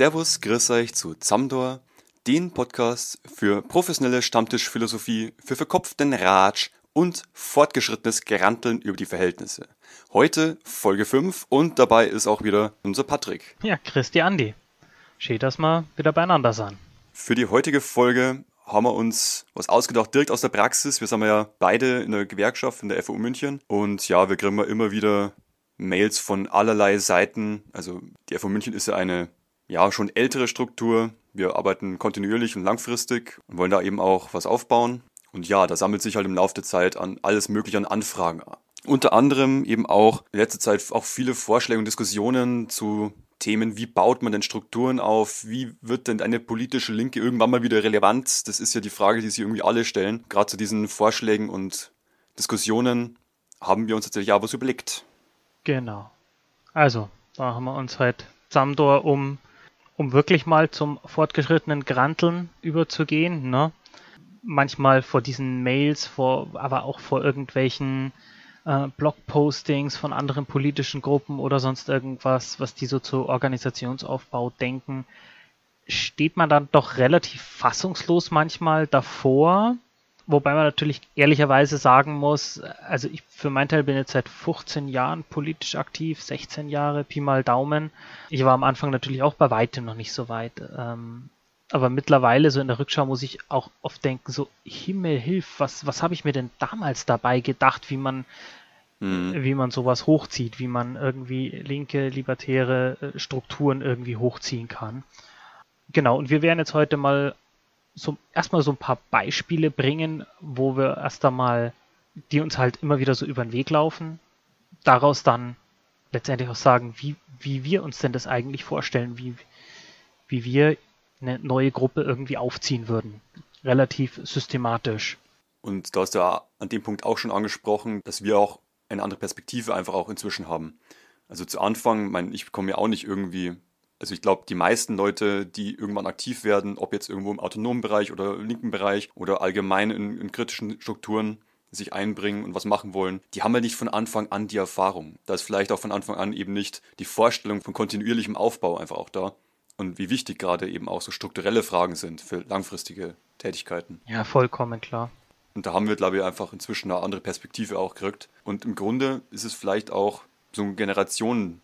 Servus, grüß euch zu Zamdor, den Podcast für professionelle Stammtischphilosophie, für verkopften Ratsch und fortgeschrittenes Geranteln über die Verhältnisse. Heute Folge 5 und dabei ist auch wieder unser Patrick. Ja, Christi Andi. Schön, dass wir wieder beieinander sind. Für die heutige Folge haben wir uns was ausgedacht, direkt aus der Praxis. Wir sind ja beide in der Gewerkschaft in der FU München und ja, wir kriegen immer wieder Mails von allerlei Seiten. Also die FU München ist ja eine ja schon ältere Struktur. Wir arbeiten kontinuierlich und langfristig und wollen da eben auch was aufbauen. Und ja, da sammelt sich halt im Laufe der Zeit an alles Mögliche an Anfragen. Unter anderem eben auch in letzter Zeit auch viele Vorschläge und Diskussionen zu Themen, wie baut man denn Strukturen auf, wie wird denn eine politische Linke irgendwann mal wieder relevant? Das ist ja die Frage, die sich irgendwie alle stellen. Gerade zu diesen Vorschlägen und Diskussionen haben wir uns tatsächlich auch was überlegt. Genau. Also, da haben wir uns halt zusammen da, um, um wirklich mal zum fortgeschrittenen Granteln überzugehen. Ne? Manchmal vor diesen Mails, vor, aber auch vor irgendwelchen äh, Blogpostings von anderen politischen Gruppen oder sonst irgendwas, was die so zu Organisationsaufbau denken, steht man dann doch relativ fassungslos manchmal davor. Wobei man natürlich ehrlicherweise sagen muss, also ich für meinen Teil bin jetzt seit 15 Jahren politisch aktiv, 16 Jahre, Pi mal Daumen. Ich war am Anfang natürlich auch bei weitem noch nicht so weit. Ähm, aber mittlerweile, so in der Rückschau, muss ich auch oft denken, so Himmel hilf, was, was habe ich mir denn damals dabei gedacht, wie man, mhm. wie man sowas hochzieht, wie man irgendwie linke, libertäre äh, Strukturen irgendwie hochziehen kann. Genau, und wir werden jetzt heute mal so erstmal so ein paar Beispiele bringen, wo wir erst einmal, die uns halt immer wieder so über den Weg laufen, daraus dann letztendlich auch sagen, wie, wie wir uns denn das eigentlich vorstellen, wie, wie wir eine neue Gruppe irgendwie aufziehen würden. Relativ systematisch. Und da hast du ja an dem Punkt auch schon angesprochen, dass wir auch eine andere Perspektive einfach auch inzwischen haben. Also zu Anfang, mein, ich komme ja auch nicht irgendwie, also ich glaube, die meisten Leute, die irgendwann aktiv werden, ob jetzt irgendwo im autonomen Bereich oder linken Bereich oder allgemein in, in kritischen Strukturen sich einbringen und was machen wollen, die haben ja nicht von Anfang an die Erfahrung. Da ist vielleicht auch von Anfang an eben nicht die Vorstellung von kontinuierlichem Aufbau einfach auch da und wie wichtig gerade eben auch so strukturelle Fragen sind für langfristige Tätigkeiten. Ja, vollkommen klar. Und da haben wir, glaube ich, einfach inzwischen eine andere Perspektive auch gerückt. Und im Grunde ist es vielleicht auch so ein Generationen,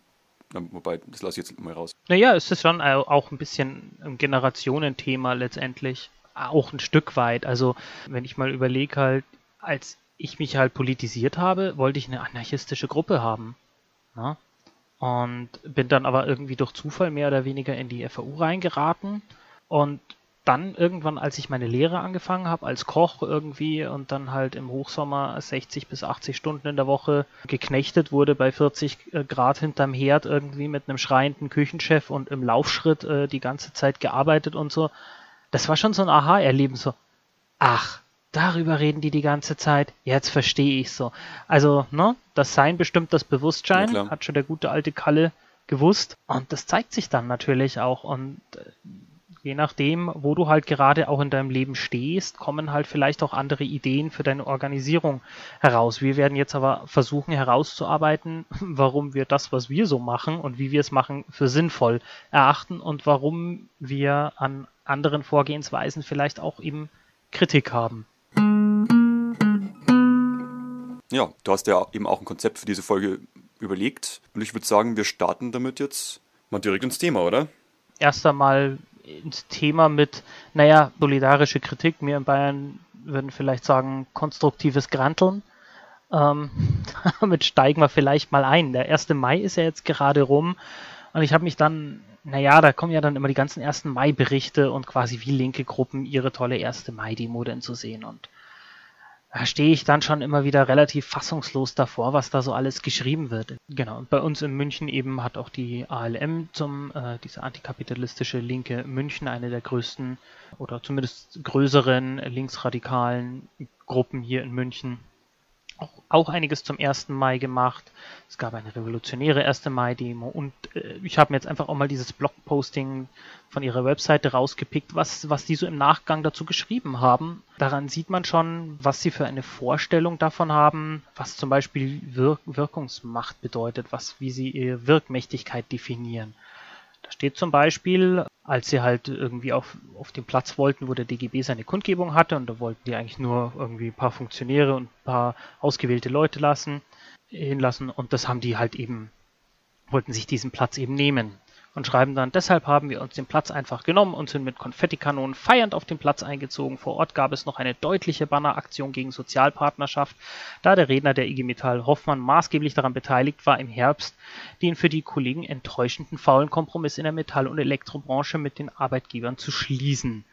wobei, das lasse ich jetzt mal raus. Naja, es ist schon auch ein bisschen ein Generationenthema letztendlich. Auch ein Stück weit. Also, wenn ich mal überlege, halt, als ich mich halt politisiert habe, wollte ich eine anarchistische Gruppe haben. Na? Und bin dann aber irgendwie durch Zufall mehr oder weniger in die FAU reingeraten. Und dann irgendwann, als ich meine Lehre angefangen habe, als Koch irgendwie und dann halt im Hochsommer 60 bis 80 Stunden in der Woche geknechtet wurde bei 40 äh, Grad hinterm Herd irgendwie mit einem schreienden Küchenchef und im Laufschritt äh, die ganze Zeit gearbeitet und so. Das war schon so ein Aha-Erleben, so, ach, darüber reden die die ganze Zeit. Jetzt verstehe ich so. Also, ne, das Sein bestimmt das Bewusstsein, ja, hat schon der gute alte Kalle gewusst. Und das zeigt sich dann natürlich auch. Und äh, je nachdem, wo du halt gerade auch in deinem Leben stehst, kommen halt vielleicht auch andere Ideen für deine Organisierung heraus. Wir werden jetzt aber versuchen herauszuarbeiten, warum wir das, was wir so machen und wie wir es machen, für sinnvoll erachten und warum wir an anderen Vorgehensweisen vielleicht auch eben Kritik haben. Ja, du hast ja eben auch ein Konzept für diese Folge überlegt. Und ich würde sagen, wir starten damit jetzt mal direkt ins Thema, oder? Erst einmal ins Thema mit, naja, solidarische Kritik. Wir in Bayern würden vielleicht sagen, konstruktives Granteln. Ähm, damit steigen wir vielleicht mal ein. Der 1. Mai ist ja jetzt gerade rum. Und ich habe mich dann, naja, da kommen ja dann immer die ganzen 1. Mai-Berichte und quasi wie linke Gruppen ihre tolle 1. Mai-Demo denn zu sehen. Und da stehe ich dann schon immer wieder relativ fassungslos davor, was da so alles geschrieben wird. Genau, und bei uns in München eben hat auch die ALM zum, äh, diese antikapitalistische linke München, eine der größten oder zumindest größeren linksradikalen Gruppen hier in München, auch, auch einiges zum 1. Mai gemacht. Es gab eine revolutionäre 1. Mai-Demo und äh, ich habe mir jetzt einfach auch mal dieses Blogposting von ihrer Webseite rausgepickt, was, was die so im Nachgang dazu geschrieben haben. Daran sieht man schon, was sie für eine Vorstellung davon haben, was zum Beispiel Wirk Wirkungsmacht bedeutet, was, wie sie ihre Wirkmächtigkeit definieren. Da steht zum Beispiel, als sie halt irgendwie auf, auf den Platz wollten, wo der DGB seine Kundgebung hatte und da wollten die eigentlich nur irgendwie ein paar Funktionäre und ein paar ausgewählte Leute lassen, hinlassen und das haben die halt eben, wollten sich diesen Platz eben nehmen und schreiben dann, deshalb haben wir uns den Platz einfach genommen und sind mit Konfettikanonen feiernd auf den Platz eingezogen. Vor Ort gab es noch eine deutliche Banneraktion gegen Sozialpartnerschaft, da der Redner der IG Metall Hoffmann maßgeblich daran beteiligt war, im Herbst den für die Kollegen enttäuschenden faulen Kompromiss in der Metall- und Elektrobranche mit den Arbeitgebern zu schließen.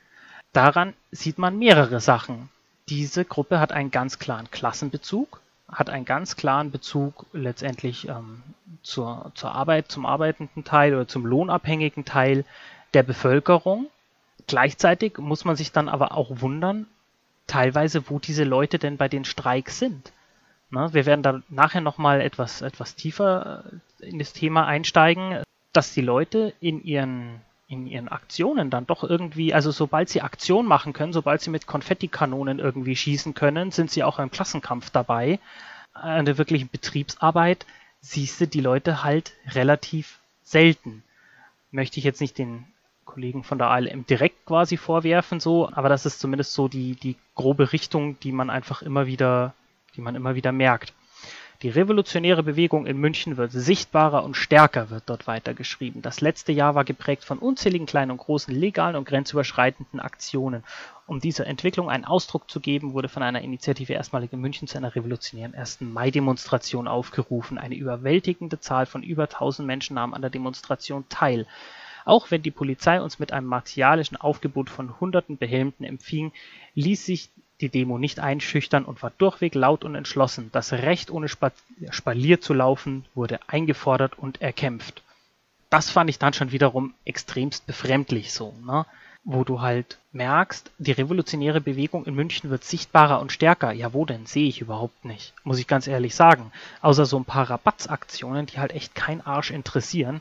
Daran sieht man mehrere Sachen. Diese Gruppe hat einen ganz klaren Klassenbezug, hat einen ganz klaren Bezug letztendlich ähm, zur, zur Arbeit, zum arbeitenden Teil oder zum lohnabhängigen Teil der Bevölkerung. Gleichzeitig muss man sich dann aber auch wundern, teilweise, wo diese Leute denn bei den Streiks sind. Na, wir werden da nachher nochmal etwas, etwas tiefer äh, in das Thema einsteigen, dass die Leute in ihren, in ihren Aktionen dann doch irgendwie, also sobald sie Aktion machen können, sobald sie mit Konfettikanonen irgendwie schießen können, sind sie auch im Klassenkampf dabei. An der wirklichen Betriebsarbeit siehst du die Leute halt relativ selten. Möchte ich jetzt nicht den Kollegen von der ALM direkt quasi vorwerfen, so, aber das ist zumindest so die, die grobe Richtung, die man einfach immer wieder, die man immer wieder merkt. Die revolutionäre Bewegung in München wird sichtbarer und stärker, wird dort weitergeschrieben. Das letzte Jahr war geprägt von unzähligen kleinen und großen legalen und grenzüberschreitenden Aktionen. Um dieser Entwicklung einen Ausdruck zu geben, wurde von einer Initiative erstmalig in München zu einer revolutionären 1. Mai-Demonstration aufgerufen. Eine überwältigende Zahl von über 1000 Menschen nahm an der Demonstration teil. Auch wenn die Polizei uns mit einem martialischen Aufgebot von hunderten Behelmten empfing, ließ sich die Demo nicht einschüchtern und war durchweg laut und entschlossen. Das Recht, ohne Spalier zu laufen, wurde eingefordert und erkämpft. Das fand ich dann schon wiederum extremst befremdlich so, ne? Wo du halt merkst, die revolutionäre Bewegung in München wird sichtbarer und stärker. Ja, wo denn? Sehe ich überhaupt nicht. Muss ich ganz ehrlich sagen. Außer so ein paar Rabattsaktionen, die halt echt kein Arsch interessieren,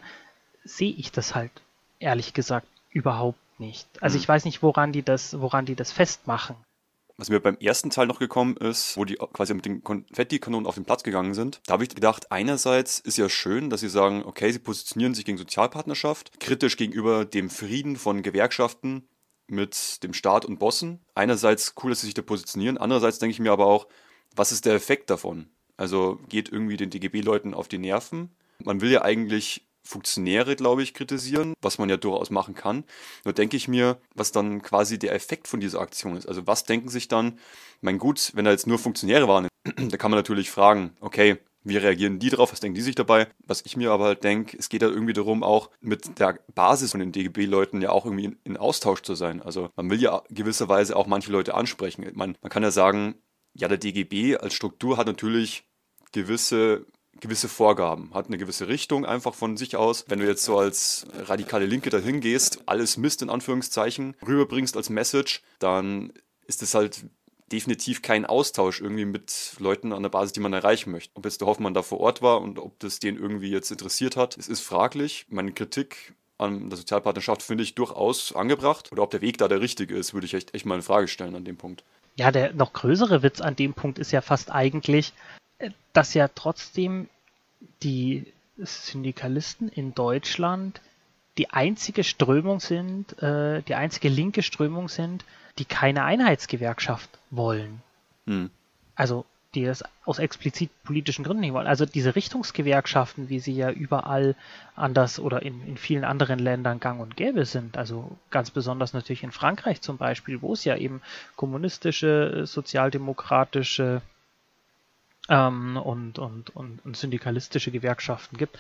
sehe ich das halt ehrlich gesagt überhaupt nicht. Also ich hm. weiß nicht, woran die das, woran die das festmachen was mir beim ersten Teil noch gekommen ist, wo die quasi mit den Konfettikanonen auf den Platz gegangen sind, da habe ich gedacht, einerseits ist ja schön, dass sie sagen, okay, sie positionieren sich gegen Sozialpartnerschaft, kritisch gegenüber dem Frieden von Gewerkschaften mit dem Staat und Bossen. Einerseits cool, dass sie sich da positionieren, andererseits denke ich mir aber auch, was ist der Effekt davon? Also geht irgendwie den DGB-Leuten auf die Nerven. Man will ja eigentlich Funktionäre, glaube ich, kritisieren, was man ja durchaus machen kann. Nur denke ich mir, was dann quasi der Effekt von dieser Aktion ist. Also was denken sich dann, mein gut, wenn da jetzt nur Funktionäre waren, da kann man natürlich fragen, okay, wie reagieren die drauf? Was denken die sich dabei? Was ich mir aber halt denke, es geht da irgendwie darum, auch mit der Basis von den DGB-Leuten ja auch irgendwie in, in, Austausch zu sein. Also man will ja gewisserweise auch manche Leute ansprechen. Man, man kann ja sagen, ja, der DGB als Struktur hat natürlich gewisse gewisse Vorgaben, hat eine gewisse Richtung einfach von sich aus. Wenn du jetzt so als radikale Linke dahin gehst, alles Mist in Anführungszeichen rüberbringst als Message, dann ist es halt definitiv kein Austausch irgendwie mit Leuten an der Basis, die man erreichen möchte. Ob jetzt der Hoffmann da vor Ort war und ob das den irgendwie jetzt interessiert hat, es ist fraglich. Meine Kritik an der Sozialpartnerschaft finde ich durchaus angebracht. Oder ob der Weg da der richtige ist, würde ich echt, echt mal in Frage stellen an dem Punkt. Ja, der noch größere Witz an dem Punkt ist ja fast eigentlich, dass ja trotzdem die Syndikalisten in Deutschland die einzige Strömung sind, äh, die einzige linke Strömung sind, die keine Einheitsgewerkschaft wollen. Hm. Also die das aus explizit politischen Gründen nicht wollen. Also diese Richtungsgewerkschaften, wie sie ja überall anders oder in, in vielen anderen Ländern gang und gäbe sind, also ganz besonders natürlich in Frankreich zum Beispiel, wo es ja eben kommunistische, sozialdemokratische ähm, und, und, und, und syndikalistische Gewerkschaften gibt.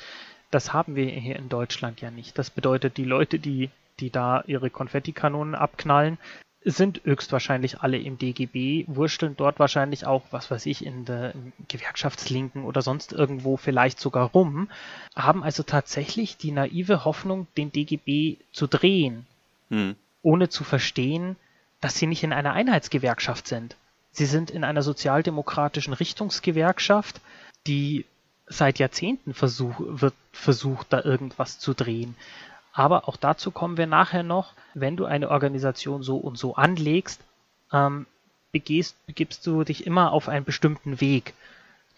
Das haben wir hier in Deutschland ja nicht. Das bedeutet, die Leute, die, die da ihre Konfettikanonen abknallen, sind höchstwahrscheinlich alle im DGB, wursteln dort wahrscheinlich auch, was weiß ich, in der Gewerkschaftslinken oder sonst irgendwo vielleicht sogar rum, haben also tatsächlich die naive Hoffnung, den DGB zu drehen, hm. ohne zu verstehen, dass sie nicht in einer Einheitsgewerkschaft sind. Sie sind in einer sozialdemokratischen Richtungsgewerkschaft, die seit Jahrzehnten versuch, wird versucht, da irgendwas zu drehen. Aber auch dazu kommen wir nachher noch. Wenn du eine Organisation so und so anlegst, ähm, begehst, begibst du dich immer auf einen bestimmten Weg.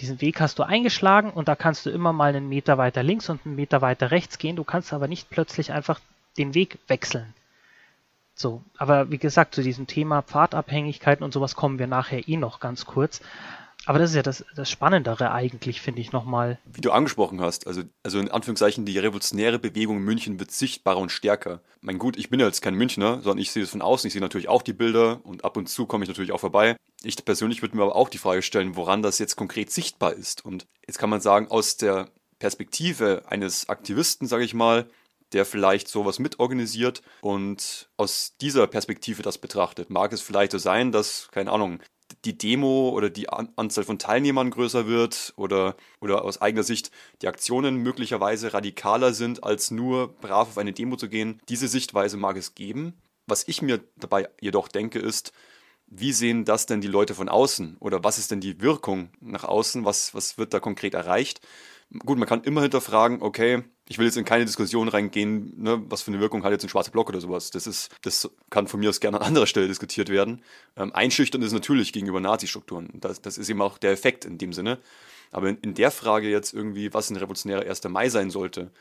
Diesen Weg hast du eingeschlagen und da kannst du immer mal einen Meter weiter links und einen Meter weiter rechts gehen. Du kannst aber nicht plötzlich einfach den Weg wechseln. So, aber wie gesagt, zu diesem Thema Pfadabhängigkeiten und sowas kommen wir nachher eh noch ganz kurz. Aber das ist ja das, das Spannendere eigentlich, finde ich nochmal. Wie du angesprochen hast, also, also in Anführungszeichen, die revolutionäre Bewegung in München wird sichtbarer und stärker. Mein gut, ich bin ja jetzt kein Münchner, sondern ich sehe es von außen. Ich sehe natürlich auch die Bilder und ab und zu komme ich natürlich auch vorbei. Ich persönlich würde mir aber auch die Frage stellen, woran das jetzt konkret sichtbar ist. Und jetzt kann man sagen, aus der Perspektive eines Aktivisten, sage ich mal, der vielleicht sowas mitorganisiert und aus dieser Perspektive das betrachtet. Mag es vielleicht so sein, dass, keine Ahnung, die Demo oder die Anzahl von Teilnehmern größer wird oder, oder aus eigener Sicht die Aktionen möglicherweise radikaler sind, als nur brav auf eine Demo zu gehen. Diese Sichtweise mag es geben. Was ich mir dabei jedoch denke, ist, wie sehen das denn die Leute von außen? Oder was ist denn die Wirkung nach außen? Was, was wird da konkret erreicht? Gut, man kann immer hinterfragen, okay, ich will jetzt in keine Diskussion reingehen, ne, was für eine Wirkung hat jetzt ein schwarzer Block oder sowas. Das ist, das kann von mir aus gerne an anderer Stelle diskutiert werden. Ähm, einschüchternd ist natürlich gegenüber Nazi-Strukturen. Das, das ist eben auch der Effekt in dem Sinne. Aber in, in der Frage jetzt irgendwie, was ein revolutionärer 1. Mai sein sollte,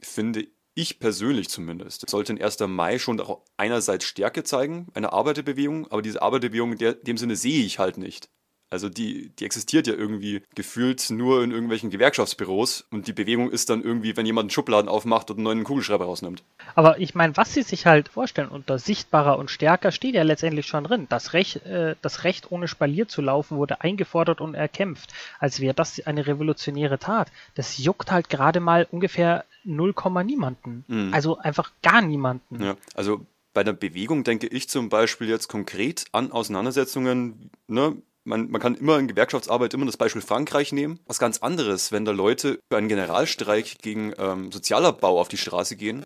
finde ich persönlich zumindest, sollte ein 1. Mai schon auch einerseits Stärke zeigen, eine Arbeiterbewegung, aber diese Arbeiterbewegung in dem Sinne sehe ich halt nicht. Also die, die existiert ja irgendwie gefühlt nur in irgendwelchen Gewerkschaftsbüros und die Bewegung ist dann irgendwie, wenn jemand einen Schubladen aufmacht und einen neuen Kugelschreiber rausnimmt. Aber ich meine, was sie sich halt vorstellen unter sichtbarer und stärker steht ja letztendlich schon drin. Das Recht, äh, das Recht ohne Spalier zu laufen wurde eingefordert und erkämpft, als wäre das eine revolutionäre Tat. Das juckt halt gerade mal ungefähr 0, niemanden. Mhm. Also einfach gar niemanden. Ja, also bei der Bewegung denke ich zum Beispiel jetzt konkret an Auseinandersetzungen, ne, man, man kann immer in Gewerkschaftsarbeit immer das Beispiel Frankreich nehmen. Was ganz anderes, wenn da Leute für einen Generalstreik gegen ähm, Sozialabbau auf die Straße gehen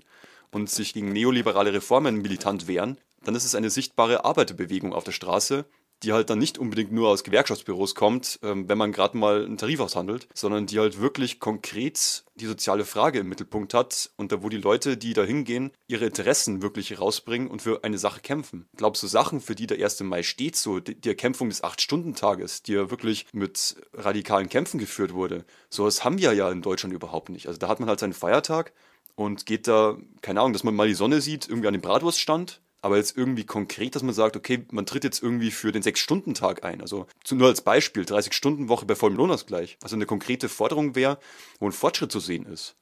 und sich gegen neoliberale Reformen militant wehren, dann ist es eine sichtbare Arbeiterbewegung auf der Straße, die halt dann nicht unbedingt nur aus Gewerkschaftsbüros kommt, ähm, wenn man gerade mal einen Tarif aushandelt, sondern die halt wirklich konkret die soziale Frage im Mittelpunkt hat und da wo die Leute, die da hingehen, ihre Interessen wirklich rausbringen und für eine Sache kämpfen. Glaubst du, Sachen, für die der 1. Mai steht, so die, Erkämpfung des 8-Stunden-Tages, die ja wirklich mit radikalen Kämpfen geführt wurde, sowas haben wir ja in Deutschland überhaupt nicht. Also da hat man halt seinen Feiertag und geht da, keine Ahnung, dass man mal die Sonne sieht, irgendwie an dem Bratwurststand aber jetzt irgendwie konkret, dass man sagt, okay, man tritt jetzt irgendwie für den Sechs-Stunden-Tag ein. Also nur als Beispiel, 30-Stunden-Woche bei vollem Lohnausgleich. Also eine konkrete Forderung wäre, wo ein Fortschritt zu sehen ist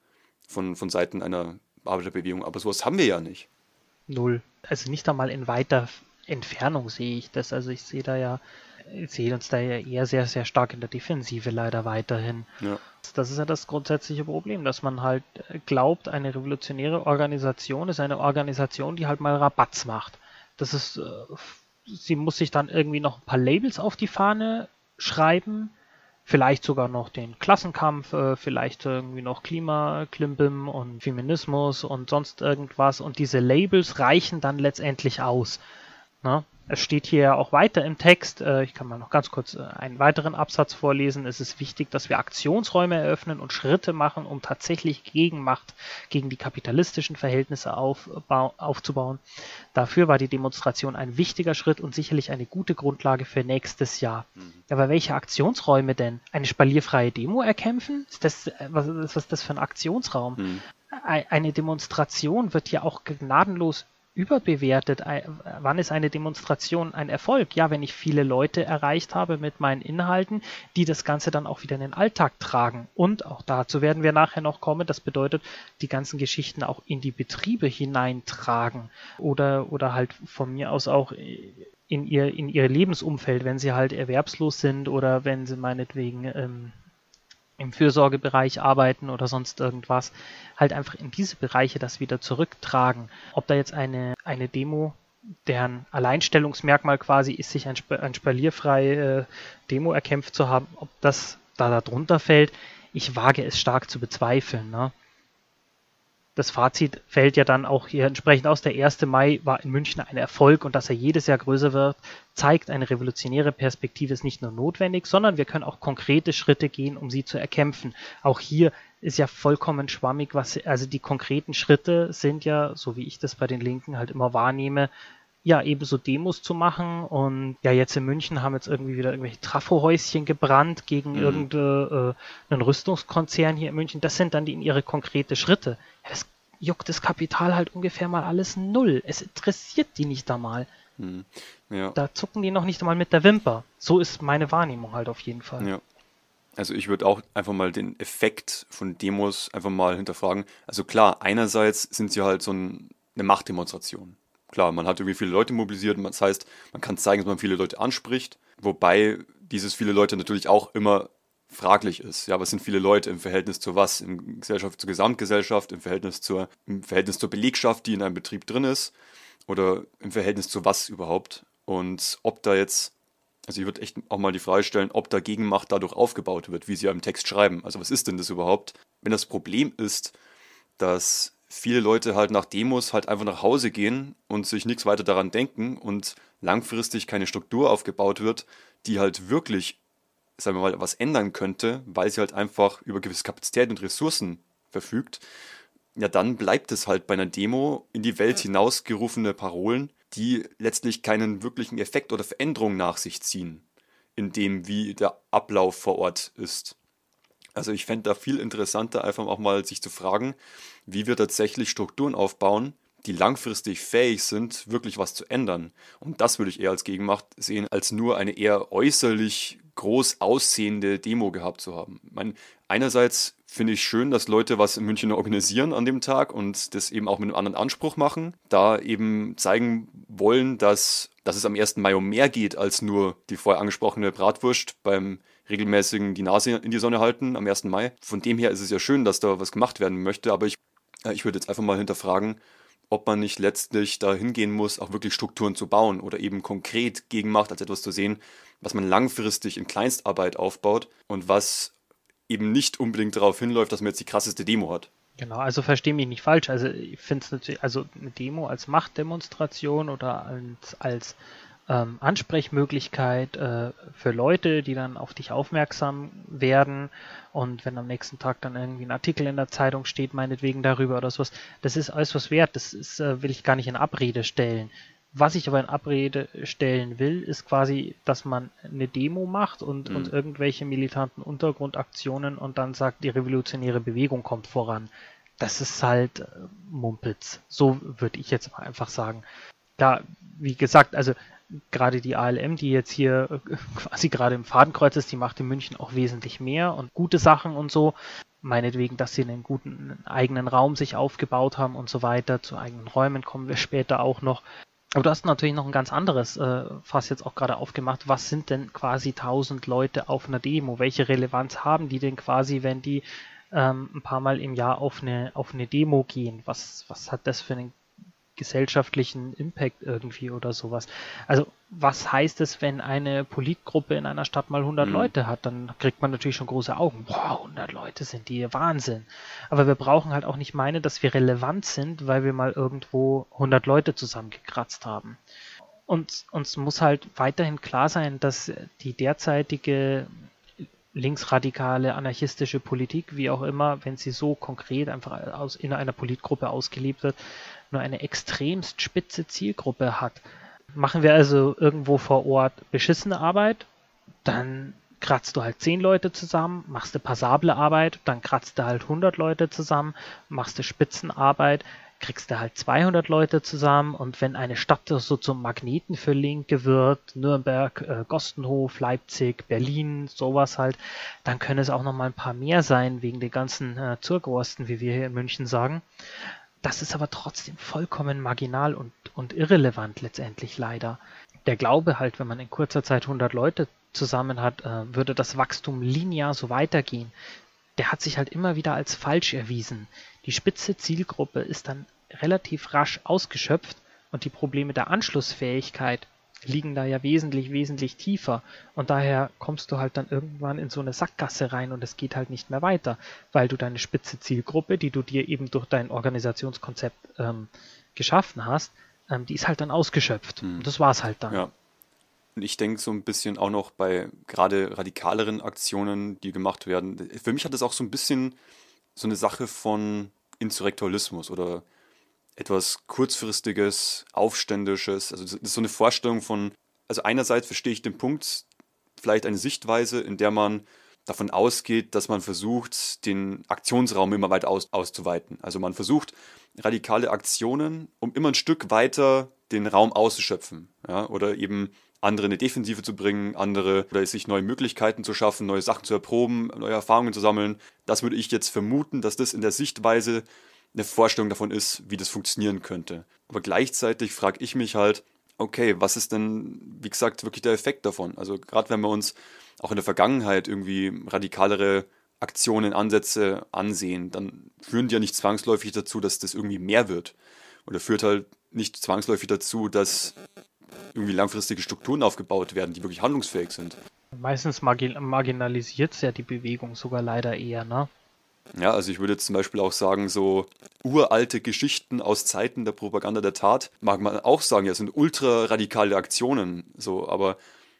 von, von Seiten einer Arbeiterbewegung. Aber sowas haben wir ja nicht. Null. Also nicht einmal in weiter Entfernung sehe ich das. Also ich sehe da ja sehen uns da ja eher sehr, sehr stark in der Defensive leider weiterhin. Ja. Das ist ja das grundsätzliche Problem, dass man halt glaubt, eine revolutionäre Organisation ist eine Organisation, die halt mal Rabatz macht. Das ist, äh, sie muss sich dann irgendwie noch ein paar Labels auf die Fahne schreiben, vielleicht sogar noch den Klassenkampf, äh, vielleicht irgendwie noch Klimaklimbim und Feminismus und sonst irgendwas und diese Labels reichen dann letztendlich aus. Ne? Es steht hier auch weiter im Text, äh, ich kann mal noch ganz kurz äh, einen weiteren Absatz vorlesen. Es ist wichtig, dass wir Aktionsräume eröffnen und Schritte machen, um tatsächlich Gegenmacht gegen die kapitalistischen Verhältnisse aufzubauen. Dafür war die Demonstration ein wichtiger Schritt und sicherlich eine gute Grundlage für nächstes Jahr. Mhm. Aber welche Aktionsräume denn? Eine spalierfreie Demo erkämpfen? Ist das, äh, was, ist das für ein Aktionsraum? Mhm. Eine Demonstration wird ja auch gnadenlos überbewertet. Wann ist eine Demonstration ein Erfolg? Ja, wenn ich viele Leute erreicht habe mit meinen Inhalten, die das Ganze dann auch wieder in den Alltag tragen. Und auch dazu werden wir nachher noch kommen. Das bedeutet, die ganzen Geschichten auch in die Betriebe hineintragen oder, oder halt von mir aus auch in ihr, in ihr Lebensumfeld, wenn sie halt erwerbslos sind oder wenn sie meinetwegen ähm, im Fürsorgebereich arbeiten oder sonst irgendwas, halt einfach in diese Bereiche das wieder zurücktragen. Ob da jetzt eine, eine Demo, deren Alleinstellungsmerkmal quasi ist, sich ein, ein spalierfreie äh, Demo erkämpft zu haben, ob das da darunter fällt, ich wage es stark zu bezweifeln. Ne? Das Fazit fällt ja dann auch hier entsprechend aus. Der 1. Mai war in München ein Erfolg und dass er jedes Jahr größer wird, zeigt, eine revolutionäre Perspektive ist nicht nur notwendig, sondern wir können auch konkrete Schritte gehen, um sie zu erkämpfen. Auch hier ist ja vollkommen schwammig, was, also die konkreten Schritte sind ja, so wie ich das bei den Linken halt immer wahrnehme, ja, ebenso Demos zu machen. Und ja, jetzt in München haben jetzt irgendwie wieder irgendwelche Trafohäuschen gebrannt gegen mhm. irgendeinen äh, Rüstungskonzern hier in München. Das sind dann die in ihre konkrete Schritte. Ja, das juckt das Kapital halt ungefähr mal alles null. Es interessiert die nicht einmal. Hm. Ja. Da zucken die noch nicht einmal mit der Wimper. So ist meine Wahrnehmung halt auf jeden Fall. Ja. Also ich würde auch einfach mal den Effekt von Demos einfach mal hinterfragen. Also klar, einerseits sind sie halt so ein, eine Machtdemonstration. Klar, man hat irgendwie viele Leute mobilisiert, das heißt, man kann zeigen, dass man viele Leute anspricht, wobei dieses viele Leute natürlich auch immer fraglich ist. Ja, was sind viele Leute im Verhältnis zu was? Im Gesellschaft zur Gesamtgesellschaft, im Verhältnis zur, im Verhältnis zur Belegschaft, die in einem Betrieb drin ist, oder im Verhältnis zu was überhaupt? Und ob da jetzt, also ich würde echt auch mal die Frage stellen, ob da Gegenmacht dadurch aufgebaut wird, wie sie ja im Text schreiben. Also was ist denn das überhaupt? Wenn das Problem ist, dass viele Leute halt nach Demos halt einfach nach Hause gehen und sich nichts weiter daran denken und langfristig keine Struktur aufgebaut wird, die halt wirklich, sagen wir mal, was ändern könnte, weil sie halt einfach über gewisse Kapazität und Ressourcen verfügt, ja, dann bleibt es halt bei einer Demo in die Welt hinausgerufene Parolen, die letztlich keinen wirklichen Effekt oder Veränderung nach sich ziehen, in dem, wie der Ablauf vor Ort ist. Also ich fände da viel interessanter, einfach auch mal sich zu fragen, wie wir tatsächlich Strukturen aufbauen, die langfristig fähig sind, wirklich was zu ändern. Und das würde ich eher als Gegenmacht sehen, als nur eine eher äußerlich groß aussehende Demo gehabt zu haben. Ich meine, einerseits finde ich schön, dass Leute was in München organisieren an dem Tag und das eben auch mit einem anderen Anspruch machen, da eben zeigen wollen, dass, dass es am 1. Mai um mehr geht als nur die vorher angesprochene Bratwurst beim regelmäßigen die Nase in die Sonne halten am 1. Mai. Von dem her ist es ja schön, dass da was gemacht werden möchte, aber ich, äh, ich würde jetzt einfach mal hinterfragen, ob man nicht letztlich da hingehen muss, auch wirklich Strukturen zu bauen oder eben konkret Gegenmacht als etwas zu sehen, was man langfristig in Kleinstarbeit aufbaut und was eben nicht unbedingt darauf hinläuft, dass man jetzt die krasseste Demo hat. Genau, also verstehe mich nicht falsch. Also ich finde es natürlich, also eine Demo als Machtdemonstration oder als, als ähm, Ansprechmöglichkeit äh, für Leute, die dann auf dich aufmerksam werden und wenn am nächsten Tag dann irgendwie ein Artikel in der Zeitung steht, meinetwegen darüber oder sowas, das ist alles was wert, das ist, äh, will ich gar nicht in Abrede stellen. Was ich aber in Abrede stellen will, ist quasi, dass man eine Demo macht und, mhm. und irgendwelche militanten Untergrundaktionen und dann sagt, die revolutionäre Bewegung kommt voran. Das ist halt äh, Mumpitz. So würde ich jetzt mal einfach sagen. Ja, wie gesagt, also gerade die ALM, die jetzt hier äh, quasi gerade im Fadenkreuz ist, die macht in München auch wesentlich mehr und gute Sachen und so. Meinetwegen, dass sie einen guten einen eigenen Raum sich aufgebaut haben und so weiter. Zu eigenen Räumen kommen wir später auch noch. Aber du hast natürlich noch ein ganz anderes äh, Fass jetzt auch gerade aufgemacht. Was sind denn quasi 1000 Leute auf einer Demo? Welche Relevanz haben die denn quasi, wenn die ähm, ein paar Mal im Jahr auf eine, auf eine Demo gehen? Was, was hat das für einen gesellschaftlichen Impact irgendwie oder sowas. Also was heißt es, wenn eine Politgruppe in einer Stadt mal 100 mhm. Leute hat? Dann kriegt man natürlich schon große Augen. Wow, 100 Leute sind die Wahnsinn. Aber wir brauchen halt auch nicht meinen, dass wir relevant sind, weil wir mal irgendwo 100 Leute zusammengekratzt haben. Und uns muss halt weiterhin klar sein, dass die derzeitige linksradikale, anarchistische Politik, wie auch immer, wenn sie so konkret einfach aus, in einer Politgruppe ausgelebt wird, nur eine extremst spitze Zielgruppe hat. Machen wir also irgendwo vor Ort beschissene Arbeit, dann kratzt du halt zehn Leute zusammen, machst du passable Arbeit, dann kratzt du halt 100 Leute zusammen, machst du Spitzenarbeit, kriegst du halt 200 Leute zusammen und wenn eine Stadt so zum Magneten für Linke wird, Nürnberg, äh, Gostenhof, Leipzig, Berlin, sowas halt, dann können es auch noch mal ein paar mehr sein wegen den ganzen äh, Zurgwursten, wie wir hier in München sagen. Das ist aber trotzdem vollkommen marginal und, und irrelevant letztendlich leider. Der Glaube halt, wenn man in kurzer Zeit 100 Leute zusammen hat, äh, würde das Wachstum linear so weitergehen. Der hat sich halt immer wieder als falsch erwiesen. Die spitze Zielgruppe ist dann relativ rasch ausgeschöpft und die Probleme der Anschlussfähigkeit liegen da ja wesentlich, wesentlich tiefer. Und daher kommst du halt dann irgendwann in so eine Sackgasse rein und es geht halt nicht mehr weiter, weil du deine spitze Zielgruppe, die du dir eben durch dein Organisationskonzept ähm, geschaffen hast, ähm, die ist halt dann ausgeschöpft. Hm. Und das war's halt dann. Ja. Und ich denke so ein bisschen auch noch bei gerade radikaleren Aktionen, die gemacht werden. Für mich hat das auch so ein bisschen so eine Sache von Insurrektualismus oder etwas kurzfristiges, aufständisches. Also das ist so eine Vorstellung von, also einerseits verstehe ich den Punkt, vielleicht eine Sichtweise, in der man davon ausgeht, dass man versucht, den Aktionsraum immer weiter aus, auszuweiten. Also man versucht radikale Aktionen, um immer ein Stück weiter den Raum auszuschöpfen. Ja? Oder eben andere in eine Defensive zu bringen, andere oder sich neue Möglichkeiten zu schaffen, neue Sachen zu erproben, neue Erfahrungen zu sammeln. Das würde ich jetzt vermuten, dass das in der Sichtweise eine Vorstellung davon ist, wie das funktionieren könnte. Aber gleichzeitig frage ich mich halt, okay, was ist denn, wie gesagt, wirklich der Effekt davon? Also gerade wenn wir uns auch in der Vergangenheit irgendwie radikalere Aktionen, Ansätze ansehen, dann führen die ja nicht zwangsläufig dazu, dass das irgendwie mehr wird. Oder führt halt nicht zwangsläufig dazu, dass irgendwie langfristige Strukturen aufgebaut werden, die wirklich handlungsfähig sind. Meistens margin marginalisiert es ja die Bewegung sogar leider eher, ne? Ja, also ich würde jetzt zum Beispiel auch sagen, so uralte Geschichten aus Zeiten der Propaganda der Tat, mag man auch sagen, ja, sind ultra radikale Aktionen, so, aber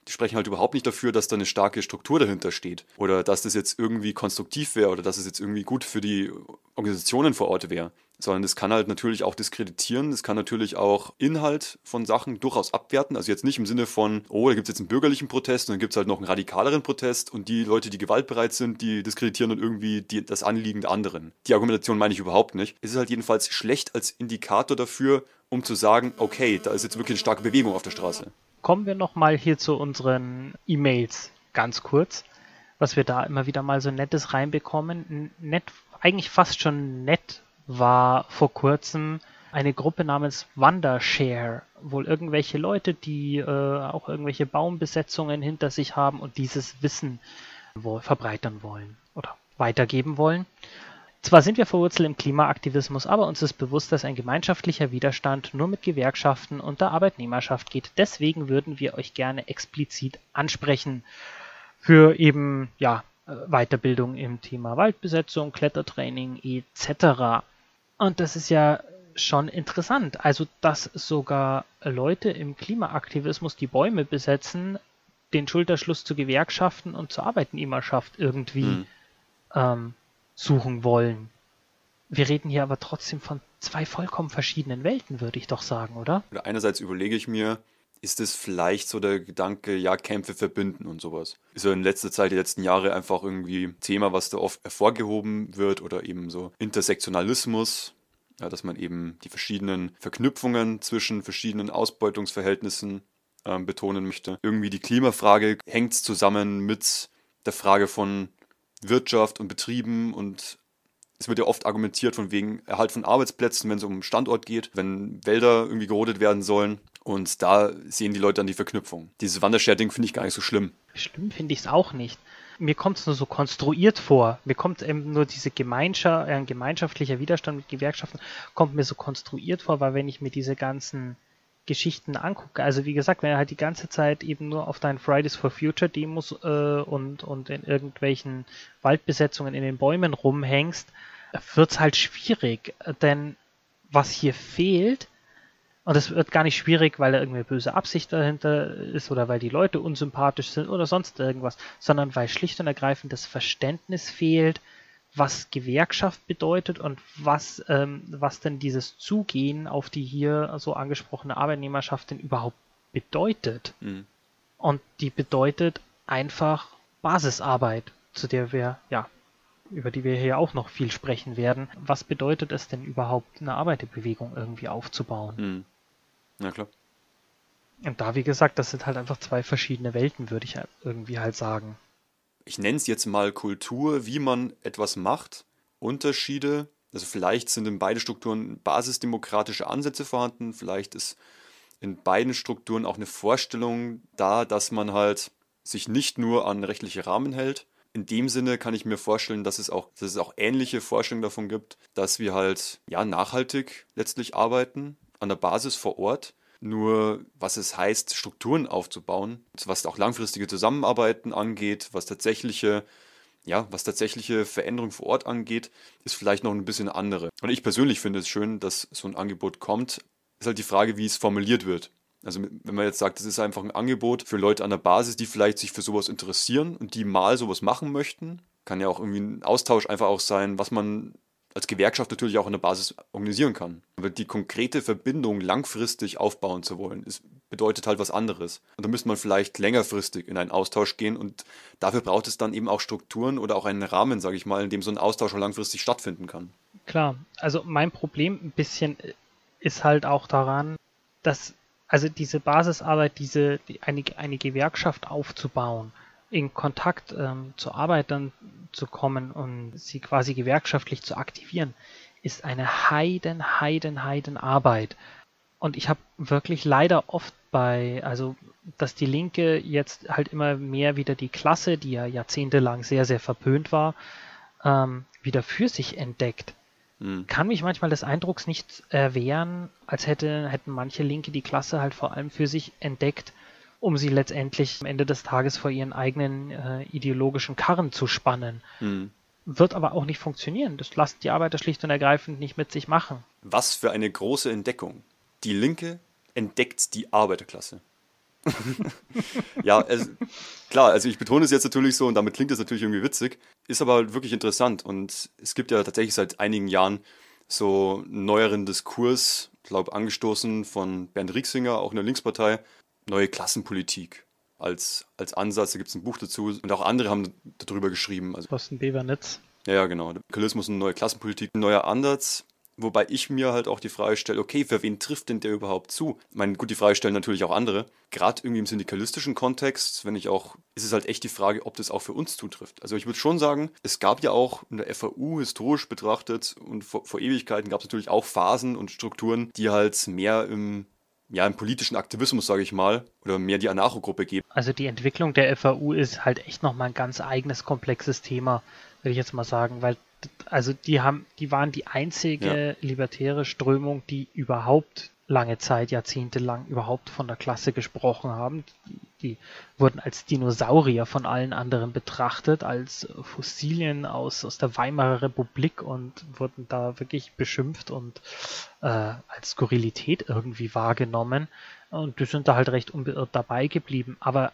die sprechen halt überhaupt nicht dafür, dass da eine starke Struktur dahinter steht oder dass das jetzt irgendwie konstruktiv wäre oder dass es jetzt irgendwie gut für die Organisationen vor Ort wäre sondern das kann halt natürlich auch diskreditieren, das kann natürlich auch Inhalt von Sachen durchaus abwerten. Also jetzt nicht im Sinne von, oh, da gibt es jetzt einen bürgerlichen Protest und dann gibt es halt noch einen radikaleren Protest und die Leute, die gewaltbereit sind, die diskreditieren dann irgendwie die, das Anliegen der anderen. Die Argumentation meine ich überhaupt nicht. Es ist halt jedenfalls schlecht als Indikator dafür, um zu sagen, okay, da ist jetzt wirklich eine starke Bewegung auf der Straße. Kommen wir nochmal hier zu unseren E-Mails ganz kurz, was wir da immer wieder mal so Nettes reinbekommen. Nett, eigentlich fast schon nett war vor kurzem eine Gruppe namens Wondershare. Wohl irgendwelche Leute, die äh, auch irgendwelche Baumbesetzungen hinter sich haben und dieses Wissen wo, verbreitern wollen oder weitergeben wollen. Zwar sind wir verwurzelt im Klimaaktivismus, aber uns ist bewusst, dass ein gemeinschaftlicher Widerstand nur mit Gewerkschaften und der Arbeitnehmerschaft geht. Deswegen würden wir euch gerne explizit ansprechen für eben ja Weiterbildung im Thema Waldbesetzung, Klettertraining etc. Und das ist ja schon interessant. Also, dass sogar Leute im Klimaaktivismus die Bäume besetzen, den Schulterschluss zu Gewerkschaften und zur Arbeitnehmerschaft irgendwie mhm. ähm, suchen wollen. Wir reden hier aber trotzdem von zwei vollkommen verschiedenen Welten, würde ich doch sagen, oder? Einerseits überlege ich mir, ist es vielleicht so der Gedanke, ja, Kämpfe verbinden und sowas. Ist ja in letzter Zeit, die letzten Jahre einfach irgendwie Thema, was da oft hervorgehoben wird oder eben so Intersektionalismus, ja, dass man eben die verschiedenen Verknüpfungen zwischen verschiedenen Ausbeutungsverhältnissen äh, betonen möchte. Irgendwie die Klimafrage hängt zusammen mit der Frage von Wirtschaft und Betrieben und es wird ja oft argumentiert von wegen Erhalt von Arbeitsplätzen, wenn es um Standort geht, wenn Wälder irgendwie gerodet werden sollen. Und da sehen die Leute dann die Verknüpfung. Dieses Wandershare-Ding finde ich gar nicht so schlimm. Schlimm finde ich es auch nicht. Mir kommt es nur so konstruiert vor. Mir kommt eben nur diese Gemeinschaft, äh, gemeinschaftlicher Widerstand mit Gewerkschaften kommt mir so konstruiert vor, weil wenn ich mir diese ganzen Geschichten angucke, also wie gesagt, wenn du halt die ganze Zeit eben nur auf deinen Fridays for Future Demos äh, und, und in irgendwelchen Waldbesetzungen in den Bäumen rumhängst, wird es halt schwierig. Denn was hier fehlt, und es wird gar nicht schwierig, weil da irgendeine böse Absicht dahinter ist oder weil die Leute unsympathisch sind oder sonst irgendwas, sondern weil schlicht und ergreifend das Verständnis fehlt, was Gewerkschaft bedeutet und was, ähm, was denn dieses Zugehen auf die hier so angesprochene Arbeitnehmerschaft denn überhaupt bedeutet. Mhm. Und die bedeutet einfach Basisarbeit, zu der wir, ja, über die wir hier auch noch viel sprechen werden. Was bedeutet es denn überhaupt, eine Arbeiterbewegung irgendwie aufzubauen? Mhm. Ja, klar. Und da, wie gesagt, das sind halt einfach zwei verschiedene Welten, würde ich irgendwie halt sagen. Ich nenne es jetzt mal Kultur, wie man etwas macht. Unterschiede. Also vielleicht sind in beiden Strukturen basisdemokratische Ansätze vorhanden. Vielleicht ist in beiden Strukturen auch eine Vorstellung da, dass man halt sich nicht nur an rechtliche Rahmen hält. In dem Sinne kann ich mir vorstellen, dass es auch, dass es auch ähnliche Vorstellungen davon gibt, dass wir halt ja nachhaltig letztlich arbeiten, an der Basis vor Ort. Nur was es heißt, Strukturen aufzubauen, was auch langfristige Zusammenarbeiten angeht, was tatsächliche, ja, was tatsächliche Veränderung vor Ort angeht, ist vielleicht noch ein bisschen andere. Und ich persönlich finde es schön, dass so ein Angebot kommt. Ist halt die Frage, wie es formuliert wird. Also wenn man jetzt sagt, das ist einfach ein Angebot für Leute an der Basis, die vielleicht sich für sowas interessieren und die mal sowas machen möchten, kann ja auch irgendwie ein Austausch einfach auch sein, was man als Gewerkschaft natürlich auch an der Basis organisieren kann. Aber die konkrete Verbindung langfristig aufbauen zu wollen, ist, bedeutet halt was anderes. Und da müsste man vielleicht längerfristig in einen Austausch gehen und dafür braucht es dann eben auch Strukturen oder auch einen Rahmen, sage ich mal, in dem so ein Austausch auch langfristig stattfinden kann. Klar, also mein Problem ein bisschen ist halt auch daran, dass also diese Basisarbeit, diese die, eine, eine Gewerkschaft aufzubauen, in Kontakt ähm, zur Arbeit dann zu kommen und sie quasi gewerkschaftlich zu aktivieren, ist eine heiden, heiden, heiden Arbeit. Und ich habe wirklich leider oft bei, also dass die Linke jetzt halt immer mehr wieder die Klasse, die ja jahrzehntelang sehr, sehr verpönt war, ähm, wieder für sich entdeckt. Mhm. Kann mich manchmal des Eindrucks nicht erwehren, als hätte, hätten manche Linke die Klasse halt vor allem für sich entdeckt, um sie letztendlich am Ende des Tages vor ihren eigenen äh, ideologischen Karren zu spannen. Mhm. Wird aber auch nicht funktionieren. Das lassen die Arbeiter schlicht und ergreifend nicht mit sich machen. Was für eine große Entdeckung. Die Linke entdeckt die Arbeiterklasse. ja, es, klar, also ich betone es jetzt natürlich so und damit klingt es natürlich irgendwie witzig, ist aber wirklich interessant und es gibt ja tatsächlich seit einigen Jahren so einen neueren Diskurs, glaube angestoßen von Bernd Rieksinger, auch in der Linkspartei, neue Klassenpolitik als, als Ansatz. Da gibt es ein Buch dazu und auch andere haben darüber geschrieben. Also, Thorsten Bevernitz. Ja, ja, genau. Kapitalismus und neue Klassenpolitik, ein neuer Ansatz. Wobei ich mir halt auch die Frage stelle, okay, für wen trifft denn der überhaupt zu? Ich meine, gut, die Frage stellen natürlich auch andere. Gerade irgendwie im syndikalistischen Kontext, wenn ich auch, ist es halt echt die Frage, ob das auch für uns zutrifft. Also ich würde schon sagen, es gab ja auch in der FAU historisch betrachtet und vor, vor Ewigkeiten gab es natürlich auch Phasen und Strukturen, die halt mehr im ja, im politischen Aktivismus, sage ich mal, oder mehr die Anarcho-Gruppe geben. Also die Entwicklung der FAU ist halt echt nochmal ein ganz eigenes, komplexes Thema, würde ich jetzt mal sagen, weil also die haben, die waren die einzige ja. libertäre Strömung, die überhaupt lange Zeit, jahrzehntelang überhaupt von der Klasse gesprochen haben. Die, wurden als Dinosaurier von allen anderen betrachtet, als Fossilien aus, aus der Weimarer Republik und wurden da wirklich beschimpft und äh, als Skurrilität irgendwie wahrgenommen. Und die sind da halt recht unbeirrt dabei geblieben. Aber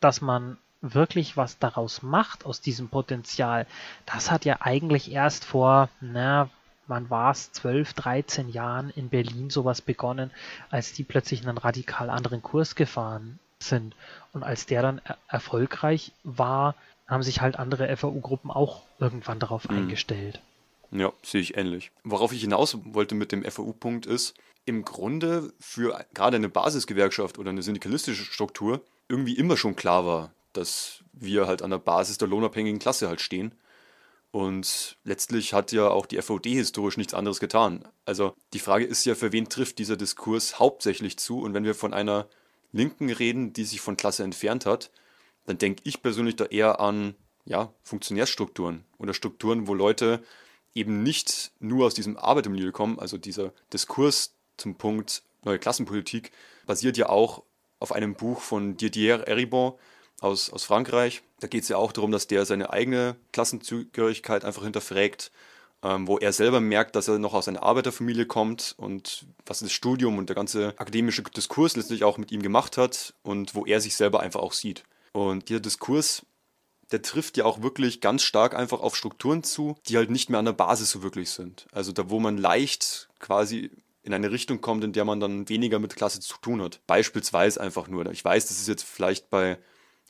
dass man wirklich was daraus macht aus diesem Potenzial, das hat ja eigentlich erst vor, na, wann war es, 12, 13 Jahren in Berlin sowas begonnen, als die plötzlich einen radikal anderen Kurs gefahren sind. Und als der dann er erfolgreich war, haben sich halt andere FAU-Gruppen auch irgendwann darauf mhm. eingestellt. Ja, sehe ich ähnlich. Worauf ich hinaus wollte mit dem FAU-Punkt ist, im Grunde für gerade eine Basisgewerkschaft oder eine syndikalistische Struktur irgendwie immer schon klar war, dass wir halt an der Basis der lohnabhängigen Klasse halt stehen. Und letztlich hat ja auch die FOD historisch nichts anderes getan. Also die Frage ist ja, für wen trifft dieser Diskurs hauptsächlich zu? Und wenn wir von einer Linken reden, die sich von Klasse entfernt hat, dann denke ich persönlich da eher an ja, Funktionärstrukturen oder Strukturen, wo Leute eben nicht nur aus diesem Arbeitermilieu kommen. Also dieser Diskurs zum Punkt neue Klassenpolitik basiert ja auch auf einem Buch von Didier Eribon, aus, aus Frankreich. Da geht es ja auch darum, dass der seine eigene Klassenzugehörigkeit einfach hinterfragt, ähm, wo er selber merkt, dass er noch aus einer Arbeiterfamilie kommt und was das Studium und der ganze akademische Diskurs letztlich auch mit ihm gemacht hat und wo er sich selber einfach auch sieht. Und dieser Diskurs, der trifft ja auch wirklich ganz stark einfach auf Strukturen zu, die halt nicht mehr an der Basis so wirklich sind. Also da, wo man leicht quasi in eine Richtung kommt, in der man dann weniger mit Klasse zu tun hat. Beispielsweise einfach nur. Ich weiß, das ist jetzt vielleicht bei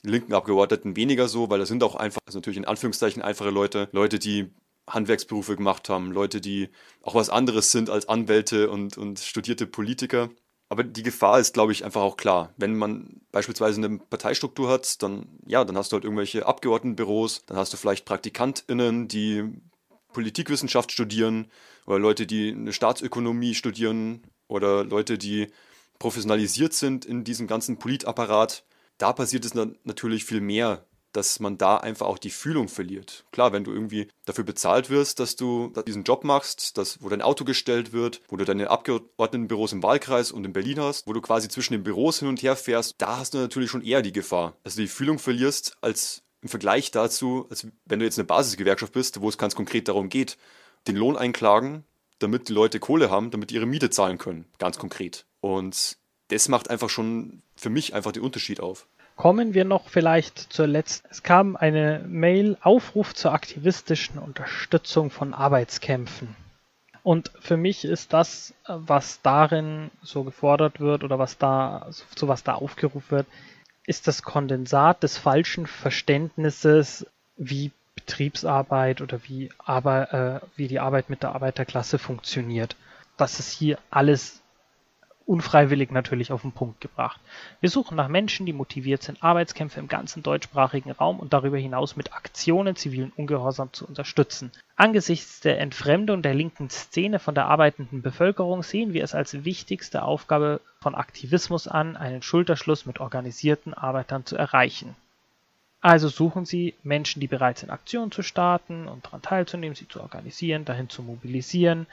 linken Abgeordneten weniger so, weil das sind auch einfach, also natürlich in Anführungszeichen einfache Leute, Leute, die Handwerksberufe gemacht haben, Leute, die auch was anderes sind als Anwälte und, und studierte Politiker. Aber die Gefahr ist, glaube ich, einfach auch klar. Wenn man beispielsweise eine Parteistruktur hat, dann, ja, dann hast du halt irgendwelche Abgeordnetenbüros, dann hast du vielleicht PraktikantInnen, die Politikwissenschaft studieren oder Leute, die eine Staatsökonomie studieren oder Leute, die professionalisiert sind in diesem ganzen Politapparat da passiert es natürlich viel mehr, dass man da einfach auch die Fühlung verliert. Klar, wenn du irgendwie dafür bezahlt wirst, dass du diesen Job machst, dass, wo dein Auto gestellt wird, wo du deine Abgeordnetenbüros im Wahlkreis und in Berlin hast, wo du quasi zwischen den Büros hin und her fährst, da hast du natürlich schon eher die Gefahr, dass du die Fühlung verlierst, als im Vergleich dazu, als wenn du jetzt eine Basisgewerkschaft bist, wo es ganz konkret darum geht, den Lohn einklagen, damit die Leute Kohle haben, damit die ihre Miete zahlen können. Ganz konkret. Und das macht einfach schon für mich einfach den Unterschied auf. Kommen wir noch vielleicht zur letzten. Es kam eine Mail, Aufruf zur aktivistischen Unterstützung von Arbeitskämpfen. Und für mich ist das, was darin so gefordert wird oder was da, zu was da aufgerufen wird, ist das Kondensat des falschen Verständnisses, wie Betriebsarbeit oder wie, aber, äh, wie die Arbeit mit der Arbeiterklasse funktioniert. Das ist hier alles unfreiwillig natürlich auf den Punkt gebracht. Wir suchen nach Menschen, die motiviert sind, Arbeitskämpfe im ganzen deutschsprachigen Raum und darüber hinaus mit Aktionen zivilen Ungehorsam zu unterstützen. Angesichts der Entfremdung der linken Szene von der arbeitenden Bevölkerung sehen wir es als wichtigste Aufgabe von Aktivismus an, einen Schulterschluss mit organisierten Arbeitern zu erreichen. Also suchen Sie Menschen, die bereit sind, Aktionen zu starten und daran teilzunehmen, sie zu organisieren, dahin zu mobilisieren,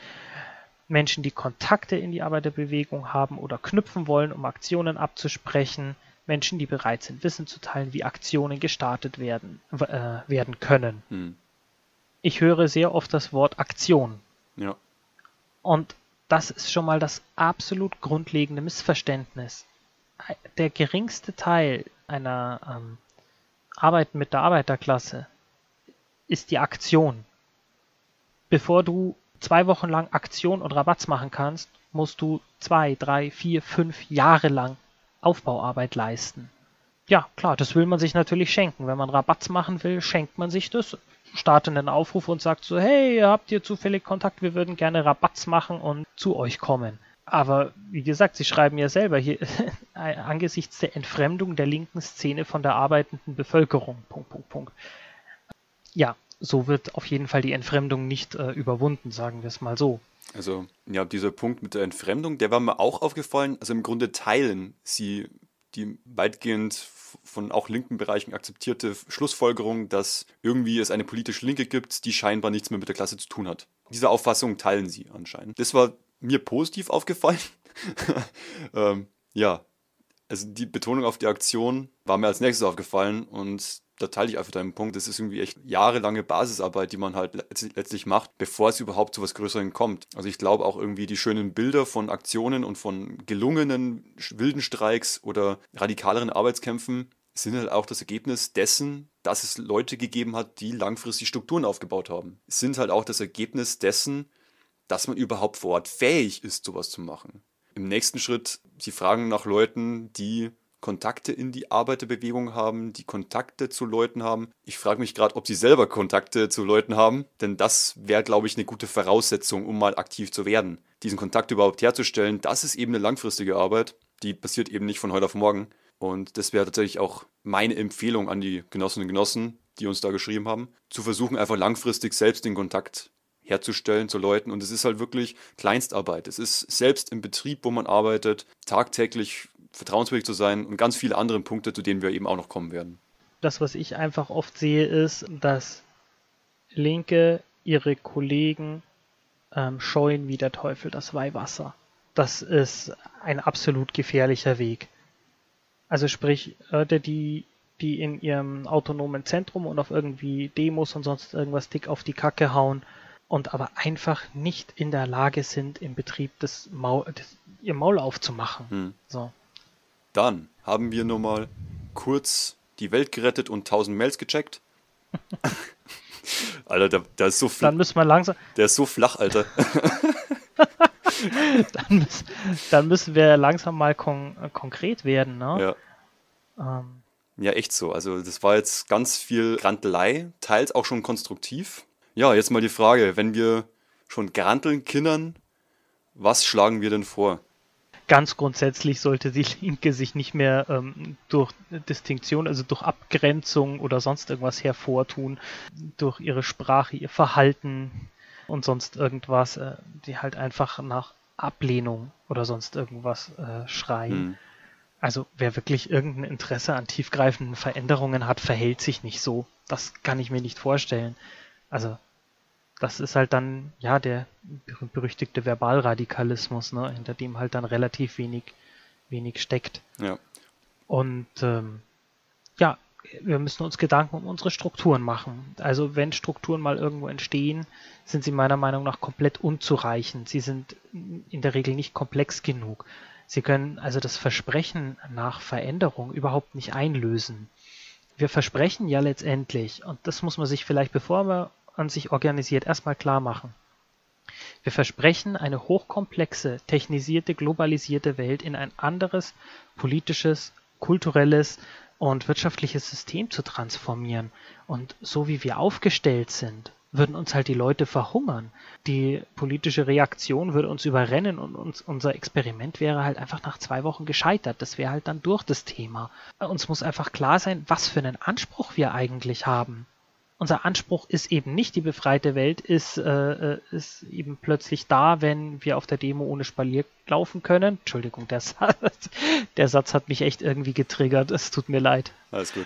Menschen, die Kontakte in die Arbeiterbewegung haben oder knüpfen wollen, um Aktionen abzusprechen, Menschen, die bereit sind, Wissen zu teilen, wie Aktionen gestartet werden, äh, werden können. Hm. Ich höre sehr oft das Wort Aktion. Ja. Und das ist schon mal das absolut grundlegende Missverständnis. Der geringste Teil einer ähm, Arbeit mit der Arbeiterklasse ist die Aktion. Bevor du zwei Wochen lang Aktion und Rabatz machen kannst, musst du zwei, drei, vier, fünf Jahre lang Aufbauarbeit leisten. Ja, klar, das will man sich natürlich schenken. Wenn man Rabatz machen will, schenkt man sich das, startet einen Aufruf und sagt so, hey, habt ihr zufällig Kontakt, wir würden gerne Rabatz machen und zu euch kommen. Aber wie gesagt, Sie schreiben ja selber hier, angesichts der Entfremdung der linken Szene von der arbeitenden Bevölkerung. Punkt, Punkt, Punkt. Ja, so wird auf jeden Fall die Entfremdung nicht äh, überwunden, sagen wir es mal so. Also, ja, dieser Punkt mit der Entfremdung, der war mir auch aufgefallen. Also im Grunde teilen sie die weitgehend von auch linken Bereichen akzeptierte Schlussfolgerung, dass irgendwie es eine politisch Linke gibt, die scheinbar nichts mehr mit der Klasse zu tun hat. Diese Auffassung teilen sie anscheinend. Das war mir positiv aufgefallen. ähm, ja, also die Betonung auf die Aktion war mir als nächstes aufgefallen und da teile ich einfach deinen Punkt. Das ist irgendwie echt jahrelange Basisarbeit, die man halt letztlich macht, bevor es überhaupt zu was Größerem kommt. Also ich glaube auch irgendwie die schönen Bilder von Aktionen und von gelungenen wilden Streiks oder radikaleren Arbeitskämpfen sind halt auch das Ergebnis dessen, dass es Leute gegeben hat, die langfristig Strukturen aufgebaut haben. Sind halt auch das Ergebnis dessen, dass man überhaupt vor Ort fähig ist, sowas zu machen. Im nächsten Schritt, sie fragen nach Leuten, die Kontakte in die Arbeiterbewegung haben, die Kontakte zu Leuten haben. Ich frage mich gerade, ob sie selber Kontakte zu Leuten haben, denn das wäre, glaube ich, eine gute Voraussetzung, um mal aktiv zu werden. Diesen Kontakt überhaupt herzustellen, das ist eben eine langfristige Arbeit, die passiert eben nicht von heute auf morgen. Und das wäre tatsächlich auch meine Empfehlung an die Genossinnen und Genossen, die uns da geschrieben haben, zu versuchen, einfach langfristig selbst den Kontakt herzustellen zu Leuten. Und es ist halt wirklich Kleinstarbeit. Es ist selbst im Betrieb, wo man arbeitet, tagtäglich vertrauenswürdig zu sein und ganz viele andere Punkte, zu denen wir eben auch noch kommen werden. Das, was ich einfach oft sehe, ist, dass Linke ihre Kollegen ähm, scheuen wie der Teufel das Weihwasser. Das ist ein absolut gefährlicher Weg. Also sprich, Leute, die, die in ihrem autonomen Zentrum und auf irgendwie Demos und sonst irgendwas dick auf die Kacke hauen und aber einfach nicht in der Lage sind, im Betrieb das Maul, das, ihr Maul aufzumachen. Hm. So. Dann haben wir nochmal kurz die Welt gerettet und 1000 Mails gecheckt. Alter, der, der, ist so flach. Dann müssen wir langsam. Der ist so flach, Alter. dann, müssen, dann, müssen, wir langsam mal kon konkret werden, ne? Ja. Ähm. Ja, echt so. Also, das war jetzt ganz viel Rantelei, teils auch schon konstruktiv. Ja, jetzt mal die Frage, wenn wir schon granteln, kindern, was schlagen wir denn vor? Ganz grundsätzlich sollte die Linke sich nicht mehr ähm, durch Distinktion, also durch Abgrenzung oder sonst irgendwas hervortun, durch ihre Sprache, ihr Verhalten und sonst irgendwas, äh, die halt einfach nach Ablehnung oder sonst irgendwas äh, schreien. Mhm. Also wer wirklich irgendein Interesse an tiefgreifenden Veränderungen hat, verhält sich nicht so. Das kann ich mir nicht vorstellen. Also das ist halt dann, ja, der berüchtigte Verbalradikalismus, ne, hinter dem halt dann relativ wenig, wenig steckt. Ja. Und ähm, ja, wir müssen uns Gedanken um unsere Strukturen machen. Also wenn Strukturen mal irgendwo entstehen, sind sie meiner Meinung nach komplett unzureichend. Sie sind in der Regel nicht komplex genug. Sie können also das Versprechen nach Veränderung überhaupt nicht einlösen. Wir versprechen ja letztendlich, und das muss man sich vielleicht, bevor man an sich organisiert, erstmal klar machen. Wir versprechen eine hochkomplexe, technisierte, globalisierte Welt in ein anderes politisches, kulturelles und wirtschaftliches System zu transformieren. Und so wie wir aufgestellt sind, würden uns halt die Leute verhungern. Die politische Reaktion würde uns überrennen und uns, unser Experiment wäre halt einfach nach zwei Wochen gescheitert. Das wäre halt dann durch das Thema. Uns muss einfach klar sein, was für einen Anspruch wir eigentlich haben unser Anspruch ist eben nicht die befreite Welt, ist, äh, äh, ist eben plötzlich da, wenn wir auf der Demo ohne Spalier laufen können. Entschuldigung, der Satz, der Satz hat mich echt irgendwie getriggert. Es tut mir leid. Alles gut.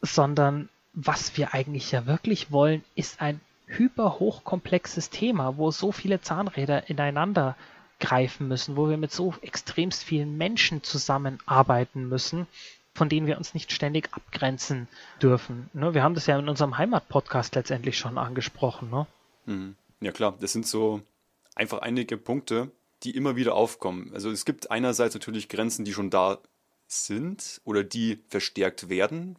Sondern was wir eigentlich ja wirklich wollen, ist ein hyper hochkomplexes Thema, wo so viele Zahnräder ineinander greifen müssen, wo wir mit so extremst vielen Menschen zusammenarbeiten müssen, von denen wir uns nicht ständig abgrenzen dürfen. Ne? Wir haben das ja in unserem Heimatpodcast letztendlich schon angesprochen. Ne? Mhm. Ja klar, das sind so einfach einige Punkte, die immer wieder aufkommen. Also es gibt einerseits natürlich Grenzen, die schon da sind oder die verstärkt werden.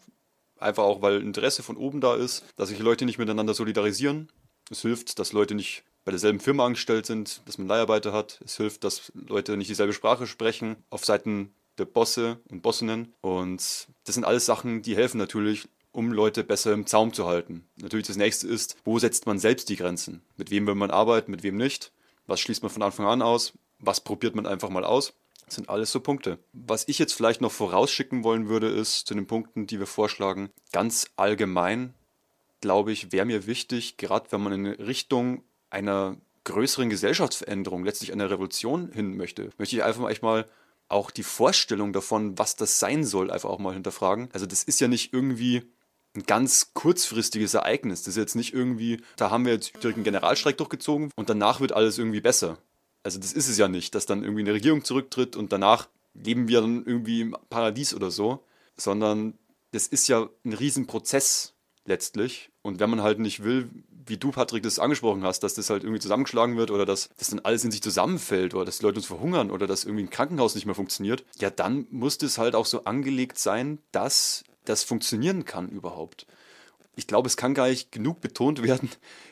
Einfach auch, weil Interesse von oben da ist, dass sich Leute nicht miteinander solidarisieren. Es hilft, dass Leute nicht bei derselben Firma angestellt sind, dass man Leiharbeiter hat. Es hilft, dass Leute nicht dieselbe Sprache sprechen. Auf Seiten der Bosse und Bossinnen. Und das sind alles Sachen, die helfen natürlich, um Leute besser im Zaum zu halten. Natürlich das nächste ist, wo setzt man selbst die Grenzen? Mit wem will man arbeiten, mit wem nicht? Was schließt man von Anfang an aus? Was probiert man einfach mal aus? Das sind alles so Punkte. Was ich jetzt vielleicht noch vorausschicken wollen würde, ist zu den Punkten, die wir vorschlagen, ganz allgemein, glaube ich, wäre mir wichtig, gerade wenn man in Richtung einer größeren Gesellschaftsveränderung, letztlich einer Revolution hin möchte, möchte ich einfach mal auch die Vorstellung davon, was das sein soll, einfach auch mal hinterfragen. Also das ist ja nicht irgendwie ein ganz kurzfristiges Ereignis. Das ist jetzt nicht irgendwie, da haben wir jetzt direkt einen Generalstreik durchgezogen und danach wird alles irgendwie besser. Also das ist es ja nicht, dass dann irgendwie eine Regierung zurücktritt und danach leben wir dann irgendwie im Paradies oder so, sondern das ist ja ein Riesenprozess letztlich. Und wenn man halt nicht will, wie du, Patrick, das angesprochen hast, dass das halt irgendwie zusammengeschlagen wird oder dass das dann alles in sich zusammenfällt oder dass die Leute uns verhungern oder dass irgendwie ein Krankenhaus nicht mehr funktioniert, ja, dann muss das halt auch so angelegt sein, dass das funktionieren kann überhaupt. Ich glaube, es kann gar nicht genug betont werden,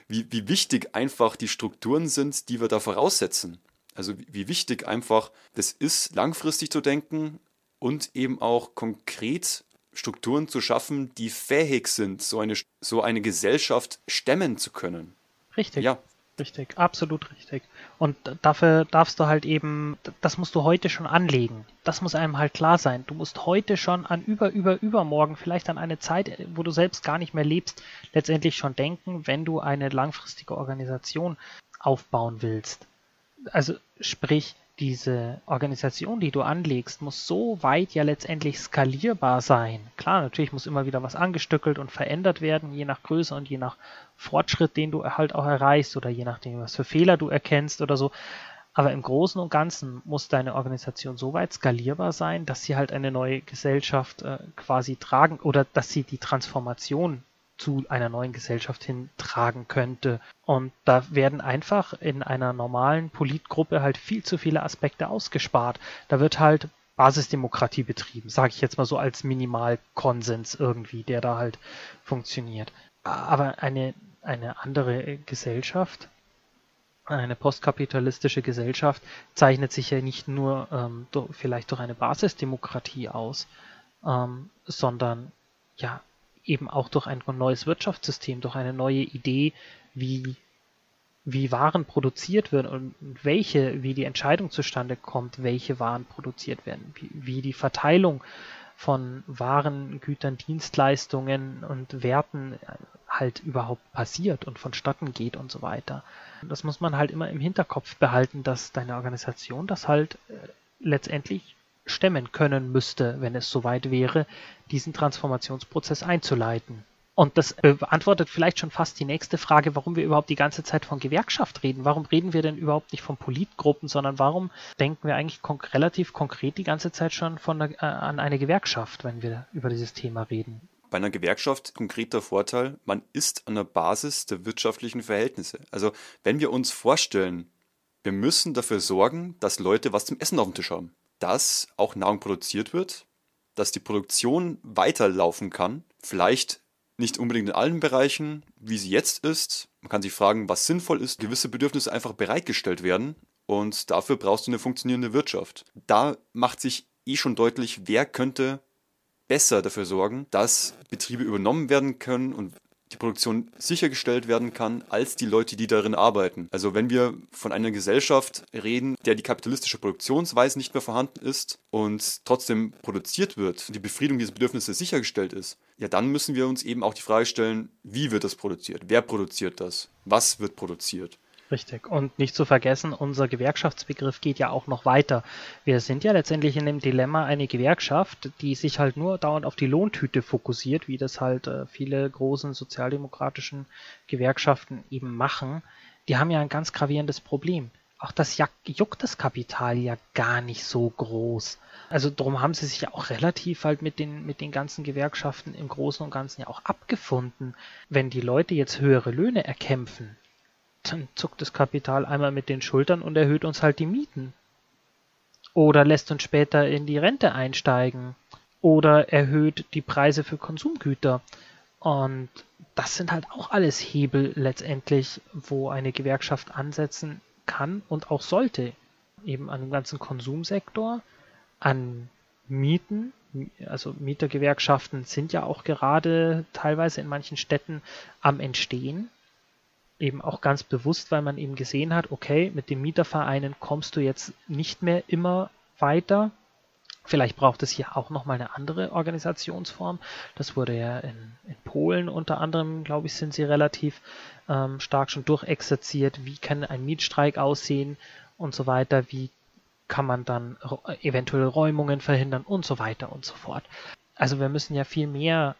wie, wie wichtig einfach die Strukturen sind, die wir da voraussetzen. Also wie, wichtig einfach das ist, langfristig zu denken und eben auch konkret Strukturen zu schaffen, die fähig sind, so eine, so eine Gesellschaft stemmen zu können. Richtig. Ja. Richtig, absolut richtig. Und dafür darfst du halt eben, das musst du heute schon anlegen. Das muss einem halt klar sein. Du musst heute schon an über, über, übermorgen, vielleicht an eine Zeit, wo du selbst gar nicht mehr lebst, letztendlich schon denken, wenn du eine langfristige Organisation aufbauen willst. Also sprich, diese Organisation, die du anlegst, muss so weit ja letztendlich skalierbar sein. Klar, natürlich muss immer wieder was angestückelt und verändert werden, je nach Größe und je nach Fortschritt, den du halt auch erreichst oder je nachdem, was für Fehler du erkennst oder so. Aber im Großen und Ganzen muss deine Organisation so weit skalierbar sein, dass sie halt eine neue Gesellschaft äh, quasi tragen oder dass sie die Transformation zu einer neuen Gesellschaft hintragen könnte. Und da werden einfach in einer normalen Politgruppe halt viel zu viele Aspekte ausgespart. Da wird halt Basisdemokratie betrieben, sage ich jetzt mal so als Minimalkonsens irgendwie, der da halt funktioniert. Aber eine, eine andere Gesellschaft, eine postkapitalistische Gesellschaft zeichnet sich ja nicht nur ähm, durch, vielleicht durch eine Basisdemokratie aus, ähm, sondern ja eben auch durch ein neues Wirtschaftssystem, durch eine neue Idee, wie, wie Waren produziert werden und welche, wie die Entscheidung zustande kommt, welche Waren produziert werden, wie, wie die Verteilung von Waren, Gütern, Dienstleistungen und Werten halt überhaupt passiert und vonstatten geht und so weiter. Das muss man halt immer im Hinterkopf behalten, dass deine Organisation das halt äh, letztendlich stemmen können müsste, wenn es soweit wäre, diesen Transformationsprozess einzuleiten. Und das beantwortet vielleicht schon fast die nächste Frage, warum wir überhaupt die ganze Zeit von Gewerkschaft reden. Warum reden wir denn überhaupt nicht von Politgruppen, sondern warum denken wir eigentlich konk relativ konkret die ganze Zeit schon von äh, an eine Gewerkschaft, wenn wir über dieses Thema reden? Bei einer Gewerkschaft konkreter Vorteil, man ist an der Basis der wirtschaftlichen Verhältnisse. Also wenn wir uns vorstellen, wir müssen dafür sorgen, dass Leute was zum Essen auf dem Tisch haben dass auch Nahrung produziert wird, dass die Produktion weiterlaufen kann, vielleicht nicht unbedingt in allen Bereichen, wie sie jetzt ist. Man kann sich fragen, was sinnvoll ist. Gewisse Bedürfnisse einfach bereitgestellt werden und dafür brauchst du eine funktionierende Wirtschaft. Da macht sich eh schon deutlich, wer könnte besser dafür sorgen, dass Betriebe übernommen werden können und die Produktion sichergestellt werden kann, als die Leute, die darin arbeiten. Also wenn wir von einer Gesellschaft reden, der die kapitalistische Produktionsweise nicht mehr vorhanden ist und trotzdem produziert wird, die Befriedung dieser Bedürfnisse sichergestellt ist, ja, dann müssen wir uns eben auch die Frage stellen, wie wird das produziert? Wer produziert das? Was wird produziert? Richtig. Und nicht zu vergessen, unser Gewerkschaftsbegriff geht ja auch noch weiter. Wir sind ja letztendlich in dem Dilemma eine Gewerkschaft, die sich halt nur dauernd auf die Lohntüte fokussiert, wie das halt äh, viele großen sozialdemokratischen Gewerkschaften eben machen. Die haben ja ein ganz gravierendes Problem. Auch das juckt das Kapital ja gar nicht so groß. Also darum haben sie sich ja auch relativ halt mit den, mit den ganzen Gewerkschaften im Großen und Ganzen ja auch abgefunden. Wenn die Leute jetzt höhere Löhne erkämpfen, dann zuckt das Kapital einmal mit den Schultern und erhöht uns halt die Mieten. Oder lässt uns später in die Rente einsteigen. Oder erhöht die Preise für Konsumgüter. Und das sind halt auch alles Hebel letztendlich, wo eine Gewerkschaft ansetzen kann und auch sollte. Eben an dem ganzen Konsumsektor, an Mieten. Also Mietergewerkschaften sind ja auch gerade teilweise in manchen Städten am Entstehen eben auch ganz bewusst, weil man eben gesehen hat, okay, mit den Mietervereinen kommst du jetzt nicht mehr immer weiter. Vielleicht braucht es hier auch nochmal eine andere Organisationsform. Das wurde ja in, in Polen unter anderem, glaube ich, sind sie relativ ähm, stark schon durchexerziert. Wie kann ein Mietstreik aussehen und so weiter? Wie kann man dann eventuell Räumungen verhindern und so weiter und so fort. Also wir müssen ja viel mehr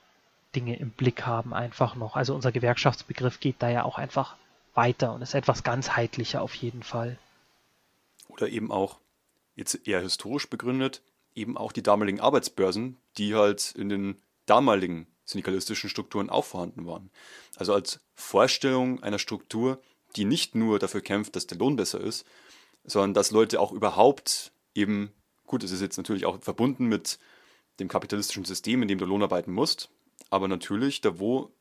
Dinge im Blick haben einfach noch. Also unser Gewerkschaftsbegriff geht da ja auch einfach weiter und ist etwas ganzheitlicher auf jeden Fall. Oder eben auch, jetzt eher historisch begründet, eben auch die damaligen Arbeitsbörsen, die halt in den damaligen syndikalistischen Strukturen auch vorhanden waren. Also als Vorstellung einer Struktur, die nicht nur dafür kämpft, dass der Lohn besser ist, sondern dass Leute auch überhaupt eben, gut, es ist jetzt natürlich auch verbunden mit dem kapitalistischen System, in dem du Lohn arbeiten musst, aber natürlich, da wo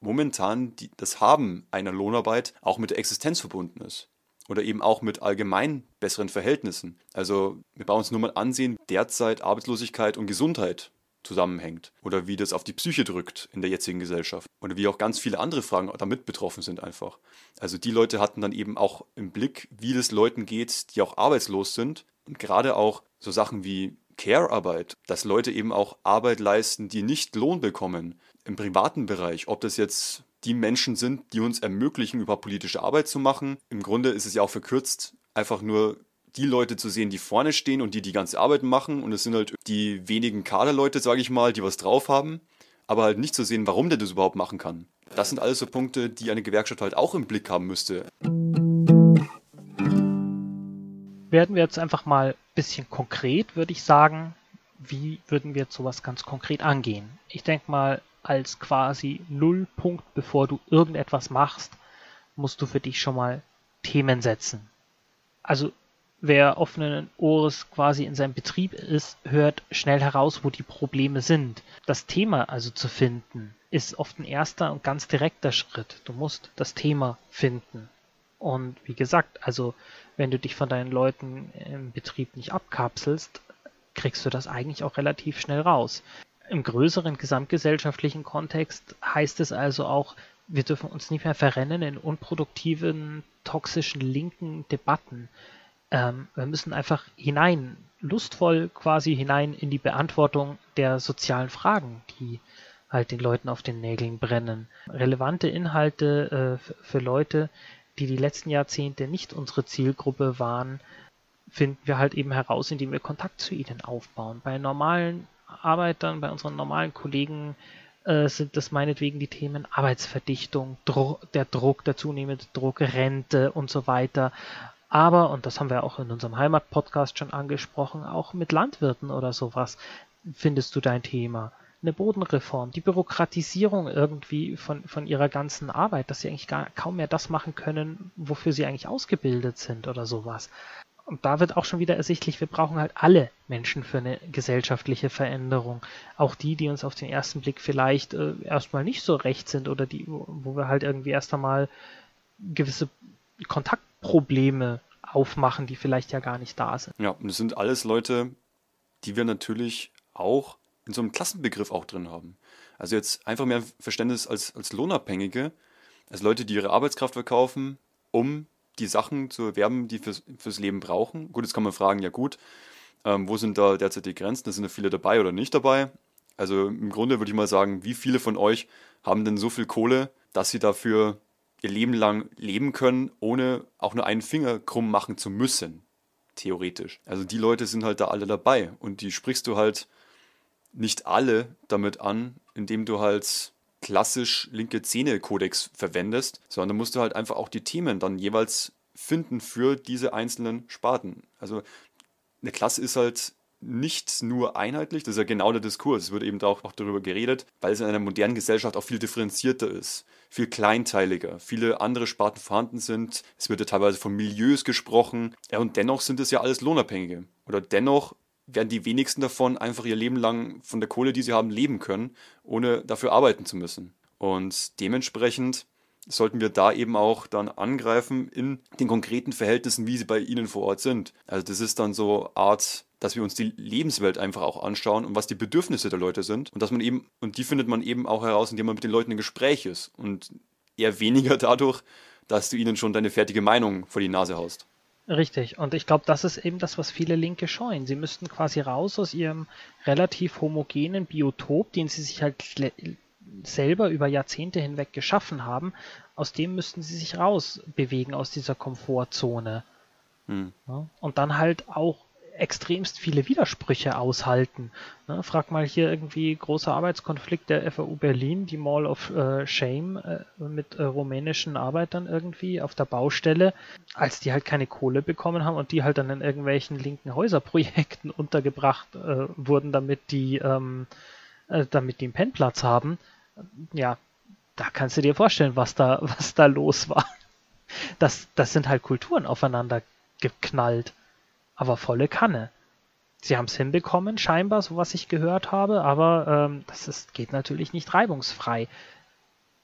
momentan die, das Haben einer Lohnarbeit auch mit der Existenz verbunden ist. Oder eben auch mit allgemein besseren Verhältnissen. Also wir brauchen uns nur mal ansehen, derzeit Arbeitslosigkeit und Gesundheit zusammenhängt. Oder wie das auf die Psyche drückt in der jetzigen Gesellschaft. Oder wie auch ganz viele andere Fragen damit betroffen sind einfach. Also die Leute hatten dann eben auch im Blick, wie es Leuten geht, die auch arbeitslos sind. Und gerade auch so Sachen wie Care-Arbeit, dass Leute eben auch Arbeit leisten, die nicht Lohn bekommen im privaten Bereich, ob das jetzt die Menschen sind, die uns ermöglichen, über politische Arbeit zu machen. Im Grunde ist es ja auch verkürzt, einfach nur die Leute zu sehen, die vorne stehen und die die ganze Arbeit machen. Und es sind halt die wenigen Kaderleute, sage ich mal, die was drauf haben, aber halt nicht zu sehen, warum der das überhaupt machen kann. Das sind alles so Punkte, die eine Gewerkschaft halt auch im Blick haben müsste werden wir jetzt einfach mal ein bisschen konkret, würde ich sagen. Wie würden wir jetzt sowas ganz konkret angehen? Ich denke mal, als quasi Nullpunkt, bevor du irgendetwas machst, musst du für dich schon mal Themen setzen. Also wer offenen Ohres quasi in seinem Betrieb ist, hört schnell heraus, wo die Probleme sind. Das Thema also zu finden, ist oft ein erster und ganz direkter Schritt. Du musst das Thema finden. Und wie gesagt, also wenn du dich von deinen Leuten im Betrieb nicht abkapselst, kriegst du das eigentlich auch relativ schnell raus. Im größeren gesamtgesellschaftlichen Kontext heißt es also auch, wir dürfen uns nicht mehr verrennen in unproduktiven, toxischen, linken Debatten. Ähm, wir müssen einfach hinein, lustvoll quasi hinein in die Beantwortung der sozialen Fragen, die halt den Leuten auf den Nägeln brennen. Relevante Inhalte äh, für Leute, die die letzten Jahrzehnte nicht unsere Zielgruppe waren, finden wir halt eben heraus, indem wir Kontakt zu ihnen aufbauen. Bei normalen Arbeitern, bei unseren normalen Kollegen äh, sind das meinetwegen die Themen Arbeitsverdichtung, Dro der Druck, der zunehmende Druck, Rente und so weiter. Aber, und das haben wir auch in unserem Heimatpodcast schon angesprochen, auch mit Landwirten oder sowas findest du dein Thema eine Bodenreform, die Bürokratisierung irgendwie von, von ihrer ganzen Arbeit, dass sie eigentlich gar kaum mehr das machen können, wofür sie eigentlich ausgebildet sind oder sowas. und da wird auch schon wieder ersichtlich, wir brauchen halt alle Menschen für eine gesellschaftliche Veränderung. Auch die, die uns auf den ersten Blick vielleicht äh, erstmal nicht so recht sind oder die, wo, wo wir halt irgendwie erst einmal gewisse Kontaktprobleme aufmachen, die vielleicht ja gar nicht da sind. Ja, und es sind alles Leute, die wir natürlich auch in so einem Klassenbegriff auch drin haben. Also jetzt einfach mehr Verständnis als, als Lohnabhängige, als Leute, die ihre Arbeitskraft verkaufen, um die Sachen zu erwerben, die fürs, fürs Leben brauchen. Gut, jetzt kann man fragen, ja gut, ähm, wo sind da derzeit die Grenzen? Da sind da viele dabei oder nicht dabei? Also im Grunde würde ich mal sagen, wie viele von euch haben denn so viel Kohle, dass sie dafür ihr Leben lang leben können, ohne auch nur einen Finger krumm machen zu müssen? Theoretisch. Also die Leute sind halt da alle dabei und die sprichst du halt nicht alle damit an, indem du halt klassisch linke Zähne-Kodex verwendest, sondern musst du halt einfach auch die Themen dann jeweils finden für diese einzelnen Sparten. Also eine Klasse ist halt nicht nur einheitlich, das ist ja genau der Diskurs. Es wird eben auch, auch darüber geredet, weil es in einer modernen Gesellschaft auch viel differenzierter ist, viel kleinteiliger, viele andere Sparten vorhanden sind. Es wird ja teilweise von Milieus gesprochen. Ja, und dennoch sind es ja alles Lohnabhängige. Oder dennoch werden die wenigsten davon einfach ihr Leben lang von der Kohle, die sie haben, leben können, ohne dafür arbeiten zu müssen. Und dementsprechend sollten wir da eben auch dann angreifen in den konkreten Verhältnissen, wie sie bei ihnen vor Ort sind. Also das ist dann so Art, dass wir uns die Lebenswelt einfach auch anschauen und was die Bedürfnisse der Leute sind und dass man eben und die findet man eben auch heraus, indem man mit den Leuten im Gespräch ist und eher weniger dadurch, dass du ihnen schon deine fertige Meinung vor die Nase haust. Richtig. Und ich glaube, das ist eben das, was viele Linke scheuen. Sie müssten quasi raus aus ihrem relativ homogenen Biotop, den sie sich halt selber über Jahrzehnte hinweg geschaffen haben. Aus dem müssten sie sich rausbewegen, aus dieser Komfortzone. Hm. Ja, und dann halt auch extremst viele Widersprüche aushalten. Ne, frag mal hier irgendwie großer Arbeitskonflikt der FAU Berlin, die Mall of äh, Shame äh, mit äh, rumänischen Arbeitern irgendwie auf der Baustelle, als die halt keine Kohle bekommen haben und die halt dann in irgendwelchen linken Häuserprojekten untergebracht äh, wurden, damit die, ähm, äh, damit die einen Pennplatz haben. Ja, da kannst du dir vorstellen, was da, was da los war. Das, das sind halt Kulturen aufeinander geknallt aber volle Kanne. Sie haben es hinbekommen, scheinbar, so was ich gehört habe, aber ähm, das ist, geht natürlich nicht reibungsfrei.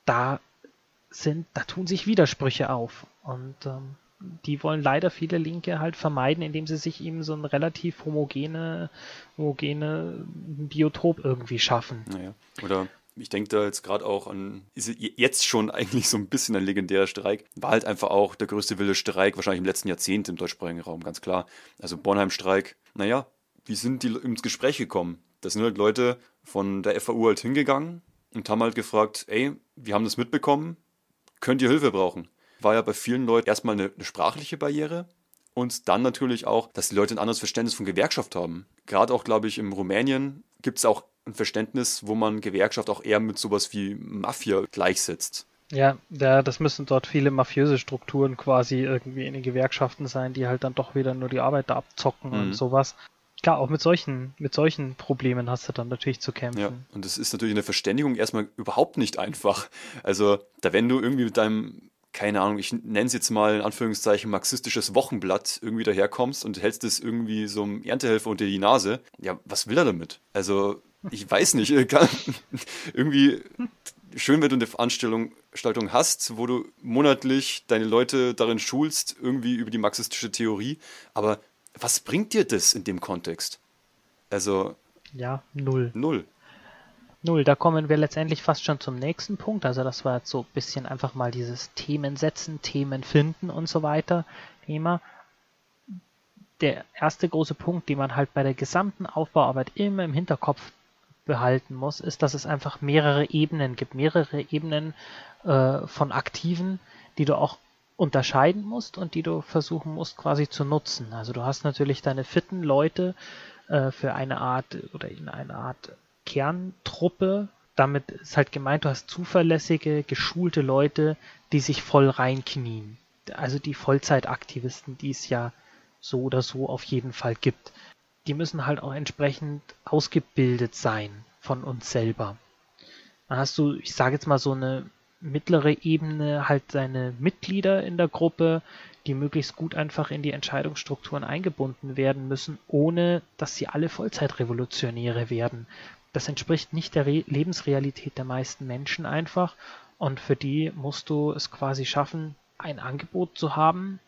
Da sind, da tun sich Widersprüche auf. Und ähm, die wollen leider viele Linke halt vermeiden, indem sie sich eben so ein relativ homogene, homogene Biotop irgendwie schaffen. Naja. Oder ich denke da jetzt gerade auch an, ist jetzt schon eigentlich so ein bisschen ein legendärer Streik. War halt einfach auch der größte wilde Streik, wahrscheinlich im letzten Jahrzehnt im deutschsprachigen Raum, ganz klar. Also Bornheim-Streik. Naja, wie sind die ins Gespräch gekommen? Da sind halt Leute von der FAU halt hingegangen und haben halt gefragt, ey, wir haben das mitbekommen, könnt ihr Hilfe brauchen? War ja bei vielen Leuten erstmal eine, eine sprachliche Barriere, und dann natürlich auch, dass die Leute ein anderes Verständnis von Gewerkschaft haben. Gerade auch, glaube ich, in Rumänien gibt es auch ein Verständnis, wo man Gewerkschaft auch eher mit sowas wie Mafia gleichsetzt. Ja, ja, das müssen dort viele mafiöse Strukturen quasi irgendwie in den Gewerkschaften sein, die halt dann doch wieder nur die Arbeiter abzocken mhm. und sowas. Klar, auch mit solchen, mit solchen Problemen hast du dann natürlich zu kämpfen. Ja, und es ist natürlich in der Verständigung erstmal überhaupt nicht einfach. Also, da wenn du irgendwie mit deinem, keine Ahnung, ich nenne es jetzt mal in Anführungszeichen marxistisches Wochenblatt irgendwie daherkommst und hältst es irgendwie so einem Erntehelfer unter die Nase, ja, was will er damit? Also, ich weiß nicht, irgendwie schön, wenn du eine Veranstaltung hast, wo du monatlich deine Leute darin schulst, irgendwie über die marxistische Theorie. Aber was bringt dir das in dem Kontext? Also. Ja, null. Null. Null, da kommen wir letztendlich fast schon zum nächsten Punkt. Also das war jetzt so ein bisschen einfach mal dieses Themen setzen, Themen finden und so weiter Thema. Der erste große Punkt, den man halt bei der gesamten Aufbauarbeit immer im Hinterkopf behalten muss, ist, dass es einfach mehrere Ebenen gibt, mehrere Ebenen äh, von Aktiven, die du auch unterscheiden musst und die du versuchen musst quasi zu nutzen. Also du hast natürlich deine fitten Leute äh, für eine Art oder in eine Art Kerntruppe. Damit ist halt gemeint, du hast zuverlässige, geschulte Leute, die sich voll reinknien. Also die Vollzeitaktivisten, die es ja so oder so auf jeden Fall gibt die müssen halt auch entsprechend ausgebildet sein von uns selber. Dann hast du, ich sage jetzt mal so eine mittlere Ebene, halt seine Mitglieder in der Gruppe, die möglichst gut einfach in die Entscheidungsstrukturen eingebunden werden müssen, ohne dass sie alle Vollzeitrevolutionäre werden. Das entspricht nicht der Re Lebensrealität der meisten Menschen einfach und für die musst du es quasi schaffen, ein Angebot zu haben,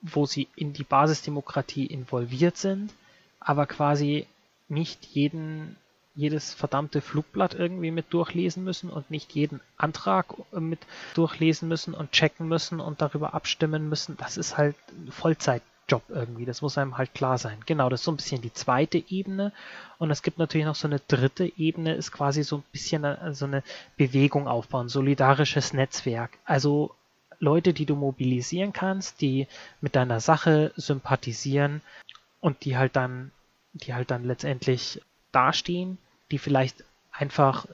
wo sie in die Basisdemokratie involviert sind, aber quasi nicht jeden jedes verdammte Flugblatt irgendwie mit durchlesen müssen und nicht jeden Antrag äh, mit durchlesen müssen und checken müssen und darüber abstimmen müssen. Das ist halt ein Vollzeitjob irgendwie. Das muss einem halt klar sein. Genau, das ist so ein bisschen die zweite Ebene. Und es gibt natürlich noch so eine dritte Ebene, ist quasi so ein bisschen eine, so eine Bewegung aufbauen, solidarisches Netzwerk. Also Leute, die du mobilisieren kannst, die mit deiner Sache sympathisieren und die halt dann, die halt dann letztendlich dastehen die vielleicht einfach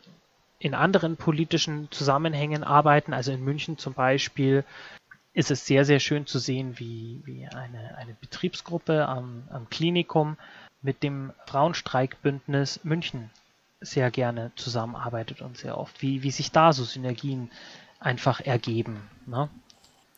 in anderen politischen Zusammenhängen arbeiten. Also in München zum Beispiel ist es sehr, sehr schön zu sehen, wie, wie eine, eine Betriebsgruppe am, am Klinikum mit dem Frauenstreikbündnis München sehr gerne zusammenarbeitet und sehr oft, wie, wie sich da so Synergien einfach ergeben. Ne?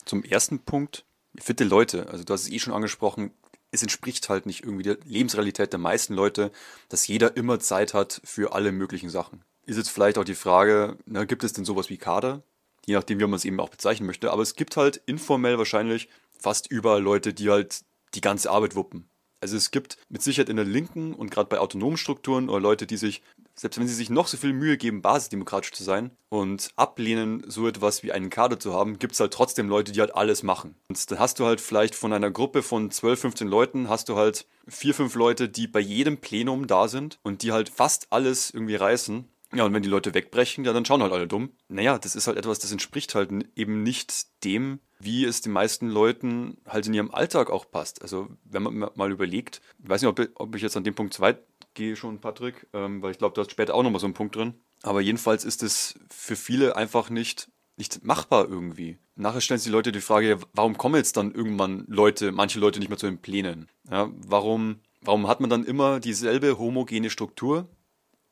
Zum ersten Punkt, fitte Leute, also du hast es eh schon angesprochen, es entspricht halt nicht irgendwie der Lebensrealität der meisten Leute, dass jeder immer Zeit hat für alle möglichen Sachen. Ist jetzt vielleicht auch die Frage, na, gibt es denn sowas wie Kader? Je nachdem, wie man es eben auch bezeichnen möchte. Aber es gibt halt informell wahrscheinlich fast überall Leute, die halt die ganze Arbeit wuppen. Also es gibt mit Sicherheit in der Linken und gerade bei autonomen Strukturen oder Leute, die sich selbst wenn sie sich noch so viel Mühe geben, basisdemokratisch zu sein und ablehnen, so etwas wie einen Kader zu haben, gibt es halt trotzdem Leute, die halt alles machen. Und dann hast du halt vielleicht von einer Gruppe von 12, 15 Leuten, hast du halt vier, fünf Leute, die bei jedem Plenum da sind und die halt fast alles irgendwie reißen. Ja, und wenn die Leute wegbrechen, ja, dann schauen halt alle dumm. Naja, das ist halt etwas, das entspricht halt eben nicht dem, wie es den meisten Leuten halt in ihrem Alltag auch passt. Also, wenn man mal überlegt, ich weiß nicht, ob, ob ich jetzt an dem Punkt zu weit gehe schon, Patrick, ähm, weil ich glaube, du hast später auch nochmal so einen Punkt drin. Aber jedenfalls ist es für viele einfach nicht, nicht machbar irgendwie. Nachher stellen sich die Leute die Frage, warum kommen jetzt dann irgendwann Leute, manche Leute nicht mehr zu den Plänen? Ja, warum, warum hat man dann immer dieselbe homogene Struktur?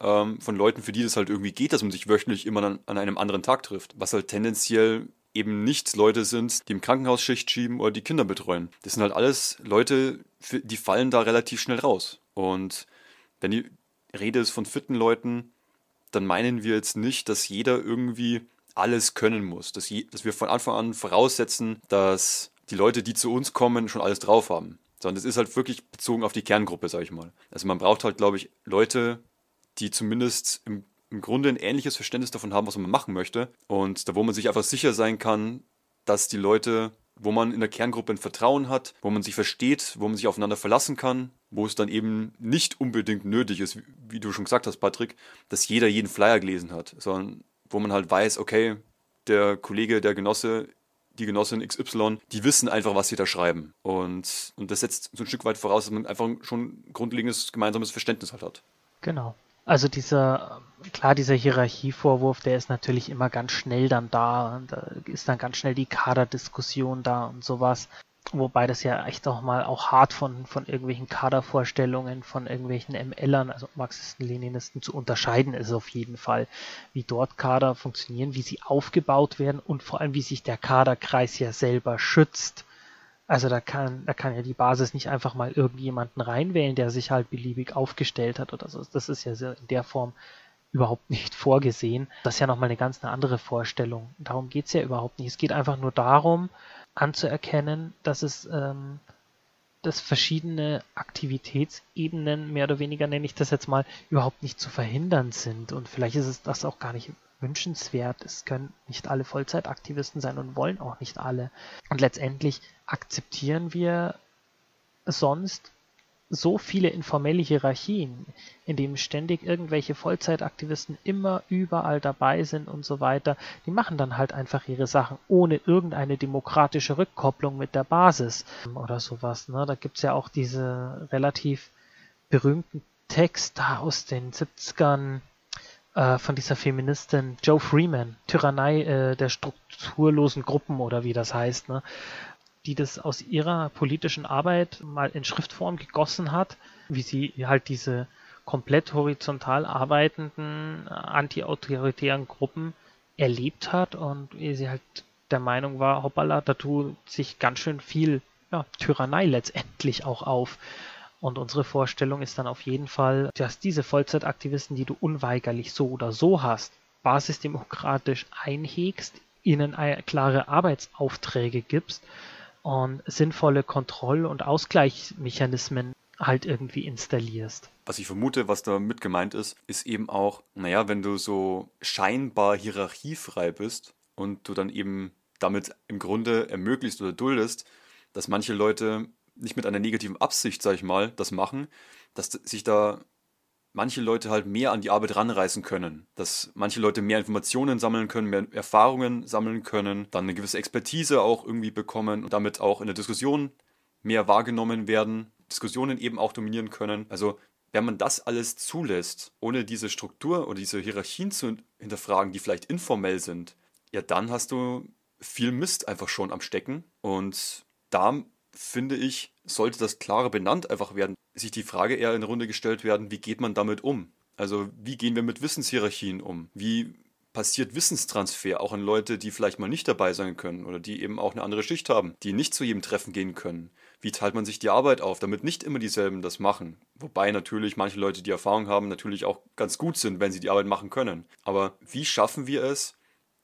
Ähm, von Leuten, für die das halt irgendwie geht, dass man sich wöchentlich immer an, an einem anderen Tag trifft. Was halt tendenziell eben nicht Leute sind, die im Krankenhaus Schicht schieben oder die Kinder betreuen. Das sind halt alles Leute, die fallen da relativ schnell raus. Und wenn die Rede ist von fitten Leuten, dann meinen wir jetzt nicht, dass jeder irgendwie alles können muss. Dass, je, dass wir von Anfang an voraussetzen, dass die Leute, die zu uns kommen, schon alles drauf haben. Sondern es ist halt wirklich bezogen auf die Kerngruppe, sag ich mal. Also man braucht halt, glaube ich, Leute, die zumindest im, im Grunde ein ähnliches Verständnis davon haben, was man machen möchte. Und da, wo man sich einfach sicher sein kann, dass die Leute wo man in der Kerngruppe ein Vertrauen hat, wo man sich versteht, wo man sich aufeinander verlassen kann, wo es dann eben nicht unbedingt nötig ist, wie du schon gesagt hast, Patrick, dass jeder jeden Flyer gelesen hat, sondern wo man halt weiß, okay, der Kollege, der Genosse, die Genossin XY, die wissen einfach, was sie da schreiben. Und, und das setzt so ein Stück weit voraus, dass man einfach schon grundlegendes gemeinsames Verständnis halt hat. Genau. Also dieser, klar, dieser Hierarchievorwurf, der ist natürlich immer ganz schnell dann da. Da ist dann ganz schnell die Kaderdiskussion da und sowas. Wobei das ja echt auch mal auch hart von, von irgendwelchen Kadervorstellungen, von irgendwelchen MLern, also Marxisten, Leninisten zu unterscheiden ist auf jeden Fall, wie dort Kader funktionieren, wie sie aufgebaut werden und vor allem, wie sich der Kaderkreis ja selber schützt. Also da kann, da kann ja die Basis nicht einfach mal irgendjemanden reinwählen, der sich halt beliebig aufgestellt hat oder so. Das ist ja in der Form überhaupt nicht vorgesehen. Das ist ja nochmal eine ganz andere Vorstellung. Darum geht's ja überhaupt nicht. Es geht einfach nur darum, anzuerkennen, dass es ähm, dass verschiedene Aktivitätsebenen, mehr oder weniger nenne ich das jetzt mal, überhaupt nicht zu verhindern sind. Und vielleicht ist es das auch gar nicht wünschenswert. Es können nicht alle Vollzeitaktivisten sein und wollen auch nicht alle. Und letztendlich akzeptieren wir sonst so viele informelle Hierarchien, in denen ständig irgendwelche Vollzeitaktivisten immer überall dabei sind und so weiter, die machen dann halt einfach ihre Sachen ohne irgendeine demokratische Rückkopplung mit der Basis oder sowas. Ne? Da gibt's ja auch diese relativ berühmten Text da aus den 70ern, äh, von dieser Feministin Joe Freeman, Tyrannei äh, der strukturlosen Gruppen oder wie das heißt, ne? Die das aus ihrer politischen Arbeit mal in Schriftform gegossen hat, wie sie halt diese komplett horizontal arbeitenden anti-autoritären Gruppen erlebt hat und wie sie halt der Meinung war, hoppala, da tut sich ganz schön viel ja, Tyrannei letztendlich auch auf. Und unsere Vorstellung ist dann auf jeden Fall, dass diese Vollzeitaktivisten, die du unweigerlich so oder so hast, basisdemokratisch einhegst, ihnen klare Arbeitsaufträge gibst und sinnvolle Kontroll- und Ausgleichsmechanismen halt irgendwie installierst. Was ich vermute, was da mit gemeint ist, ist eben auch, naja, wenn du so scheinbar hierarchiefrei bist und du dann eben damit im Grunde ermöglicht oder duldest, dass manche Leute nicht mit einer negativen Absicht, sag ich mal, das machen, dass sich da manche Leute halt mehr an die Arbeit ranreißen können, dass manche Leute mehr Informationen sammeln können, mehr Erfahrungen sammeln können, dann eine gewisse Expertise auch irgendwie bekommen und damit auch in der Diskussion mehr wahrgenommen werden, Diskussionen eben auch dominieren können. Also wenn man das alles zulässt, ohne diese Struktur oder diese Hierarchien zu hinterfragen, die vielleicht informell sind, ja, dann hast du viel Mist einfach schon am Stecken. Und da finde ich, sollte das klarer benannt einfach werden, sich die Frage eher in eine Runde gestellt werden, wie geht man damit um? Also wie gehen wir mit Wissenshierarchien um? Wie passiert Wissenstransfer auch an Leute, die vielleicht mal nicht dabei sein können oder die eben auch eine andere Schicht haben, die nicht zu jedem Treffen gehen können? Wie teilt man sich die Arbeit auf, damit nicht immer dieselben das machen? Wobei natürlich manche Leute, die Erfahrung haben, natürlich auch ganz gut sind, wenn sie die Arbeit machen können. Aber wie schaffen wir es,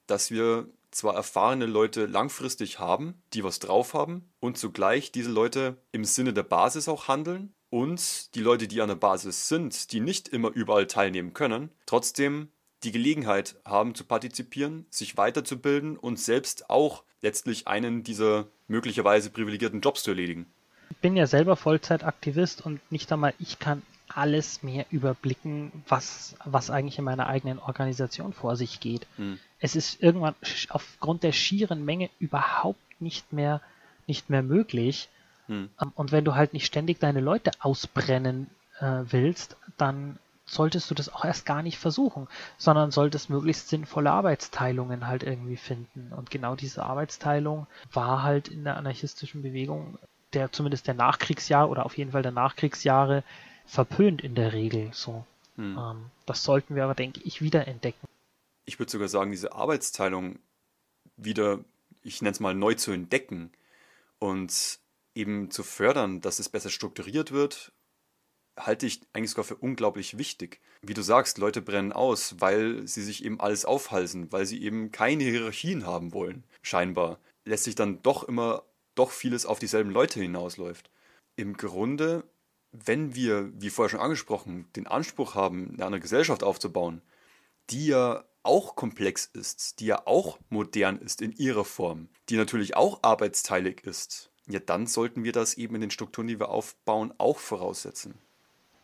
dass wir zwar erfahrene Leute langfristig haben, die was drauf haben und zugleich diese Leute im Sinne der Basis auch handeln und die Leute, die an der Basis sind, die nicht immer überall teilnehmen können, trotzdem die Gelegenheit haben zu partizipieren, sich weiterzubilden und selbst auch letztlich einen dieser möglicherweise privilegierten Jobs zu erledigen. Ich bin ja selber Vollzeitaktivist und nicht einmal ich kann alles mehr überblicken, was, was eigentlich in meiner eigenen Organisation vor sich geht. Hm. Es ist irgendwann aufgrund der schieren Menge überhaupt nicht mehr, nicht mehr möglich. Hm. Ähm, und wenn du halt nicht ständig deine Leute ausbrennen äh, willst, dann solltest du das auch erst gar nicht versuchen, sondern solltest möglichst sinnvolle Arbeitsteilungen halt irgendwie finden. Und genau diese Arbeitsteilung war halt in der anarchistischen Bewegung der zumindest der Nachkriegsjahre oder auf jeden Fall der Nachkriegsjahre verpönt in der Regel so. Hm. Ähm, das sollten wir aber, denke ich, wieder entdecken. Ich würde sogar sagen, diese Arbeitsteilung wieder, ich nenne es mal neu zu entdecken und eben zu fördern, dass es besser strukturiert wird, halte ich eigentlich sogar für unglaublich wichtig. Wie du sagst, Leute brennen aus, weil sie sich eben alles aufhalsen, weil sie eben keine Hierarchien haben wollen, scheinbar. Lässt sich dann doch immer, doch vieles auf dieselben Leute hinausläuft. Im Grunde wenn wir, wie vorher schon angesprochen, den Anspruch haben, eine andere Gesellschaft aufzubauen, die ja auch komplex ist, die ja auch modern ist in ihrer Form, die natürlich auch arbeitsteilig ist, ja, dann sollten wir das eben in den Strukturen, die wir aufbauen, auch voraussetzen.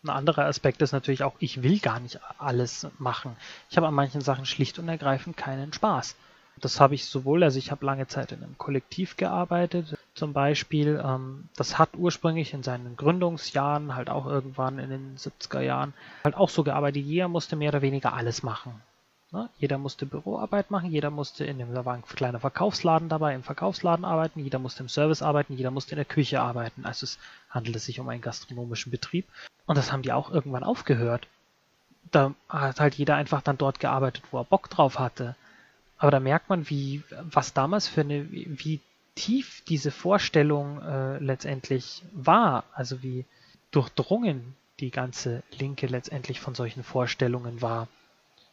Ein anderer Aspekt ist natürlich auch, ich will gar nicht alles machen. Ich habe an manchen Sachen schlicht und ergreifend keinen Spaß. Das habe ich sowohl, also ich habe lange Zeit in einem Kollektiv gearbeitet, zum Beispiel. Ähm, das hat ursprünglich in seinen Gründungsjahren, halt auch irgendwann in den 70er Jahren, halt auch so gearbeitet. Jeder musste mehr oder weniger alles machen. Ne? Jeder musste Büroarbeit machen, jeder musste in dem, da war ein kleiner Verkaufsladen dabei, im Verkaufsladen arbeiten, jeder musste im Service arbeiten, jeder musste in der Küche arbeiten. Also es handelte sich um einen gastronomischen Betrieb. Und das haben die auch irgendwann aufgehört. Da hat halt jeder einfach dann dort gearbeitet, wo er Bock drauf hatte. Aber da merkt man, wie, was damals für eine, wie tief diese Vorstellung äh, letztendlich war, also wie durchdrungen die ganze Linke letztendlich von solchen Vorstellungen war.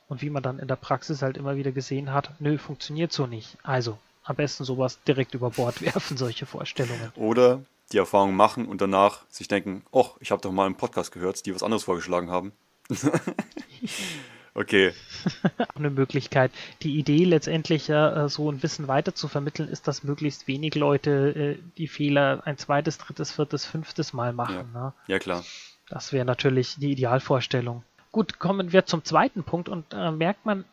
Und wie man dann in der Praxis halt immer wieder gesehen hat, nö, funktioniert so nicht. Also, am besten sowas direkt über Bord werfen, solche Vorstellungen. Oder die Erfahrung machen und danach sich denken, oh, ich habe doch mal einen Podcast gehört, die was anderes vorgeschlagen haben. Okay. eine Möglichkeit. Die Idee letztendlich ja, äh, so ein Wissen weiter zu vermitteln, ist, dass möglichst wenig Leute äh, die Fehler ein zweites, drittes, viertes, fünftes Mal machen. Ja, ne? ja klar. Das wäre natürlich die Idealvorstellung. Gut, kommen wir zum zweiten Punkt und äh, merkt man,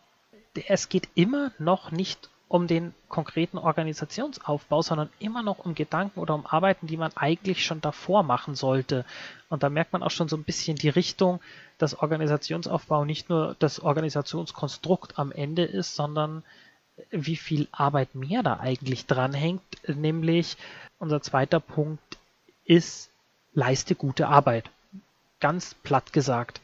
es geht immer noch nicht um den konkreten Organisationsaufbau, sondern immer noch um Gedanken oder um Arbeiten, die man eigentlich schon davor machen sollte. Und da merkt man auch schon so ein bisschen die Richtung, dass Organisationsaufbau nicht nur das Organisationskonstrukt am Ende ist, sondern wie viel Arbeit mehr da eigentlich dranhängt. Nämlich unser zweiter Punkt ist, leiste gute Arbeit. Ganz platt gesagt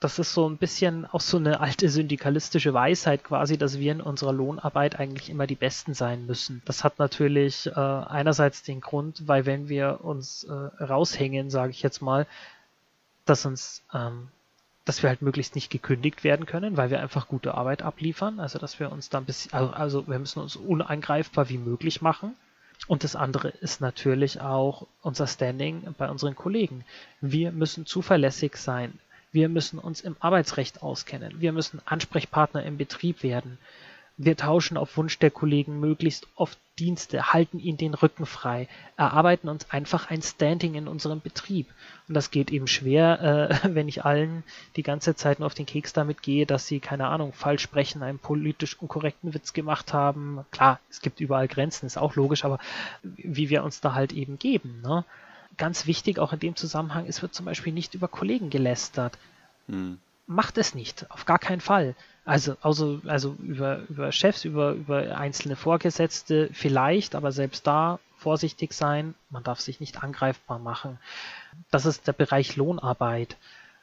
das ist so ein bisschen auch so eine alte syndikalistische Weisheit quasi, dass wir in unserer Lohnarbeit eigentlich immer die Besten sein müssen. Das hat natürlich äh, einerseits den Grund, weil wenn wir uns äh, raushängen, sage ich jetzt mal, dass uns ähm, dass wir halt möglichst nicht gekündigt werden können, weil wir einfach gute Arbeit abliefern. Also dass wir uns da ein bisschen, also, also wir müssen uns unangreifbar wie möglich machen. Und das andere ist natürlich auch unser Standing bei unseren Kollegen. Wir müssen zuverlässig sein. Wir müssen uns im Arbeitsrecht auskennen. Wir müssen Ansprechpartner im Betrieb werden. Wir tauschen auf Wunsch der Kollegen möglichst oft Dienste, halten ihnen den Rücken frei, erarbeiten uns einfach ein Standing in unserem Betrieb. Und das geht eben schwer, äh, wenn ich allen die ganze Zeit nur auf den Keks damit gehe, dass sie, keine Ahnung, falsch sprechen, einen politisch unkorrekten Witz gemacht haben. Klar, es gibt überall Grenzen, ist auch logisch, aber wie wir uns da halt eben geben. Ne? Ganz wichtig auch in dem Zusammenhang, es wird zum Beispiel nicht über Kollegen gelästert. Hm. Macht es nicht, auf gar keinen Fall. Also, also, also über, über Chefs, über, über einzelne Vorgesetzte vielleicht, aber selbst da vorsichtig sein. Man darf sich nicht angreifbar machen. Das ist der Bereich Lohnarbeit.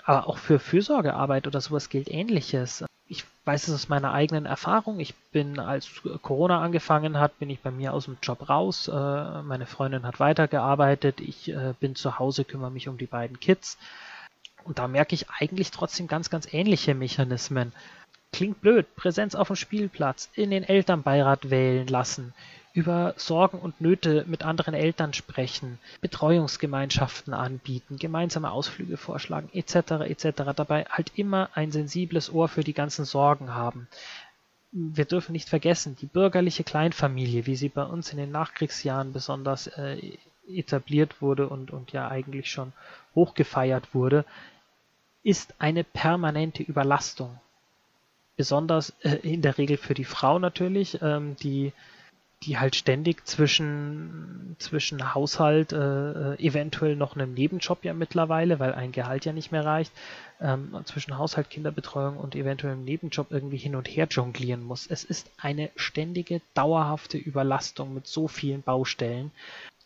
Aber auch für Fürsorgearbeit oder sowas gilt Ähnliches. Ich weiß es aus meiner eigenen Erfahrung. Ich bin, als Corona angefangen hat, bin ich bei mir aus dem Job raus. Äh, meine Freundin hat weitergearbeitet. Ich äh, bin zu Hause, kümmere mich um die beiden Kids. Und da merke ich eigentlich trotzdem ganz, ganz ähnliche Mechanismen. Klingt blöd, Präsenz auf dem Spielplatz, in den Elternbeirat wählen lassen, über Sorgen und Nöte mit anderen Eltern sprechen, Betreuungsgemeinschaften anbieten, gemeinsame Ausflüge vorschlagen, etc. etc. Dabei halt immer ein sensibles Ohr für die ganzen Sorgen haben. Wir dürfen nicht vergessen, die bürgerliche Kleinfamilie, wie sie bei uns in den Nachkriegsjahren besonders äh, etabliert wurde und, und ja eigentlich schon hochgefeiert wurde, ist eine permanente Überlastung besonders äh, in der Regel für die Frau natürlich, ähm, die die halt ständig zwischen, zwischen Haushalt, äh, äh, eventuell noch einem Nebenjob ja mittlerweile, weil ein Gehalt ja nicht mehr reicht, ähm, zwischen Haushalt, Kinderbetreuung und eventuell einem Nebenjob irgendwie hin und her jonglieren muss. Es ist eine ständige, dauerhafte Überlastung mit so vielen Baustellen.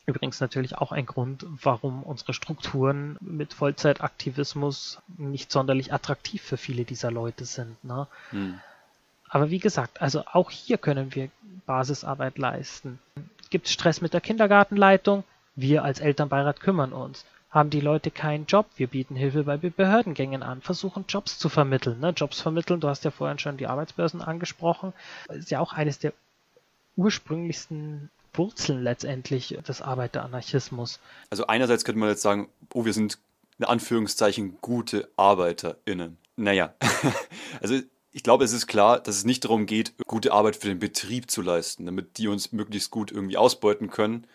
Übrigens natürlich auch ein Grund, warum unsere Strukturen mit Vollzeitaktivismus nicht sonderlich attraktiv für viele dieser Leute sind. Ne? Hm. Aber wie gesagt, also auch hier können wir Basisarbeit leisten. Gibt es Stress mit der Kindergartenleitung? Wir als Elternbeirat kümmern uns. Haben die Leute keinen Job? Wir bieten Hilfe bei Behördengängen an, versuchen Jobs zu vermitteln. Ne? Jobs vermitteln, du hast ja vorhin schon die Arbeitsbörsen angesprochen, ist ja auch eines der ursprünglichsten Wurzeln letztendlich des Arbeiteranarchismus. Also einerseits könnte man jetzt sagen, oh, wir sind in Anführungszeichen gute ArbeiterInnen. Naja, also ich glaube, es ist klar, dass es nicht darum geht, gute Arbeit für den Betrieb zu leisten, damit die uns möglichst gut irgendwie ausbeuten können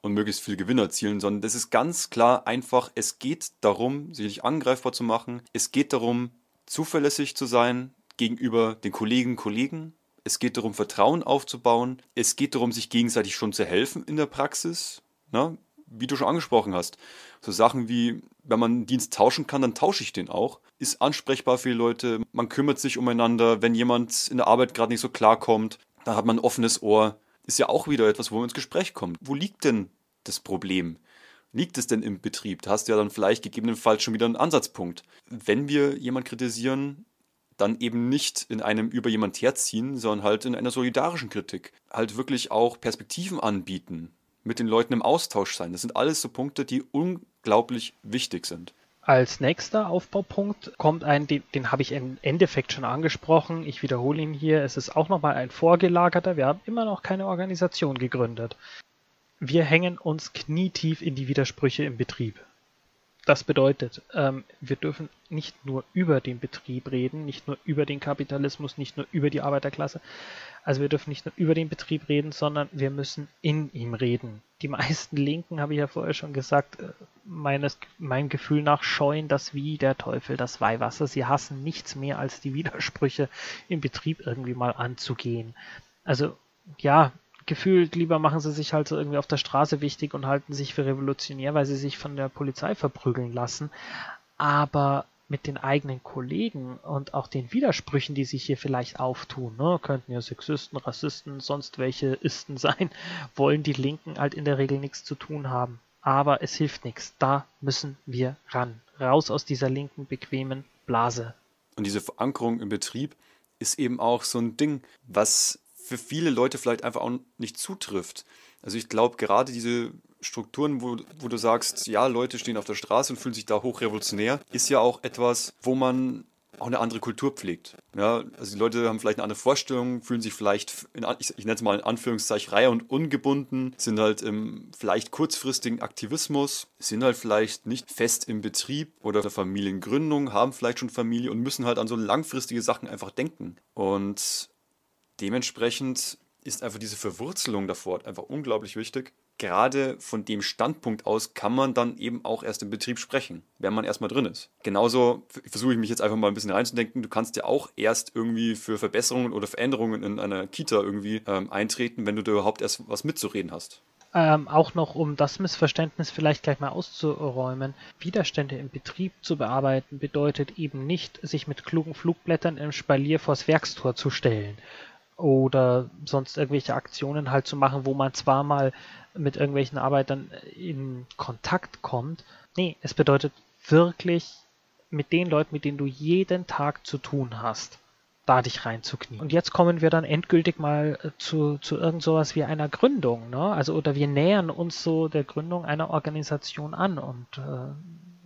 und möglichst viel Gewinn erzielen, sondern das ist ganz klar einfach, es geht darum, sich nicht angreifbar zu machen. Es geht darum, zuverlässig zu sein gegenüber den Kollegen, Kollegen, es geht darum, Vertrauen aufzubauen. Es geht darum, sich gegenseitig schon zu helfen in der Praxis. Ne? Wie du schon angesprochen hast. So Sachen wie, wenn man einen Dienst tauschen kann, dann tausche ich den auch. Ist ansprechbar für die Leute. Man kümmert sich umeinander. Wenn jemand in der Arbeit gerade nicht so klarkommt, dann hat man ein offenes Ohr. Ist ja auch wieder etwas, wo man ins Gespräch kommt. Wo liegt denn das Problem? Liegt es denn im Betrieb? Da hast du ja dann vielleicht gegebenenfalls schon wieder einen Ansatzpunkt. Wenn wir jemanden kritisieren, dann eben nicht in einem über jemand herziehen, sondern halt in einer solidarischen Kritik. Halt wirklich auch Perspektiven anbieten, mit den Leuten im Austausch sein. Das sind alles so Punkte, die unglaublich wichtig sind. Als nächster Aufbaupunkt kommt ein, den, den habe ich im Endeffekt schon angesprochen. Ich wiederhole ihn hier. Es ist auch nochmal ein vorgelagerter. Wir haben immer noch keine Organisation gegründet. Wir hängen uns knietief in die Widersprüche im Betrieb. Das bedeutet, ähm, wir dürfen nicht nur über den Betrieb reden, nicht nur über den Kapitalismus, nicht nur über die Arbeiterklasse. Also wir dürfen nicht nur über den Betrieb reden, sondern wir müssen in ihm reden. Die meisten Linken, habe ich ja vorher schon gesagt, äh, meines, mein Gefühl nach scheuen das wie der Teufel das Weihwasser. Sie hassen nichts mehr als die Widersprüche im Betrieb irgendwie mal anzugehen. Also ja, gefühlt lieber machen sie sich halt irgendwie auf der Straße wichtig und halten sich für revolutionär, weil sie sich von der Polizei verprügeln lassen. Aber mit den eigenen Kollegen und auch den Widersprüchen, die sich hier vielleicht auftun, ne, könnten ja Sexisten, Rassisten, sonst welche Isten sein, wollen die Linken halt in der Regel nichts zu tun haben. Aber es hilft nichts. Da müssen wir ran. Raus aus dieser linken, bequemen Blase. Und diese Verankerung im Betrieb ist eben auch so ein Ding, was für viele Leute vielleicht einfach auch nicht zutrifft. Also ich glaube, gerade diese Strukturen, wo, wo du sagst, ja, Leute stehen auf der Straße und fühlen sich da hochrevolutionär, ist ja auch etwas, wo man auch eine andere Kultur pflegt. Ja, also die Leute haben vielleicht eine andere Vorstellung, fühlen sich vielleicht, in, ich, ich nenne es mal in Anführungszeichen, reihe und ungebunden, sind halt im vielleicht kurzfristigen Aktivismus, sind halt vielleicht nicht fest im Betrieb oder der Familiengründung, haben vielleicht schon Familie und müssen halt an so langfristige Sachen einfach denken. Und dementsprechend ist einfach diese Verwurzelung davor einfach unglaublich wichtig gerade von dem Standpunkt aus kann man dann eben auch erst im Betrieb sprechen, wenn man erstmal drin ist. Genauso versuche ich mich jetzt einfach mal ein bisschen reinzudenken. Du kannst ja auch erst irgendwie für Verbesserungen oder Veränderungen in einer Kita irgendwie ähm, eintreten, wenn du da überhaupt erst was mitzureden hast. Ähm, auch noch, um das Missverständnis vielleicht gleich mal auszuräumen, Widerstände im Betrieb zu bearbeiten, bedeutet eben nicht, sich mit klugen Flugblättern im Spalier vors Werkstor zu stellen oder sonst irgendwelche Aktionen halt zu machen, wo man zwar mal mit irgendwelchen Arbeitern in Kontakt kommt. Nee, es bedeutet wirklich mit den Leuten, mit denen du jeden Tag zu tun hast, da dich reinzuknien. Und jetzt kommen wir dann endgültig mal äh, zu, zu irgend sowas wie einer Gründung, ne? Also oder wir nähern uns so der Gründung einer Organisation an und äh,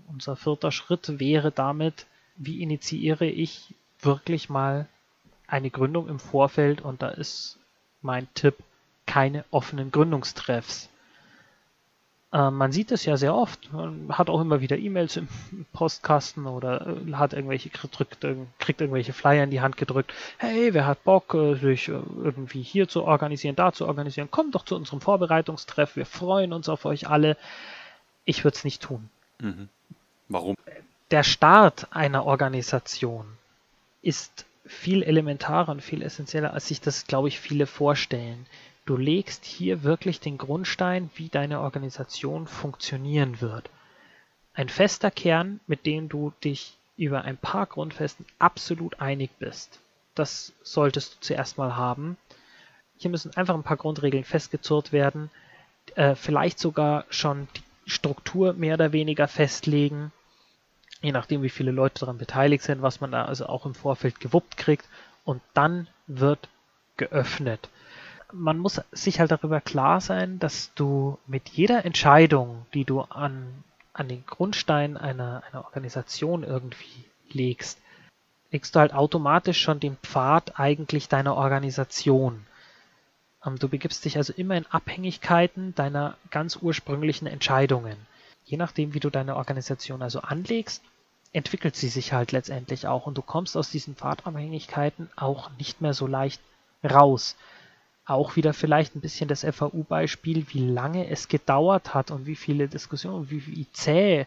unser vierter Schritt wäre damit, wie initiiere ich wirklich mal eine Gründung im Vorfeld und da ist mein Tipp, keine offenen Gründungstreffs. Äh, man sieht es ja sehr oft. Man hat auch immer wieder E-Mails im Postkasten oder äh, hat irgendwelche drückt, kriegt irgendwelche Flyer in die Hand gedrückt. Hey, wer hat Bock, äh, sich äh, irgendwie hier zu organisieren, da zu organisieren? Kommt doch zu unserem Vorbereitungstreff. Wir freuen uns auf euch alle. Ich würde es nicht tun. Mhm. Warum? Der Start einer Organisation ist viel elementarer und viel essentieller, als sich das, glaube ich, viele vorstellen. Du legst hier wirklich den Grundstein, wie deine Organisation funktionieren wird. Ein fester Kern, mit dem du dich über ein paar Grundfesten absolut einig bist. Das solltest du zuerst mal haben. Hier müssen einfach ein paar Grundregeln festgezurrt werden, äh, vielleicht sogar schon die Struktur mehr oder weniger festlegen, je nachdem wie viele Leute daran beteiligt sind, was man da also auch im Vorfeld gewuppt kriegt und dann wird geöffnet man muss sich halt darüber klar sein, dass du mit jeder Entscheidung, die du an, an den Grundstein einer, einer Organisation irgendwie legst, legst du halt automatisch schon den Pfad eigentlich deiner Organisation. Ähm, du begibst dich also immer in Abhängigkeiten deiner ganz ursprünglichen Entscheidungen. Je nachdem, wie du deine Organisation also anlegst, entwickelt sie sich halt letztendlich auch und du kommst aus diesen Pfadabhängigkeiten auch nicht mehr so leicht raus. Auch wieder vielleicht ein bisschen das FAU-Beispiel, wie lange es gedauert hat und wie viele Diskussionen, wie, wie zäh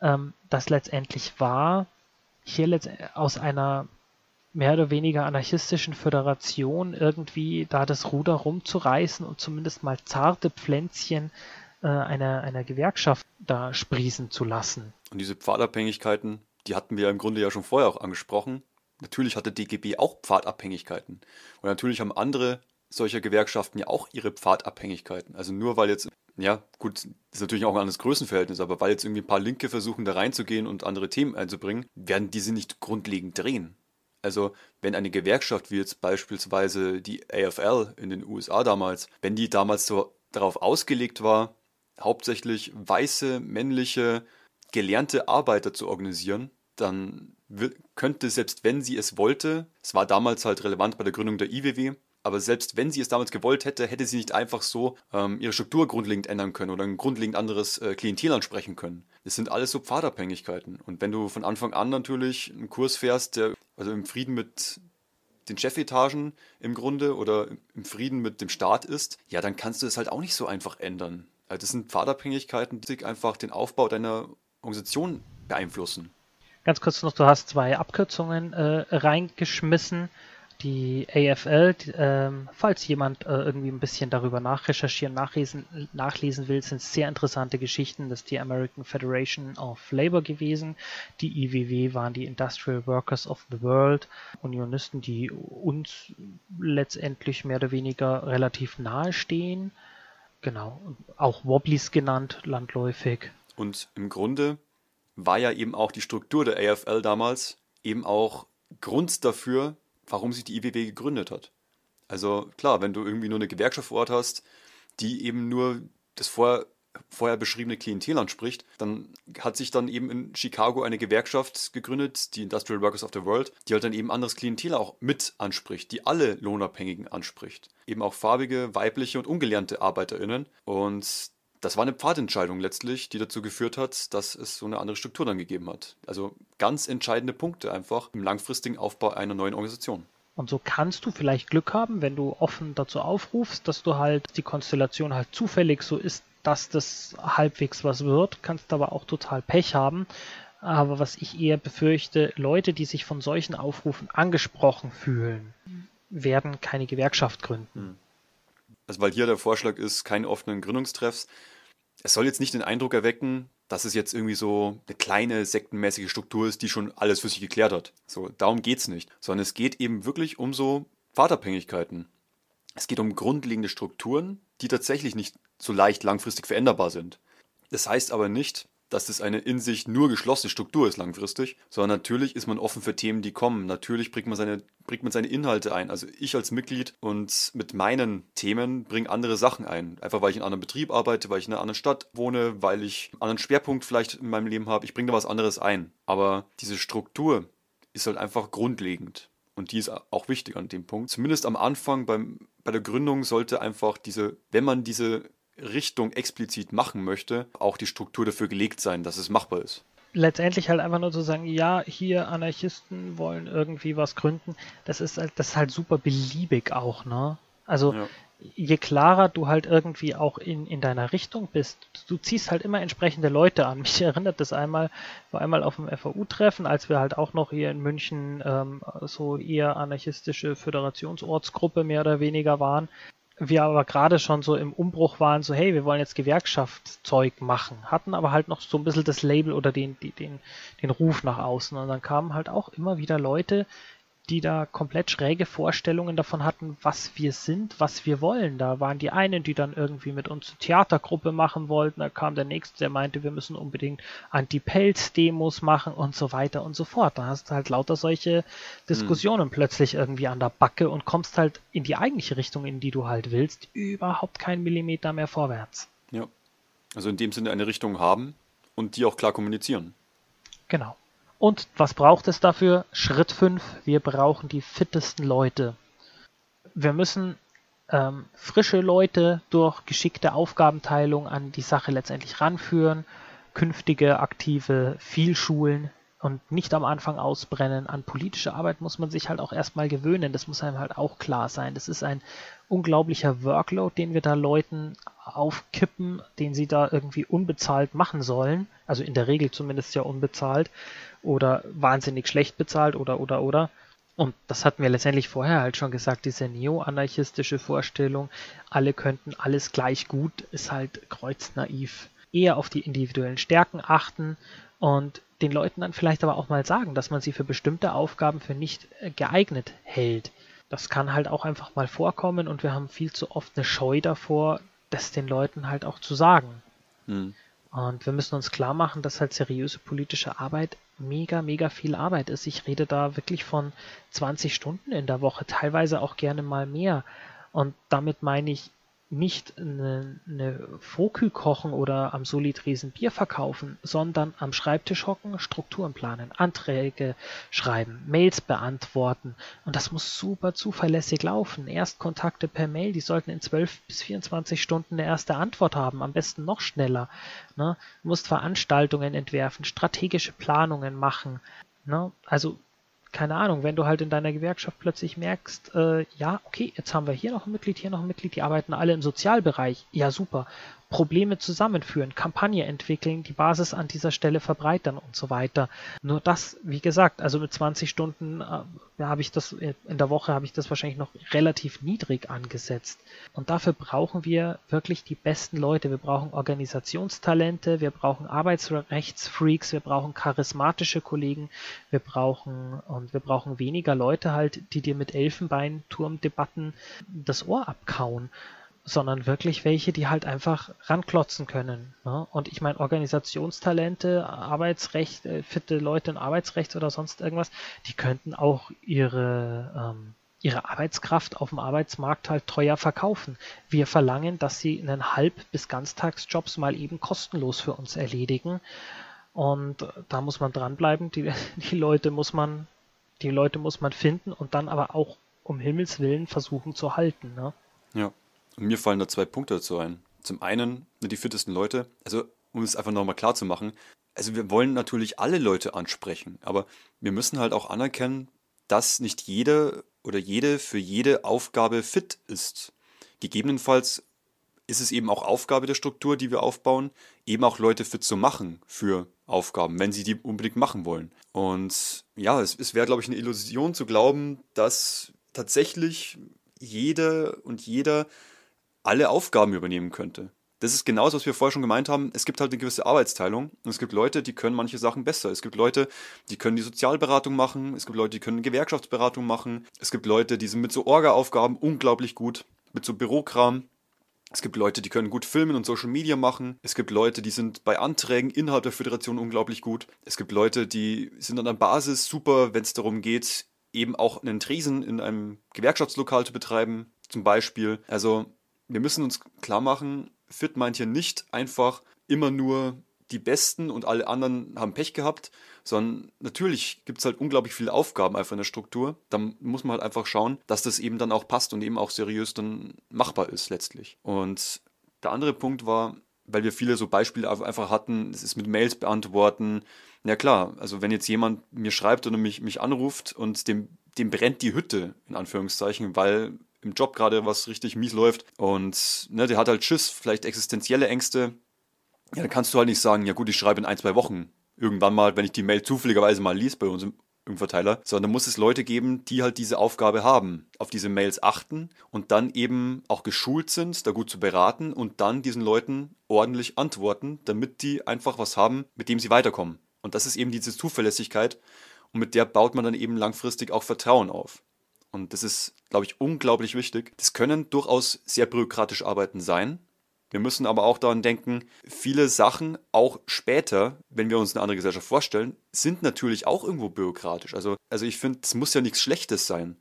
ähm, das letztendlich war, hier aus einer mehr oder weniger anarchistischen Föderation irgendwie da das Ruder rumzureißen und zumindest mal zarte Pflänzchen äh, einer, einer Gewerkschaft da sprießen zu lassen. Und diese Pfadabhängigkeiten, die hatten wir im Grunde ja schon vorher auch angesprochen. Natürlich hatte DGB auch Pfadabhängigkeiten. Und natürlich haben andere solcher Gewerkschaften ja auch ihre Pfadabhängigkeiten. Also nur weil jetzt, ja, gut, ist natürlich auch ein anderes Größenverhältnis, aber weil jetzt irgendwie ein paar Linke versuchen, da reinzugehen und andere Themen einzubringen, werden diese nicht grundlegend drehen. Also, wenn eine Gewerkschaft wie jetzt beispielsweise die AFL in den USA damals, wenn die damals so darauf ausgelegt war, hauptsächlich weiße, männliche, gelernte Arbeiter zu organisieren, dann könnte selbst wenn sie es wollte, es war damals halt relevant bei der Gründung der IWW, aber selbst wenn sie es damals gewollt hätte, hätte sie nicht einfach so ähm, ihre Struktur grundlegend ändern können oder ein grundlegend anderes äh, Klientel ansprechen können. Das sind alles so Pfadabhängigkeiten. Und wenn du von Anfang an natürlich einen Kurs fährst, der also im Frieden mit den Chefetagen im Grunde oder im Frieden mit dem Staat ist, ja, dann kannst du es halt auch nicht so einfach ändern. Also das sind Pfadabhängigkeiten, die einfach den Aufbau deiner Organisation beeinflussen. Ganz kurz noch, du hast zwei Abkürzungen äh, reingeschmissen die AFL, die, ähm, falls jemand äh, irgendwie ein bisschen darüber nachrecherchieren, nachlesen, nachlesen will, sind sehr interessante Geschichten. Das ist die American Federation of Labor gewesen. Die IWW waren die Industrial Workers of the World, Unionisten, die uns letztendlich mehr oder weniger relativ nahe stehen. Genau, auch Wobblies genannt, landläufig. Und im Grunde war ja eben auch die Struktur der AFL damals eben auch Grund dafür, warum sich die IWW gegründet hat. Also klar, wenn du irgendwie nur eine Gewerkschaft vor Ort hast, die eben nur das vorher, vorher beschriebene Klientel anspricht, dann hat sich dann eben in Chicago eine Gewerkschaft gegründet, die Industrial Workers of the World, die halt dann eben anderes Klientel auch mit anspricht, die alle Lohnabhängigen anspricht. Eben auch farbige, weibliche und ungelernte ArbeiterInnen. Und das war eine Pfadentscheidung letztlich, die dazu geführt hat, dass es so eine andere Struktur dann gegeben hat. Also ganz entscheidende Punkte einfach im langfristigen Aufbau einer neuen Organisation. Und so kannst du vielleicht Glück haben, wenn du offen dazu aufrufst, dass du halt die Konstellation halt zufällig so ist, dass das halbwegs was wird, kannst aber auch total Pech haben. Aber was ich eher befürchte, Leute, die sich von solchen Aufrufen angesprochen fühlen, werden keine Gewerkschaft gründen. Hm. Also weil hier der Vorschlag ist, keine offenen Gründungstreffs. Es soll jetzt nicht den Eindruck erwecken, dass es jetzt irgendwie so eine kleine sektenmäßige Struktur ist, die schon alles für sich geklärt hat. So, darum geht's nicht. Sondern es geht eben wirklich um so Pfadabhängigkeiten. Es geht um grundlegende Strukturen, die tatsächlich nicht so leicht langfristig veränderbar sind. Das heißt aber nicht, dass das eine in sich nur geschlossene Struktur ist langfristig, sondern natürlich ist man offen für Themen, die kommen. Natürlich bringt man seine, bringt man seine Inhalte ein. Also ich als Mitglied und mit meinen Themen bringe andere Sachen ein. Einfach weil ich in einem anderen Betrieb arbeite, weil ich in einer anderen Stadt wohne, weil ich einen anderen Schwerpunkt vielleicht in meinem Leben habe. Ich bringe da was anderes ein. Aber diese Struktur ist halt einfach grundlegend. Und die ist auch wichtig an dem Punkt. Zumindest am Anfang beim, bei der Gründung sollte einfach diese, wenn man diese Richtung explizit machen möchte, auch die Struktur dafür gelegt sein, dass es machbar ist. Letztendlich halt einfach nur zu sagen, ja, hier Anarchisten wollen irgendwie was gründen, das ist halt, das ist halt super beliebig auch, ne? Also ja. Je klarer du halt irgendwie auch in, in deiner Richtung bist, du ziehst halt immer entsprechende Leute an. Mich erinnert das einmal, war einmal auf dem FAU-Treffen, als wir halt auch noch hier in München ähm, so eher anarchistische Föderationsortsgruppe mehr oder weniger waren wir aber gerade schon so im Umbruch waren, so hey, wir wollen jetzt Gewerkschaftszeug machen, hatten aber halt noch so ein bisschen das Label oder den, den, den Ruf nach außen. Und dann kamen halt auch immer wieder Leute, die da komplett schräge Vorstellungen davon hatten, was wir sind, was wir wollen. Da waren die einen, die dann irgendwie mit uns eine Theatergruppe machen wollten, da kam der nächste, der meinte, wir müssen unbedingt Anti-Pelz-Demos machen und so weiter und so fort. Da hast du halt lauter solche Diskussionen hm. plötzlich irgendwie an der Backe und kommst halt in die eigentliche Richtung, in die du halt willst, überhaupt keinen Millimeter mehr vorwärts. Ja. Also in dem Sinne eine Richtung haben und die auch klar kommunizieren. Genau. Und was braucht es dafür? Schritt 5, wir brauchen die fittesten Leute. Wir müssen ähm, frische Leute durch geschickte Aufgabenteilung an die Sache letztendlich ranführen, künftige aktive viel schulen und nicht am Anfang ausbrennen. An politische Arbeit muss man sich halt auch erstmal gewöhnen, das muss einem halt auch klar sein. Das ist ein unglaublicher Workload, den wir da Leuten aufkippen, den sie da irgendwie unbezahlt machen sollen, also in der Regel zumindest ja unbezahlt oder wahnsinnig schlecht bezahlt oder oder oder. Und das hatten wir letztendlich vorher halt schon gesagt, diese neo-anarchistische Vorstellung, alle könnten alles gleich gut, ist halt kreuznaiv. Eher auf die individuellen Stärken achten und den Leuten dann vielleicht aber auch mal sagen, dass man sie für bestimmte Aufgaben für nicht äh, geeignet hält. Das kann halt auch einfach mal vorkommen und wir haben viel zu oft eine Scheu davor, das den Leuten halt auch zu sagen. Hm. Und wir müssen uns klar machen, dass halt seriöse politische Arbeit mega, mega viel Arbeit ist. Ich rede da wirklich von 20 Stunden in der Woche, teilweise auch gerne mal mehr. Und damit meine ich nicht eine, eine Fokü kochen oder am Solitresen Bier verkaufen, sondern am Schreibtisch hocken, Strukturen planen, Anträge schreiben, Mails beantworten. Und das muss super zuverlässig laufen. Erstkontakte per Mail, die sollten in 12 bis 24 Stunden eine erste Antwort haben, am besten noch schneller. Ne? Du musst Veranstaltungen entwerfen, strategische Planungen machen. Ne? Also keine Ahnung, wenn du halt in deiner Gewerkschaft plötzlich merkst, äh, ja, okay, jetzt haben wir hier noch ein Mitglied, hier noch ein Mitglied, die arbeiten alle im Sozialbereich, ja super. Probleme zusammenführen, Kampagne entwickeln, die Basis an dieser Stelle verbreitern und so weiter. Nur das, wie gesagt, also mit 20 Stunden äh, habe ich das äh, in der Woche habe ich das wahrscheinlich noch relativ niedrig angesetzt. Und dafür brauchen wir wirklich die besten Leute. Wir brauchen Organisationstalente, wir brauchen Arbeitsrechtsfreaks, wir brauchen charismatische Kollegen, wir brauchen und wir brauchen weniger Leute halt, die dir mit Elfenbeinturmdebatten das Ohr abkauen sondern wirklich welche, die halt einfach ranklotzen können. Ne? Und ich meine, Organisationstalente, Arbeitsrecht, äh, fitte Leute in Arbeitsrecht oder sonst irgendwas, die könnten auch ihre, ähm, ihre Arbeitskraft auf dem Arbeitsmarkt halt teuer verkaufen. Wir verlangen, dass sie einen Halb- bis Ganztagsjobs mal eben kostenlos für uns erledigen. Und da muss man dranbleiben. Die, die Leute muss man, die Leute muss man finden und dann aber auch um Himmels Willen versuchen zu halten. Ne? Ja. Und mir fallen da zwei Punkte dazu ein. Zum einen ne, die fittesten Leute, also um es einfach nochmal klar zu machen, also wir wollen natürlich alle Leute ansprechen, aber wir müssen halt auch anerkennen, dass nicht jeder oder jede für jede Aufgabe fit ist. Gegebenenfalls ist es eben auch Aufgabe der Struktur, die wir aufbauen, eben auch Leute fit zu machen für Aufgaben, wenn sie die unbedingt machen wollen. Und ja, es, es wäre, glaube ich, eine Illusion zu glauben, dass tatsächlich jeder und jeder alle Aufgaben übernehmen könnte. Das ist genau das, was wir vorher schon gemeint haben. Es gibt halt eine gewisse Arbeitsteilung und es gibt Leute, die können manche Sachen besser. Es gibt Leute, die können die Sozialberatung machen. Es gibt Leute, die können Gewerkschaftsberatung machen. Es gibt Leute, die sind mit so Orga-Aufgaben unglaublich gut, mit so Bürokram. Es gibt Leute, die können gut filmen und Social Media machen. Es gibt Leute, die sind bei Anträgen innerhalb der Föderation unglaublich gut. Es gibt Leute, die sind an der Basis super, wenn es darum geht, eben auch einen Tresen in einem Gewerkschaftslokal zu betreiben, zum Beispiel. Also wir müssen uns klar machen, Fit meint hier nicht einfach immer nur die Besten und alle anderen haben Pech gehabt, sondern natürlich gibt es halt unglaublich viele Aufgaben einfach in der Struktur. Da muss man halt einfach schauen, dass das eben dann auch passt und eben auch seriös dann machbar ist letztlich. Und der andere Punkt war, weil wir viele so Beispiele einfach hatten, es ist mit Mails beantworten. Ja klar, also wenn jetzt jemand mir schreibt oder mich, mich anruft und dem, dem brennt die Hütte, in Anführungszeichen, weil im Job gerade was richtig mies läuft und ne, der hat halt Schiss, vielleicht existenzielle Ängste, ja, dann kannst du halt nicht sagen, ja gut, ich schreibe in ein, zwei Wochen irgendwann mal, wenn ich die Mail zufälligerweise mal liest bei uns im, im Verteiler, sondern muss es Leute geben, die halt diese Aufgabe haben, auf diese Mails achten und dann eben auch geschult sind, da gut zu beraten und dann diesen Leuten ordentlich antworten, damit die einfach was haben, mit dem sie weiterkommen. Und das ist eben diese Zuverlässigkeit und mit der baut man dann eben langfristig auch Vertrauen auf. Und das ist, glaube ich, unglaublich wichtig. Das können durchaus sehr bürokratische Arbeiten sein. Wir müssen aber auch daran denken, viele Sachen, auch später, wenn wir uns eine andere Gesellschaft vorstellen, sind natürlich auch irgendwo bürokratisch. Also, also ich finde, es muss ja nichts Schlechtes sein.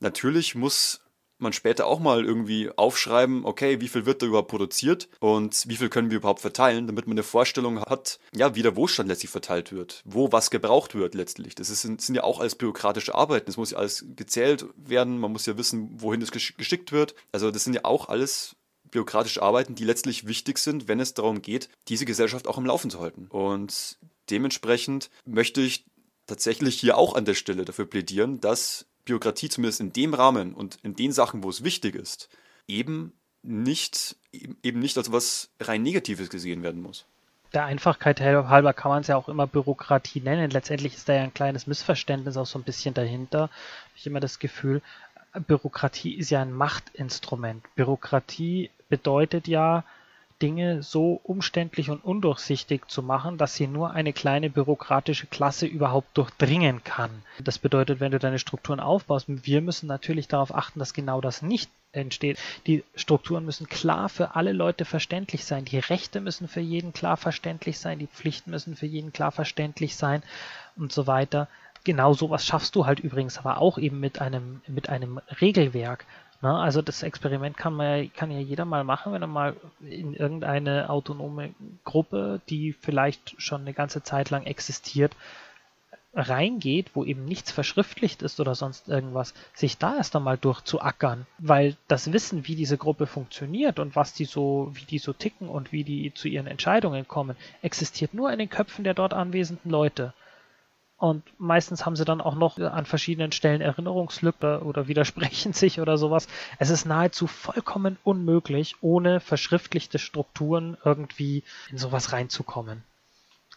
Natürlich muss man später auch mal irgendwie aufschreiben, okay, wie viel wird da überhaupt produziert und wie viel können wir überhaupt verteilen, damit man eine Vorstellung hat, ja, wie der Wohlstand letztlich verteilt wird, wo was gebraucht wird letztlich. Das ist, sind ja auch alles bürokratische Arbeiten, es muss ja alles gezählt werden, man muss ja wissen, wohin es geschickt wird. Also das sind ja auch alles bürokratische Arbeiten, die letztlich wichtig sind, wenn es darum geht, diese Gesellschaft auch im Laufen zu halten. Und dementsprechend möchte ich tatsächlich hier auch an der Stelle dafür plädieren, dass Bürokratie zumindest in dem Rahmen und in den Sachen, wo es wichtig ist, eben nicht, eben nicht als was rein Negatives gesehen werden muss. Der Einfachkeit halber kann man es ja auch immer Bürokratie nennen. Letztendlich ist da ja ein kleines Missverständnis auch so ein bisschen dahinter. Habe ich immer das Gefühl, Bürokratie ist ja ein Machtinstrument. Bürokratie bedeutet ja, Dinge so umständlich und undurchsichtig zu machen, dass sie nur eine kleine bürokratische Klasse überhaupt durchdringen kann. Das bedeutet, wenn du deine Strukturen aufbaust, wir müssen natürlich darauf achten, dass genau das nicht entsteht. Die Strukturen müssen klar für alle Leute verständlich sein. Die Rechte müssen für jeden klar verständlich sein. Die Pflichten müssen für jeden klar verständlich sein und so weiter. Genau sowas schaffst du halt übrigens aber auch eben mit einem, mit einem Regelwerk. Na, ne? also das Experiment kann man kann ja jeder mal machen, wenn er mal in irgendeine autonome Gruppe, die vielleicht schon eine ganze Zeit lang existiert, reingeht, wo eben nichts verschriftlicht ist oder sonst irgendwas, sich da erst einmal durchzuackern, weil das Wissen, wie diese Gruppe funktioniert und was die so, wie die so ticken und wie die zu ihren Entscheidungen kommen, existiert nur in den Köpfen der dort anwesenden Leute. Und meistens haben sie dann auch noch an verschiedenen Stellen Erinnerungslücke oder widersprechen sich oder sowas. Es ist nahezu vollkommen unmöglich, ohne verschriftlichte Strukturen irgendwie in sowas reinzukommen.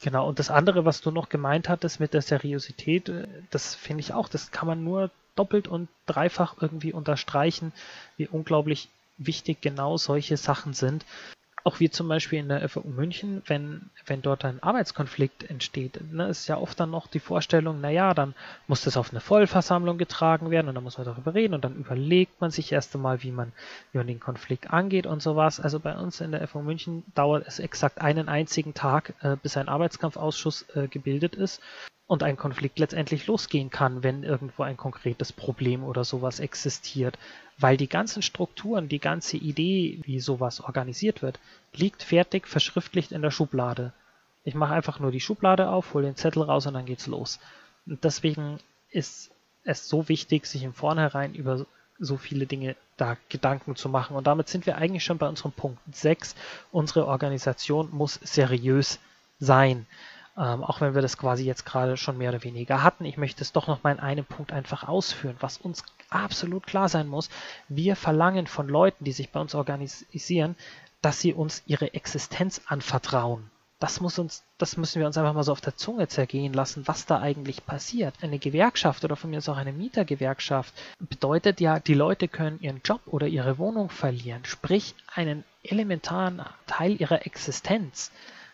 Genau, und das andere, was du noch gemeint hattest mit der Seriosität, äh, das finde ich auch, das kann man nur doppelt und dreifach irgendwie unterstreichen, wie unglaublich wichtig genau solche Sachen sind. Auch wie zum Beispiel in der FAU München, wenn, wenn dort ein Arbeitskonflikt entsteht, ne, ist ja oft dann noch die Vorstellung, naja, dann muss das auf eine Vollversammlung getragen werden und dann muss man darüber reden und dann überlegt man sich erst einmal, wie man, wie man den Konflikt angeht und sowas. Also bei uns in der FAU München dauert es exakt einen einzigen Tag, äh, bis ein Arbeitskampfausschuss äh, gebildet ist und ein Konflikt letztendlich losgehen kann, wenn irgendwo ein konkretes Problem oder sowas existiert. Weil die ganzen Strukturen, die ganze Idee, wie sowas organisiert wird, liegt fertig verschriftlicht in der Schublade. Ich mache einfach nur die Schublade auf, hole den Zettel raus und dann geht's los. Und deswegen ist es so wichtig, sich im Vornherein über so viele Dinge da Gedanken zu machen. Und damit sind wir eigentlich schon bei unserem Punkt 6. Unsere Organisation muss seriös sein. Ähm, auch wenn wir das quasi jetzt gerade schon mehr oder weniger hatten. Ich möchte es doch noch mal in einem Punkt einfach ausführen, was uns absolut klar sein muss. Wir verlangen von Leuten, die sich bei uns organisieren, dass sie uns ihre Existenz anvertrauen. Das muss uns, das müssen wir uns einfach mal so auf der Zunge zergehen lassen, was da eigentlich passiert. Eine Gewerkschaft oder von mir aus auch eine Mietergewerkschaft bedeutet ja, die Leute können ihren Job oder ihre Wohnung verlieren, sprich einen elementaren Teil ihrer Existenz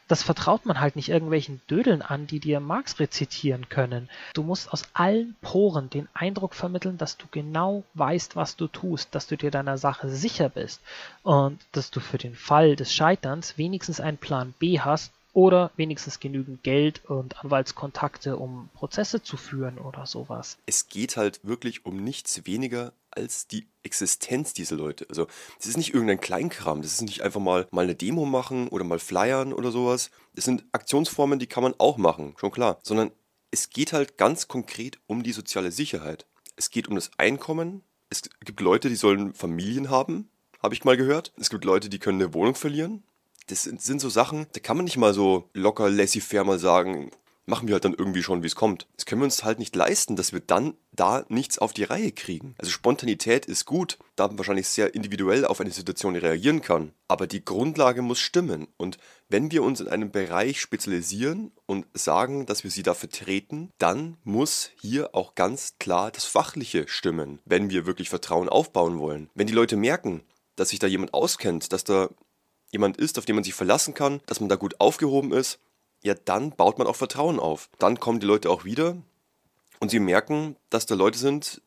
das vertraut man halt nicht irgendwelchen Dödeln an, die dir Marx rezitieren können. Du musst aus allen Poren den Eindruck vermitteln, dass du genau weißt, was du tust, dass du dir deiner Sache sicher bist und dass du für den Fall des Scheiterns wenigstens einen Plan B hast oder wenigstens genügend Geld und Anwaltskontakte, um Prozesse zu führen oder sowas. Es geht halt wirklich um nichts weniger als die Existenz dieser Leute. Also das ist nicht irgendein Kleinkram, das ist nicht einfach mal, mal eine Demo machen oder mal flyern oder sowas. Das sind Aktionsformen, die kann man auch machen, schon klar. Sondern es geht halt ganz konkret um die soziale Sicherheit. Es geht um das Einkommen. Es gibt Leute, die sollen Familien haben, habe ich mal gehört. Es gibt Leute, die können eine Wohnung verlieren. Das sind, sind so Sachen, da kann man nicht mal so locker laissez-faire mal sagen, machen wir halt dann irgendwie schon, wie es kommt. Das können wir uns halt nicht leisten, dass wir dann da nichts auf die Reihe kriegen. Also Spontanität ist gut, da man wahrscheinlich sehr individuell auf eine Situation reagieren kann. Aber die Grundlage muss stimmen. Und wenn wir uns in einem Bereich spezialisieren und sagen, dass wir sie da vertreten, dann muss hier auch ganz klar das Fachliche stimmen, wenn wir wirklich Vertrauen aufbauen wollen. Wenn die Leute merken, dass sich da jemand auskennt, dass da jemand ist, auf den man sich verlassen kann, dass man da gut aufgehoben ist, ja, dann baut man auch Vertrauen auf. Dann kommen die Leute auch wieder und sie merken, dass da Leute sind,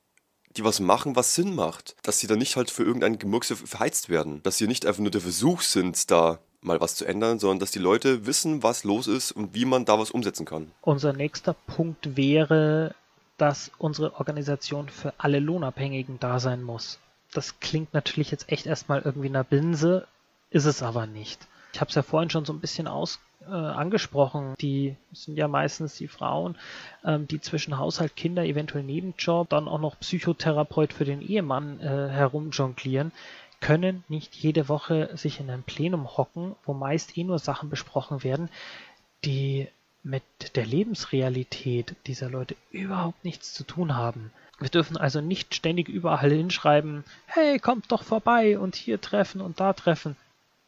die was machen, was Sinn macht. Dass sie da nicht halt für irgendein Gemurkse verheizt werden. Dass sie nicht einfach nur der Versuch sind, da mal was zu ändern, sondern dass die Leute wissen, was los ist und wie man da was umsetzen kann. Unser nächster Punkt wäre, dass unsere Organisation für alle Lohnabhängigen da sein muss. Das klingt natürlich jetzt echt erstmal irgendwie einer Binse, ist es aber nicht. Ich habe es ja vorhin schon so ein bisschen aus, äh, angesprochen. Die sind ja meistens die Frauen, ähm, die zwischen Haushalt, Kinder, eventuell Nebenjob, dann auch noch Psychotherapeut für den Ehemann äh, herumjonglieren, können nicht jede Woche sich in ein Plenum hocken, wo meist eh nur Sachen besprochen werden, die mit der Lebensrealität dieser Leute überhaupt nichts zu tun haben. Wir dürfen also nicht ständig überall hinschreiben, hey, kommt doch vorbei und hier treffen und da treffen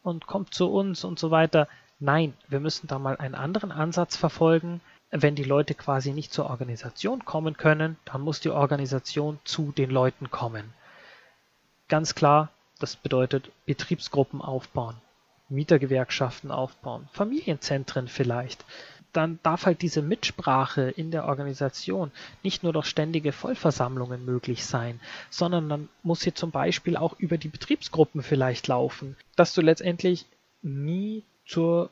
und kommt zu uns und so weiter. Nein, wir müssen da mal einen anderen Ansatz verfolgen. Wenn die Leute quasi nicht zur Organisation kommen können, dann muss die Organisation zu den Leuten kommen. Ganz klar, das bedeutet Betriebsgruppen aufbauen, Mietergewerkschaften aufbauen, Familienzentren vielleicht. Dann darf halt diese Mitsprache in der Organisation nicht nur durch ständige Vollversammlungen möglich sein, sondern dann muss sie zum Beispiel auch über die Betriebsgruppen vielleicht laufen, dass du letztendlich nie zur,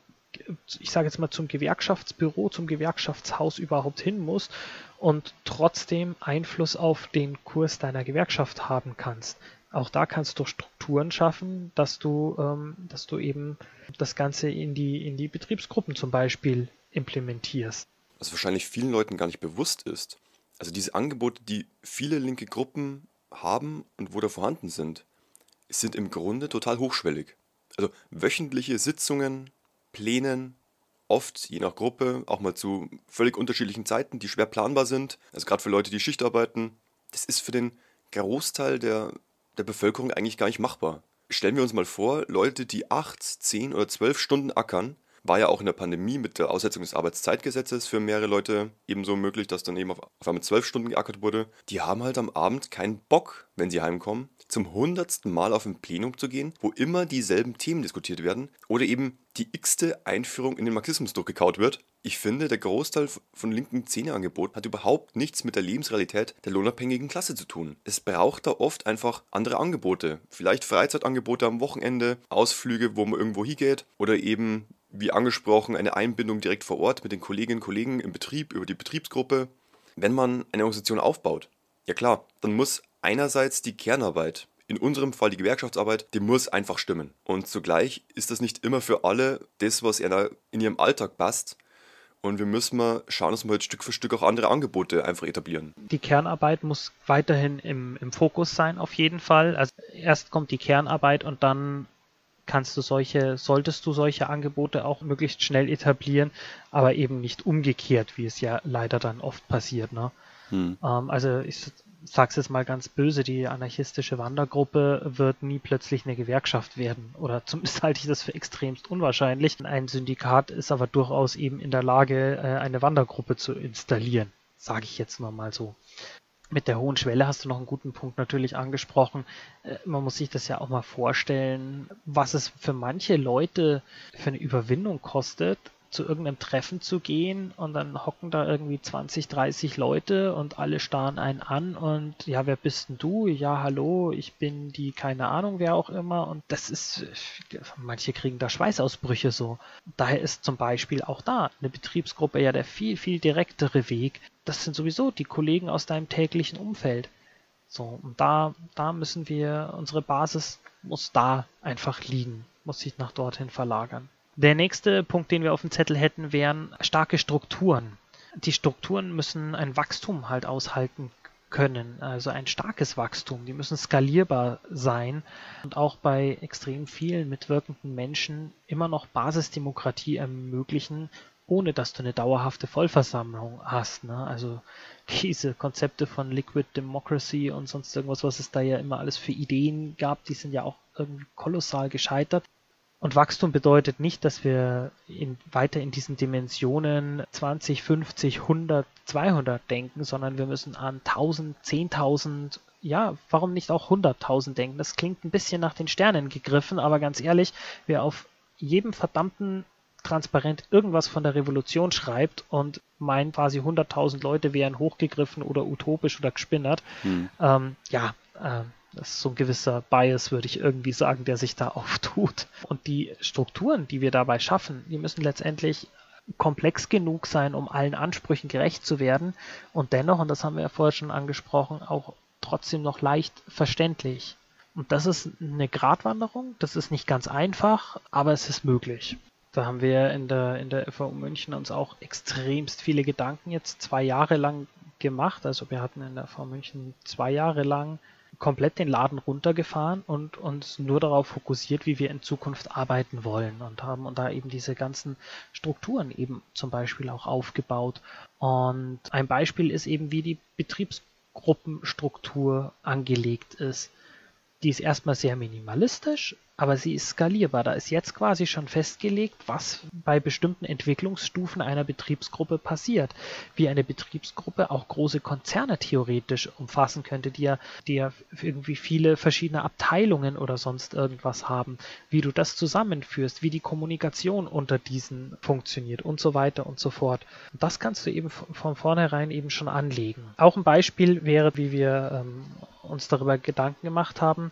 ich sage jetzt mal zum Gewerkschaftsbüro, zum Gewerkschaftshaus überhaupt hin musst und trotzdem Einfluss auf den Kurs deiner Gewerkschaft haben kannst. Auch da kannst du Strukturen schaffen, dass du, ähm, dass du eben das Ganze in die, in die Betriebsgruppen zum Beispiel implementierst. Was wahrscheinlich vielen Leuten gar nicht bewusst ist. Also diese Angebote, die viele linke Gruppen haben und wo da vorhanden sind, sind im Grunde total hochschwellig. Also wöchentliche Sitzungen, Plänen, oft je nach Gruppe, auch mal zu völlig unterschiedlichen Zeiten, die schwer planbar sind. Also gerade für Leute, die Schicht arbeiten. Das ist für den Großteil der, der Bevölkerung eigentlich gar nicht machbar. Stellen wir uns mal vor, Leute, die 8, 10 oder 12 Stunden ackern War ja auch in der Pandemie mit der Aussetzung des Arbeitszeitgesetzes für mehrere Leute ebenso möglich, dass dann eben auf, auf einmal zwölf Stunden geackert wurde. Die haben halt am Abend keinen Bock, wenn sie heimkommen, zum hundertsten Mal auf ein Plenum zu gehen, wo immer dieselben Themen diskutiert werden oder eben die x-te Einführung in den Marxismus durchgekaut wird. Ich finde, der Großteil von linken Szeneangeboten hat überhaupt nichts mit der Lebensrealität der lohnabhängigen Klasse zu tun. Es braucht da oft einfach andere Angebote. Vielleicht Freizeitangebote am Wochenende, Ausflüge, wo man irgendwo hingeht oder eben, wie angesprochen, eine Einbindung direkt vor Ort mit den Kolleginnen und Kollegen im Betrieb über die Betriebsgruppe. Wenn man eine Organisation aufbaut, ja klar, dann muss einerseits die Kernarbeit in unserem Fall die Gewerkschaftsarbeit, die muss einfach stimmen. Und zugleich ist das nicht immer für alle das, was in ihrem Alltag passt. Und wir müssen mal schauen, dass wir halt Stück für Stück auch andere Angebote einfach etablieren. Die Kernarbeit muss weiterhin im, im Fokus sein, auf jeden Fall. Also erst kommt die Kernarbeit und dann kannst du solche, solltest du solche Angebote auch möglichst schnell etablieren, aber eben nicht umgekehrt, wie es ja leider dann oft passiert. Ne? Hm. Ähm, also ich sag's jetzt mal ganz böse, die anarchistische Wandergruppe wird nie plötzlich eine Gewerkschaft werden. Oder zumindest halte ich das für extremst unwahrscheinlich. Ein Syndikat ist aber durchaus eben in der Lage, äh, eine Wandergruppe zu installieren. Sage ich jetzt mal, mal so. Mit der hohen Schwelle hast du noch einen guten Punkt natürlich angesprochen. Äh, man muss sich das ja auch mal vorstellen, was es für manche Leute für eine Überwindung kostet, zu irgendeinem Treffen zu gehen und dann hocken da irgendwie 20, 30 Leute und alle starren einen an und ja, wer bist denn du? Ja, hallo, ich bin die, keine Ahnung, wer auch immer und das ist, manche kriegen da Schweißausbrüche so. Daher ist zum Beispiel auch da eine Betriebsgruppe ja der viel, viel direktere Weg. Das sind sowieso die Kollegen aus deinem täglichen Umfeld. So, und da, da müssen wir, unsere Basis muss da einfach liegen, muss sich nach dorthin verlagern. Der nächste Punkt, den wir auf dem Zettel hätten, wären starke Strukturen. Die Strukturen müssen ein Wachstum halt aushalten können, also ein starkes Wachstum. Die müssen skalierbar sein und auch bei extrem vielen mitwirkenden Menschen immer noch Basisdemokratie ermöglichen, ohne dass du eine dauerhafte Vollversammlung hast. Ne? Also diese Konzepte von Liquid Democracy und sonst irgendwas, was es da ja immer alles für Ideen gab, die sind ja auch irgendwie kolossal gescheitert. Und Wachstum bedeutet nicht, dass wir in, weiter in diesen Dimensionen 20, 50, 100, 200 denken, sondern wir müssen an 1000, 10.000, ja, warum nicht auch 100.000 denken? Das klingt ein bisschen nach den Sternen gegriffen, aber ganz ehrlich, wer auf jedem verdammten transparent irgendwas von der Revolution schreibt und meint quasi 100.000 Leute wären hochgegriffen oder utopisch oder gespinnert, hm. ähm, ja, äh, das ist so ein gewisser Bias, würde ich irgendwie sagen, der sich da auftut. Und die Strukturen, die wir dabei schaffen, die müssen letztendlich komplex genug sein, um allen Ansprüchen gerecht zu werden und dennoch, und das haben wir ja vorher schon angesprochen, auch trotzdem noch leicht verständlich. Und das ist eine Gratwanderung, das ist nicht ganz einfach, aber es ist möglich. Da haben wir in der, in der FAU München uns auch extremst viele Gedanken jetzt zwei Jahre lang gemacht. Also wir hatten in der FAU München zwei Jahre lang komplett den Laden runtergefahren und uns nur darauf fokussiert, wie wir in Zukunft arbeiten wollen und haben da eben diese ganzen Strukturen eben zum Beispiel auch aufgebaut. Und ein Beispiel ist eben, wie die Betriebsgruppenstruktur angelegt ist. Die ist erstmal sehr minimalistisch, aber sie ist skalierbar. Da ist jetzt quasi schon festgelegt, was bei bestimmten Entwicklungsstufen einer Betriebsgruppe passiert. Wie eine Betriebsgruppe auch große Konzerne theoretisch umfassen könnte, die ja, die ja irgendwie viele verschiedene Abteilungen oder sonst irgendwas haben. Wie du das zusammenführst, wie die Kommunikation unter diesen funktioniert und so weiter und so fort. Und das kannst du eben von vornherein eben schon anlegen. Auch ein Beispiel wäre, wie wir ähm, uns darüber Gedanken gemacht haben,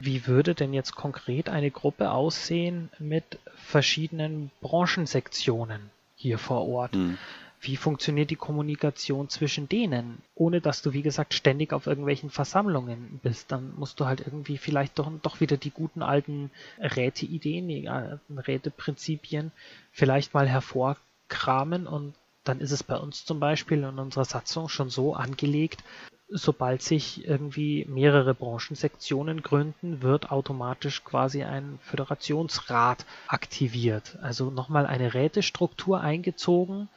wie würde denn jetzt konkret eine Gruppe aussehen mit verschiedenen Branchensektionen hier vor Ort? Mhm. Wie funktioniert die Kommunikation zwischen denen, ohne dass du, wie gesagt, ständig auf irgendwelchen Versammlungen bist? Dann musst du halt irgendwie vielleicht doch, doch wieder die guten alten Räteideen, die alten Räteprinzipien vielleicht mal hervorkramen und dann ist es bei uns zum Beispiel in unserer Satzung schon so angelegt, sobald sich irgendwie mehrere Branchensektionen gründen, wird automatisch quasi ein Föderationsrat aktiviert. Also nochmal eine Rätestruktur eingezogen,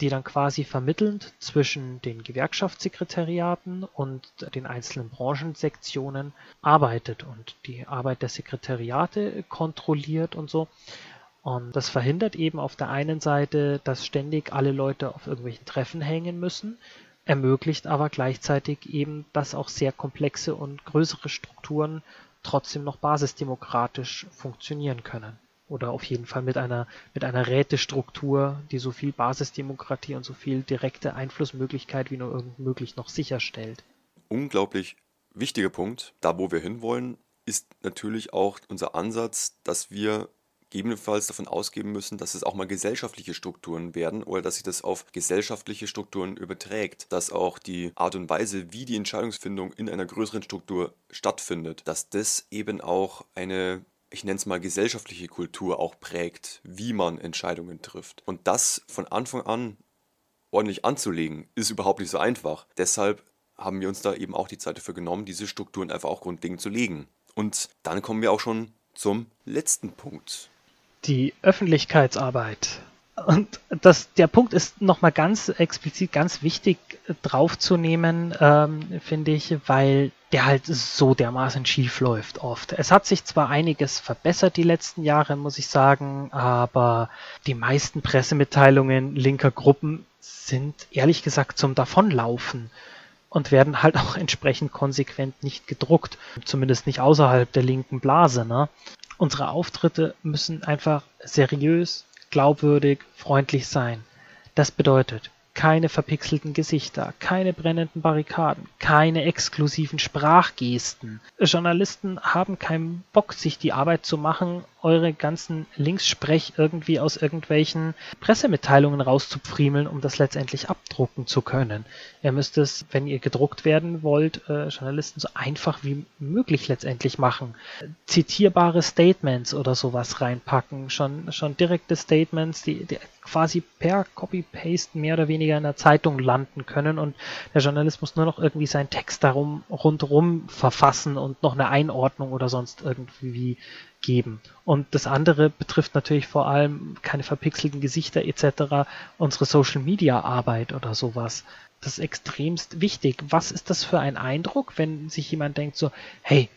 die dann quasi vermittelnd zwischen den Gewerkschaftssekretariaten und den einzelnen Branchensektionen arbeitet und die Arbeit der Sekretariate kontrolliert und so. Und das verhindert eben auf der einen Seite, dass ständig alle Leute auf irgendwelchen Treffen hängen müssen, ermöglicht aber gleichzeitig eben, dass auch sehr komplexe und größere Strukturen trotzdem noch basisdemokratisch funktionieren können. Oder auf jeden Fall mit einer, mit einer Rätestruktur, die so viel Basisdemokratie und so viel direkte Einflussmöglichkeit wie nur irgend möglich noch sicherstellt. Unglaublich wichtiger Punkt, da wo wir hinwollen, ist natürlich auch unser Ansatz, dass wir gegebenenfalls davon ausgehen müssen, dass es auch mal gesellschaftliche Strukturen werden oder dass sich das auf gesellschaftliche Strukturen überträgt, dass auch die Art und Weise, wie die Entscheidungsfindung in einer größeren Struktur stattfindet, dass das eben auch eine ich nenne es mal gesellschaftliche Kultur auch prägt, wie man Entscheidungen trifft. Und das von Anfang an ordentlich anzulegen, ist überhaupt nicht so einfach. Deshalb haben wir uns da eben auch die Zeit dafür genommen, diese Strukturen einfach auch grundlegend zu legen. Und dann kommen wir auch schon zum letzten Punkt die Öffentlichkeitsarbeit. Und das, der Punkt ist nochmal ganz explizit, ganz wichtig draufzunehmen, ähm, finde ich, weil der halt so dermaßen schief läuft oft. Es hat sich zwar einiges verbessert die letzten Jahre, muss ich sagen, aber die meisten Pressemitteilungen linker Gruppen sind ehrlich gesagt zum Davonlaufen und werden halt auch entsprechend konsequent nicht gedruckt, zumindest nicht außerhalb der linken Blase. Ne? Unsere Auftritte müssen einfach seriös, glaubwürdig, freundlich sein. Das bedeutet, keine verpixelten Gesichter, keine brennenden Barrikaden, keine exklusiven Sprachgesten. Journalisten haben keinen Bock, sich die Arbeit zu machen, eure ganzen Linkssprech irgendwie aus irgendwelchen Pressemitteilungen rauszupfriemeln, um das letztendlich abdrucken zu können. Ihr müsst es, wenn ihr gedruckt werden wollt, äh, Journalisten so einfach wie möglich letztendlich machen. Zitierbare Statements oder sowas reinpacken, schon, schon direkte Statements, die, die quasi per Copy-Paste mehr oder weniger in der Zeitung landen können und der Journalist muss nur noch irgendwie seinen Text darum rundherum verfassen und noch eine Einordnung oder sonst irgendwie geben. Und das andere betrifft natürlich vor allem keine verpixelten Gesichter etc., unsere Social-Media-Arbeit oder sowas. Das ist extremst wichtig. Was ist das für ein Eindruck, wenn sich jemand denkt so, hey,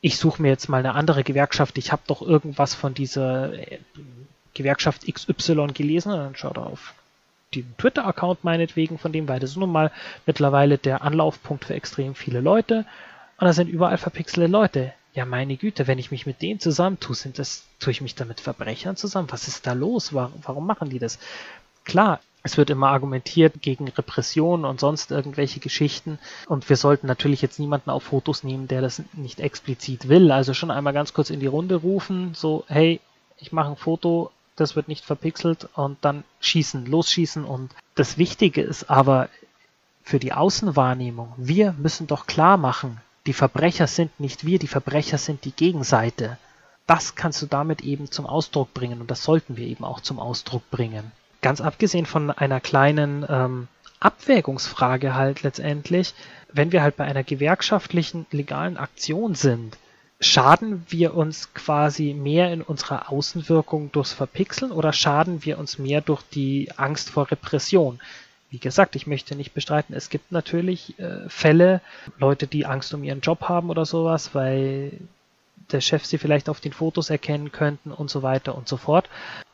ich suche mir jetzt mal eine andere Gewerkschaft, ich habe doch irgendwas von dieser äh, Gewerkschaft XY gelesen und dann schaut er auf den Twitter-Account meinetwegen von dem, weil das ist nun mal mittlerweile der Anlaufpunkt für extrem viele Leute und da sind überall verpixelte Leute. Ja, meine Güte, wenn ich mich mit denen zusammentue, sind das, tue ich mich da mit Verbrechern zusammen? Was ist da los? Warum, warum machen die das? Klar, es wird immer argumentiert gegen Repression und sonst irgendwelche Geschichten. Und wir sollten natürlich jetzt niemanden auf Fotos nehmen, der das nicht explizit will. Also schon einmal ganz kurz in die Runde rufen, so, hey, ich mache ein Foto, das wird nicht verpixelt und dann schießen, losschießen. Und das Wichtige ist aber für die Außenwahrnehmung, wir müssen doch klar machen, die Verbrecher sind nicht wir, die Verbrecher sind die Gegenseite. Das kannst du damit eben zum Ausdruck bringen und das sollten wir eben auch zum Ausdruck bringen. Ganz abgesehen von einer kleinen ähm, Abwägungsfrage halt letztendlich, wenn wir halt bei einer gewerkschaftlichen legalen Aktion sind, schaden wir uns quasi mehr in unserer Außenwirkung durchs Verpixeln oder schaden wir uns mehr durch die Angst vor Repression? Wie gesagt, ich möchte nicht bestreiten, es gibt natürlich äh, Fälle, Leute, die Angst um ihren Job haben oder sowas, weil der Chef sie vielleicht auf den Fotos erkennen könnten und so weiter und so fort.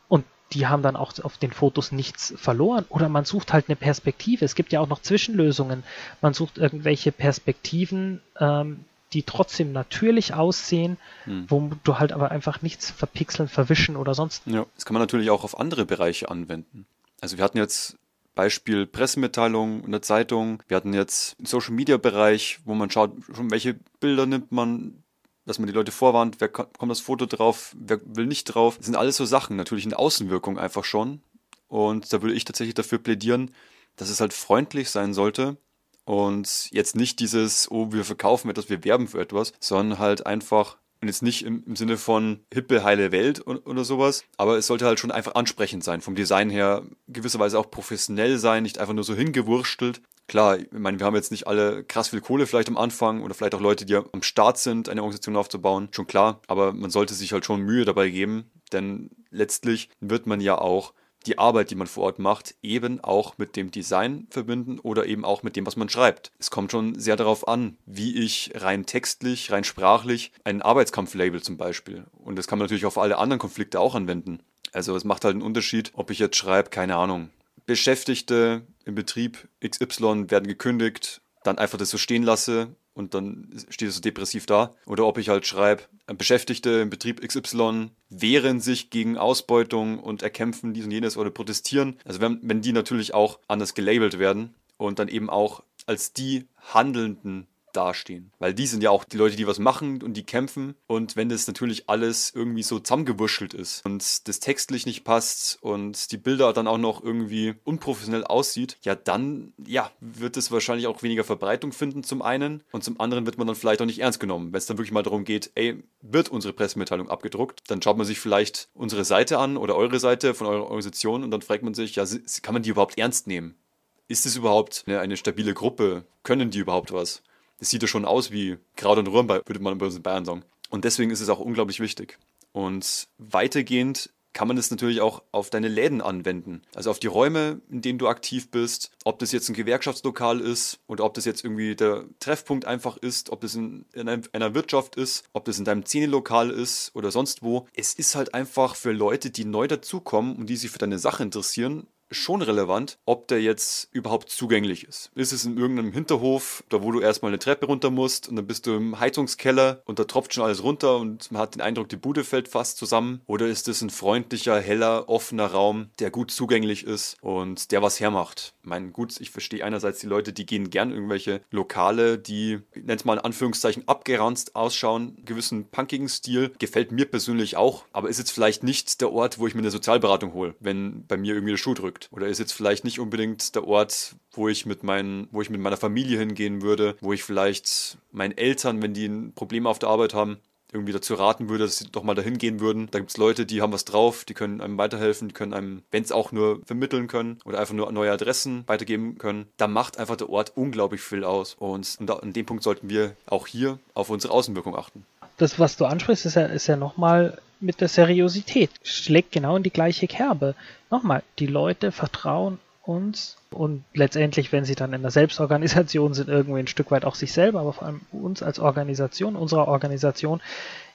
Und die haben dann auch auf den Fotos nichts verloren. Oder man sucht halt eine Perspektive. Es gibt ja auch noch Zwischenlösungen. Man sucht irgendwelche Perspektiven, ähm, die trotzdem natürlich aussehen, hm. wo du halt aber einfach nichts verpixeln, verwischen oder sonst. Ja, das kann man natürlich auch auf andere Bereiche anwenden. Also wir hatten jetzt Beispiel Pressemitteilung in der Zeitung. Wir hatten jetzt einen Social Media Bereich, wo man schaut, schon welche Bilder nimmt man, dass man die Leute vorwarnt, wer kommt das Foto drauf, wer will nicht drauf. Das sind alles so Sachen, natürlich in Außenwirkung einfach schon. Und da würde ich tatsächlich dafür plädieren, dass es halt freundlich sein sollte und jetzt nicht dieses, oh, wir verkaufen etwas, wir werben für etwas, sondern halt einfach und jetzt nicht im, im Sinne von hippe, heile Welt oder sowas, aber es sollte halt schon einfach ansprechend sein, vom Design her gewisserweise auch professionell sein, nicht einfach nur so hingewurstelt. Klar, ich meine, wir haben jetzt nicht alle krass viel Kohle vielleicht am Anfang oder vielleicht auch Leute, die am Start sind, eine Organisation aufzubauen, schon klar, aber man sollte sich halt schon Mühe dabei geben, denn letztlich wird man ja auch die Arbeit, die man vor Ort macht, eben auch mit dem Design verbinden oder eben auch mit dem, was man schreibt. Es kommt schon sehr darauf an, wie ich rein textlich, rein sprachlich einen Arbeitskampflabel zum Beispiel. Und das kann man natürlich auf alle anderen Konflikte auch anwenden. Also es macht halt einen Unterschied, ob ich jetzt schreibe, keine Ahnung, Beschäftigte im Betrieb XY werden gekündigt, dann einfach das so stehen lasse und dann steht es so depressiv da. Oder ob ich halt schreibe, Beschäftigte im Betrieb XY wehren sich gegen Ausbeutung und erkämpfen dies und jenes oder protestieren. Also wenn, wenn die natürlich auch anders gelabelt werden und dann eben auch als die Handelnden dastehen. Weil die sind ja auch die Leute, die was machen und die kämpfen. Und wenn das natürlich alles irgendwie so zusammengewurschtelt ist und das textlich nicht passt und die Bilder dann auch noch irgendwie unprofessionell aussieht, ja, dann, ja, wird es wahrscheinlich auch weniger Verbreitung finden zum einen und zum anderen wird man dann vielleicht auch nicht ernst genommen. Wenn es dann wirklich mal darum geht, ey, wird unsere Pressemitteilung abgedruckt, dann schaut man sich vielleicht unsere Seite an oder eure Seite von eurer Organisation und dann fragt man sich, ja, kann man die überhaupt ernst nehmen? Ist es überhaupt eine, eine stabile Gruppe? Können die überhaupt was? Das sieht ja schon aus wie Kraut und Rühren, würde man bei uns in Bayern sagen. Und deswegen ist es auch unglaublich wichtig. Und weitergehend kann man das natürlich auch auf deine Läden anwenden. Also auf die Räume, in denen du aktiv bist. Ob das jetzt ein Gewerkschaftslokal ist oder ob das jetzt irgendwie der Treffpunkt einfach ist, ob das in, in einer Wirtschaft ist, ob das in deinem Zähnelokal ist oder sonst wo. Es ist halt einfach für Leute, die neu dazukommen und die sich für deine Sache interessieren, schon relevant, ob der jetzt überhaupt zugänglich ist. Ist es in irgendeinem Hinterhof, da wo du erstmal eine Treppe runter musst und dann bist du im Heizungskeller und da tropft schon alles runter und man hat den Eindruck, die Bude fällt fast zusammen? Oder ist es ein freundlicher, heller, offener Raum, der gut zugänglich ist und der was hermacht? Ich meine, gut, ich verstehe einerseits die Leute, die gehen gern irgendwelche Lokale, die, nennt mal in Anführungszeichen, abgeranzt ausschauen, gewissen punkigen Stil. Gefällt mir persönlich auch, aber ist jetzt vielleicht nicht der Ort, wo ich mir eine Sozialberatung hole, wenn bei mir irgendwie der Schuh drückt. Oder ist jetzt vielleicht nicht unbedingt der Ort, wo ich mit meinen, wo ich mit meiner Familie hingehen würde, wo ich vielleicht meinen Eltern, wenn die ein Problem auf der Arbeit haben, irgendwie dazu raten würde, dass sie doch mal dahin gehen würden. Da gibt es Leute, die haben was drauf, die können einem weiterhelfen, die können einem, wenn es auch nur vermitteln können oder einfach nur neue Adressen weitergeben können. Da macht einfach der Ort unglaublich viel aus. Und an dem Punkt sollten wir auch hier auf unsere Außenwirkung achten. Das, was du ansprichst, ist ja, ist ja nochmal mit der Seriosität. Schlägt genau in die gleiche Kerbe. Nochmal, die Leute vertrauen uns und letztendlich, wenn sie dann in der Selbstorganisation sind, irgendwie ein Stück weit auch sich selber, aber vor allem uns als Organisation, unserer Organisation,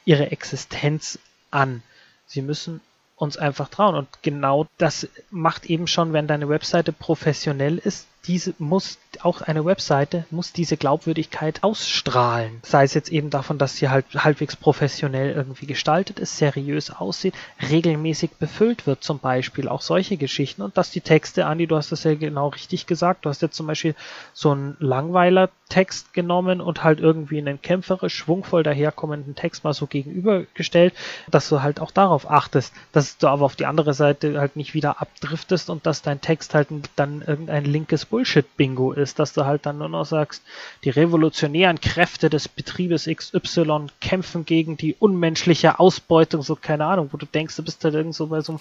ihre Existenz an. Sie müssen uns einfach trauen. Und genau das macht eben schon, wenn deine Webseite professionell ist, diese muss auch eine Webseite muss diese Glaubwürdigkeit ausstrahlen. Sei es jetzt eben davon, dass sie halt halbwegs professionell irgendwie gestaltet ist, seriös aussieht, regelmäßig befüllt wird zum Beispiel, auch solche Geschichten und dass die Texte, Andi, du hast das ja genau richtig gesagt, du hast jetzt zum Beispiel so einen Langweiler-Text genommen und halt irgendwie einen kämpferisch, schwungvoll daherkommenden Text mal so gegenübergestellt, dass du halt auch darauf achtest, dass du aber auf die andere Seite halt nicht wieder abdriftest und dass dein Text halt dann irgendein linkes Bullshit-Bingo ist, dass du halt dann nur noch sagst, die revolutionären Kräfte des Betriebes XY kämpfen gegen die unmenschliche Ausbeutung, so keine Ahnung, wo du denkst, du bist halt irgend so bei so einem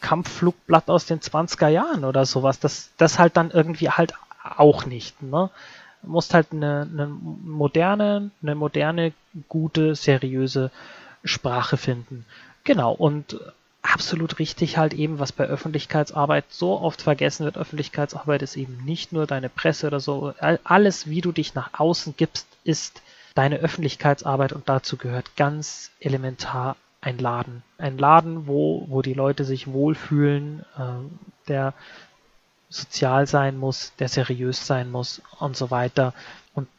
Kampfflugblatt aus den 20er Jahren oder sowas. Das, das halt dann irgendwie halt auch nicht, ne? Du musst halt eine, eine moderne, eine moderne, gute, seriöse Sprache finden. Genau, und absolut richtig halt eben, was bei Öffentlichkeitsarbeit so oft vergessen wird. Öffentlichkeitsarbeit ist eben nicht nur deine Presse oder so. Alles, wie du dich nach außen gibst, ist deine Öffentlichkeitsarbeit und dazu gehört ganz elementar ein Laden. Ein Laden, wo, wo die Leute sich wohlfühlen, äh, der sozial sein muss, der seriös sein muss und so weiter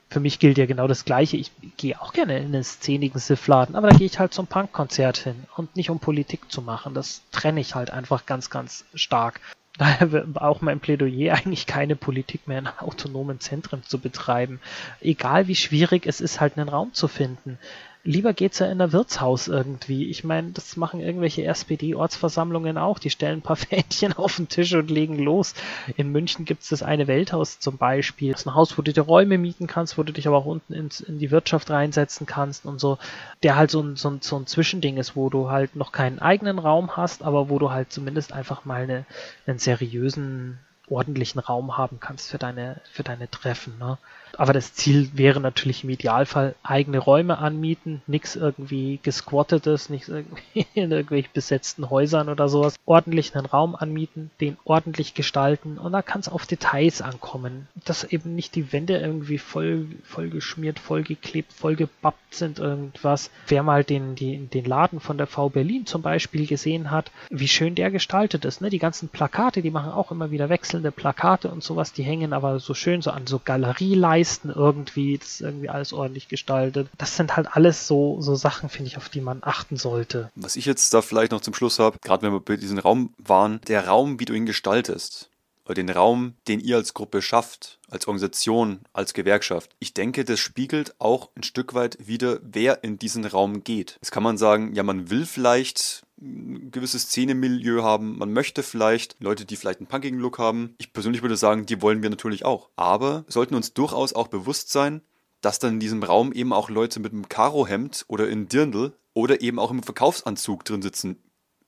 für mich gilt ja genau das Gleiche. Ich gehe auch gerne in einen szenigen Siffladen, aber da gehe ich halt zum Punkkonzert hin und nicht um Politik zu machen. Das trenne ich halt einfach ganz, ganz stark. Daher auch mein Plädoyer eigentlich keine Politik mehr in autonomen Zentren zu betreiben. Egal wie schwierig es ist, halt einen Raum zu finden lieber geht's ja in der Wirtshaus irgendwie. Ich meine, das machen irgendwelche SPD-Ortsversammlungen auch. Die stellen ein paar Fähnchen auf den Tisch und legen los. In München gibt's das eine Welthaus zum Beispiel. Das ist ein Haus, wo du dir Räume mieten kannst, wo du dich aber auch unten ins, in die Wirtschaft reinsetzen kannst und so. Der halt so ein, so, ein, so ein Zwischending ist, wo du halt noch keinen eigenen Raum hast, aber wo du halt zumindest einfach mal eine, einen seriösen ordentlichen Raum haben kannst für deine, für deine Treffen. Ne? Aber das Ziel wäre natürlich im Idealfall eigene Räume anmieten, nichts irgendwie gesquattetes, nichts irgendwie in irgendwelchen besetzten Häusern oder sowas. Ordentlich einen Raum anmieten, den ordentlich gestalten und da kann es auf Details ankommen. Dass eben nicht die Wände irgendwie voll, voll geschmiert, voll geklebt, voll gebappt sind, irgendwas. Wer mal den, die, den Laden von der V Berlin zum Beispiel gesehen hat, wie schön der gestaltet ist. Ne? Die ganzen Plakate, die machen auch immer wieder wechselnde Plakate und sowas, die hängen aber so schön so an so Galerieleisten Leisten irgendwie, das ist irgendwie alles ordentlich gestaltet. Das sind halt alles so, so Sachen, finde ich, auf die man achten sollte. Was ich jetzt da vielleicht noch zum Schluss habe, gerade wenn wir bei diesem Raum waren, der Raum, wie du ihn gestaltest, oder den Raum, den ihr als Gruppe schafft, als Organisation, als Gewerkschaft. Ich denke, das spiegelt auch ein Stück weit wieder, wer in diesen Raum geht. Jetzt kann man sagen, ja, man will vielleicht ein gewisses Szenemilieu haben. Man möchte vielleicht Leute, die vielleicht einen punkigen Look haben. Ich persönlich würde sagen, die wollen wir natürlich auch. Aber sollten uns durchaus auch bewusst sein, dass dann in diesem Raum eben auch Leute mit einem Karohemd oder in Dirndl oder eben auch im Verkaufsanzug drin sitzen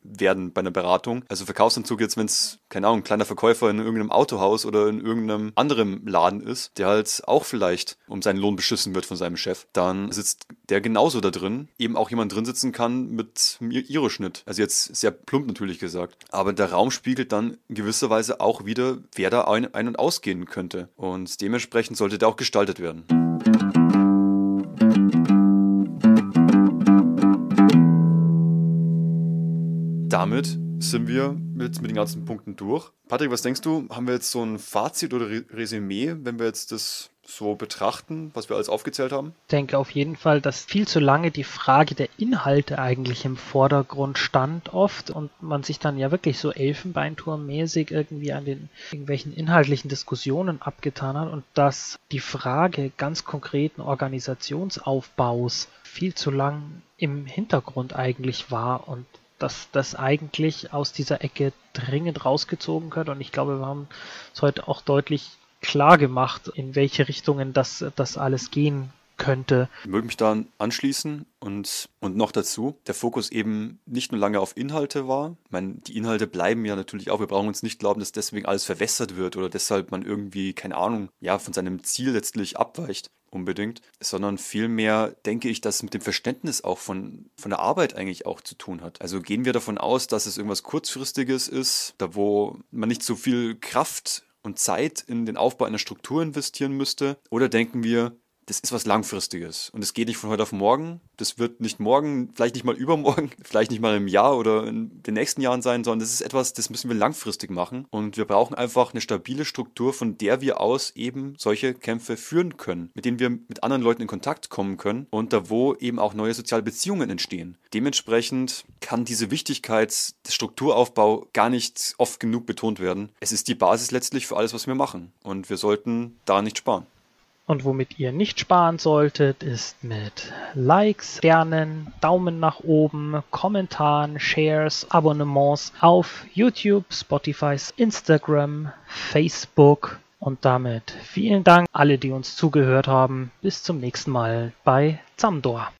werden bei einer Beratung. Also Verkaufsanzug jetzt, wenn es, keine Ahnung, ein kleiner Verkäufer in irgendeinem Autohaus oder in irgendeinem anderen Laden ist, der halt auch vielleicht um seinen Lohn beschissen wird von seinem Chef, dann sitzt der genauso da drin, eben auch jemand drin sitzen kann mit Iroschnitt. Also jetzt sehr plump natürlich gesagt. Aber der Raum spiegelt dann in gewisser Weise auch wieder, wer da ein-, ein und ausgehen könnte. Und dementsprechend sollte der auch gestaltet werden. Damit sind wir jetzt mit den ganzen Punkten durch. Patrick, was denkst du? Haben wir jetzt so ein Fazit oder Resümee, wenn wir jetzt das so betrachten, was wir alles aufgezählt haben? Ich denke auf jeden Fall, dass viel zu lange die Frage der Inhalte eigentlich im Vordergrund stand oft und man sich dann ja wirklich so Elfenbeinturmmäßig irgendwie an den irgendwelchen inhaltlichen Diskussionen abgetan hat und dass die Frage ganz konkreten Organisationsaufbaus viel zu lang im Hintergrund eigentlich war und dass das eigentlich aus dieser Ecke dringend rausgezogen gehört. Und ich glaube, wir haben es heute auch deutlich klar gemacht, in welche Richtungen das, das alles gehen könnte. Ich würde mich da anschließen und, und noch dazu, der Fokus eben nicht nur lange auf Inhalte war. Ich meine, die Inhalte bleiben ja natürlich auch. Wir brauchen uns nicht glauben, dass deswegen alles verwässert wird oder deshalb man irgendwie, keine Ahnung, ja, von seinem Ziel letztlich abweicht unbedingt, sondern vielmehr denke ich, dass es mit dem Verständnis auch von, von der Arbeit eigentlich auch zu tun hat. Also gehen wir davon aus, dass es irgendwas Kurzfristiges ist, da wo man nicht so viel Kraft und Zeit in den Aufbau einer Struktur investieren müsste? Oder denken wir, das ist was Langfristiges. Und es geht nicht von heute auf morgen. Das wird nicht morgen, vielleicht nicht mal übermorgen, vielleicht nicht mal im Jahr oder in den nächsten Jahren sein, sondern das ist etwas, das müssen wir langfristig machen. Und wir brauchen einfach eine stabile Struktur, von der wir aus eben solche Kämpfe führen können, mit denen wir mit anderen Leuten in Kontakt kommen können und da wo eben auch neue soziale Beziehungen entstehen. Dementsprechend kann diese Wichtigkeit des Strukturaufbau gar nicht oft genug betont werden. Es ist die Basis letztlich für alles, was wir machen. Und wir sollten da nicht sparen. Und womit ihr nicht sparen solltet, ist mit Likes, Sternen, Daumen nach oben, Kommentaren, Shares, Abonnements auf YouTube, Spotify, Instagram, Facebook. Und damit vielen Dank alle, die uns zugehört haben. Bis zum nächsten Mal bei Zamdor.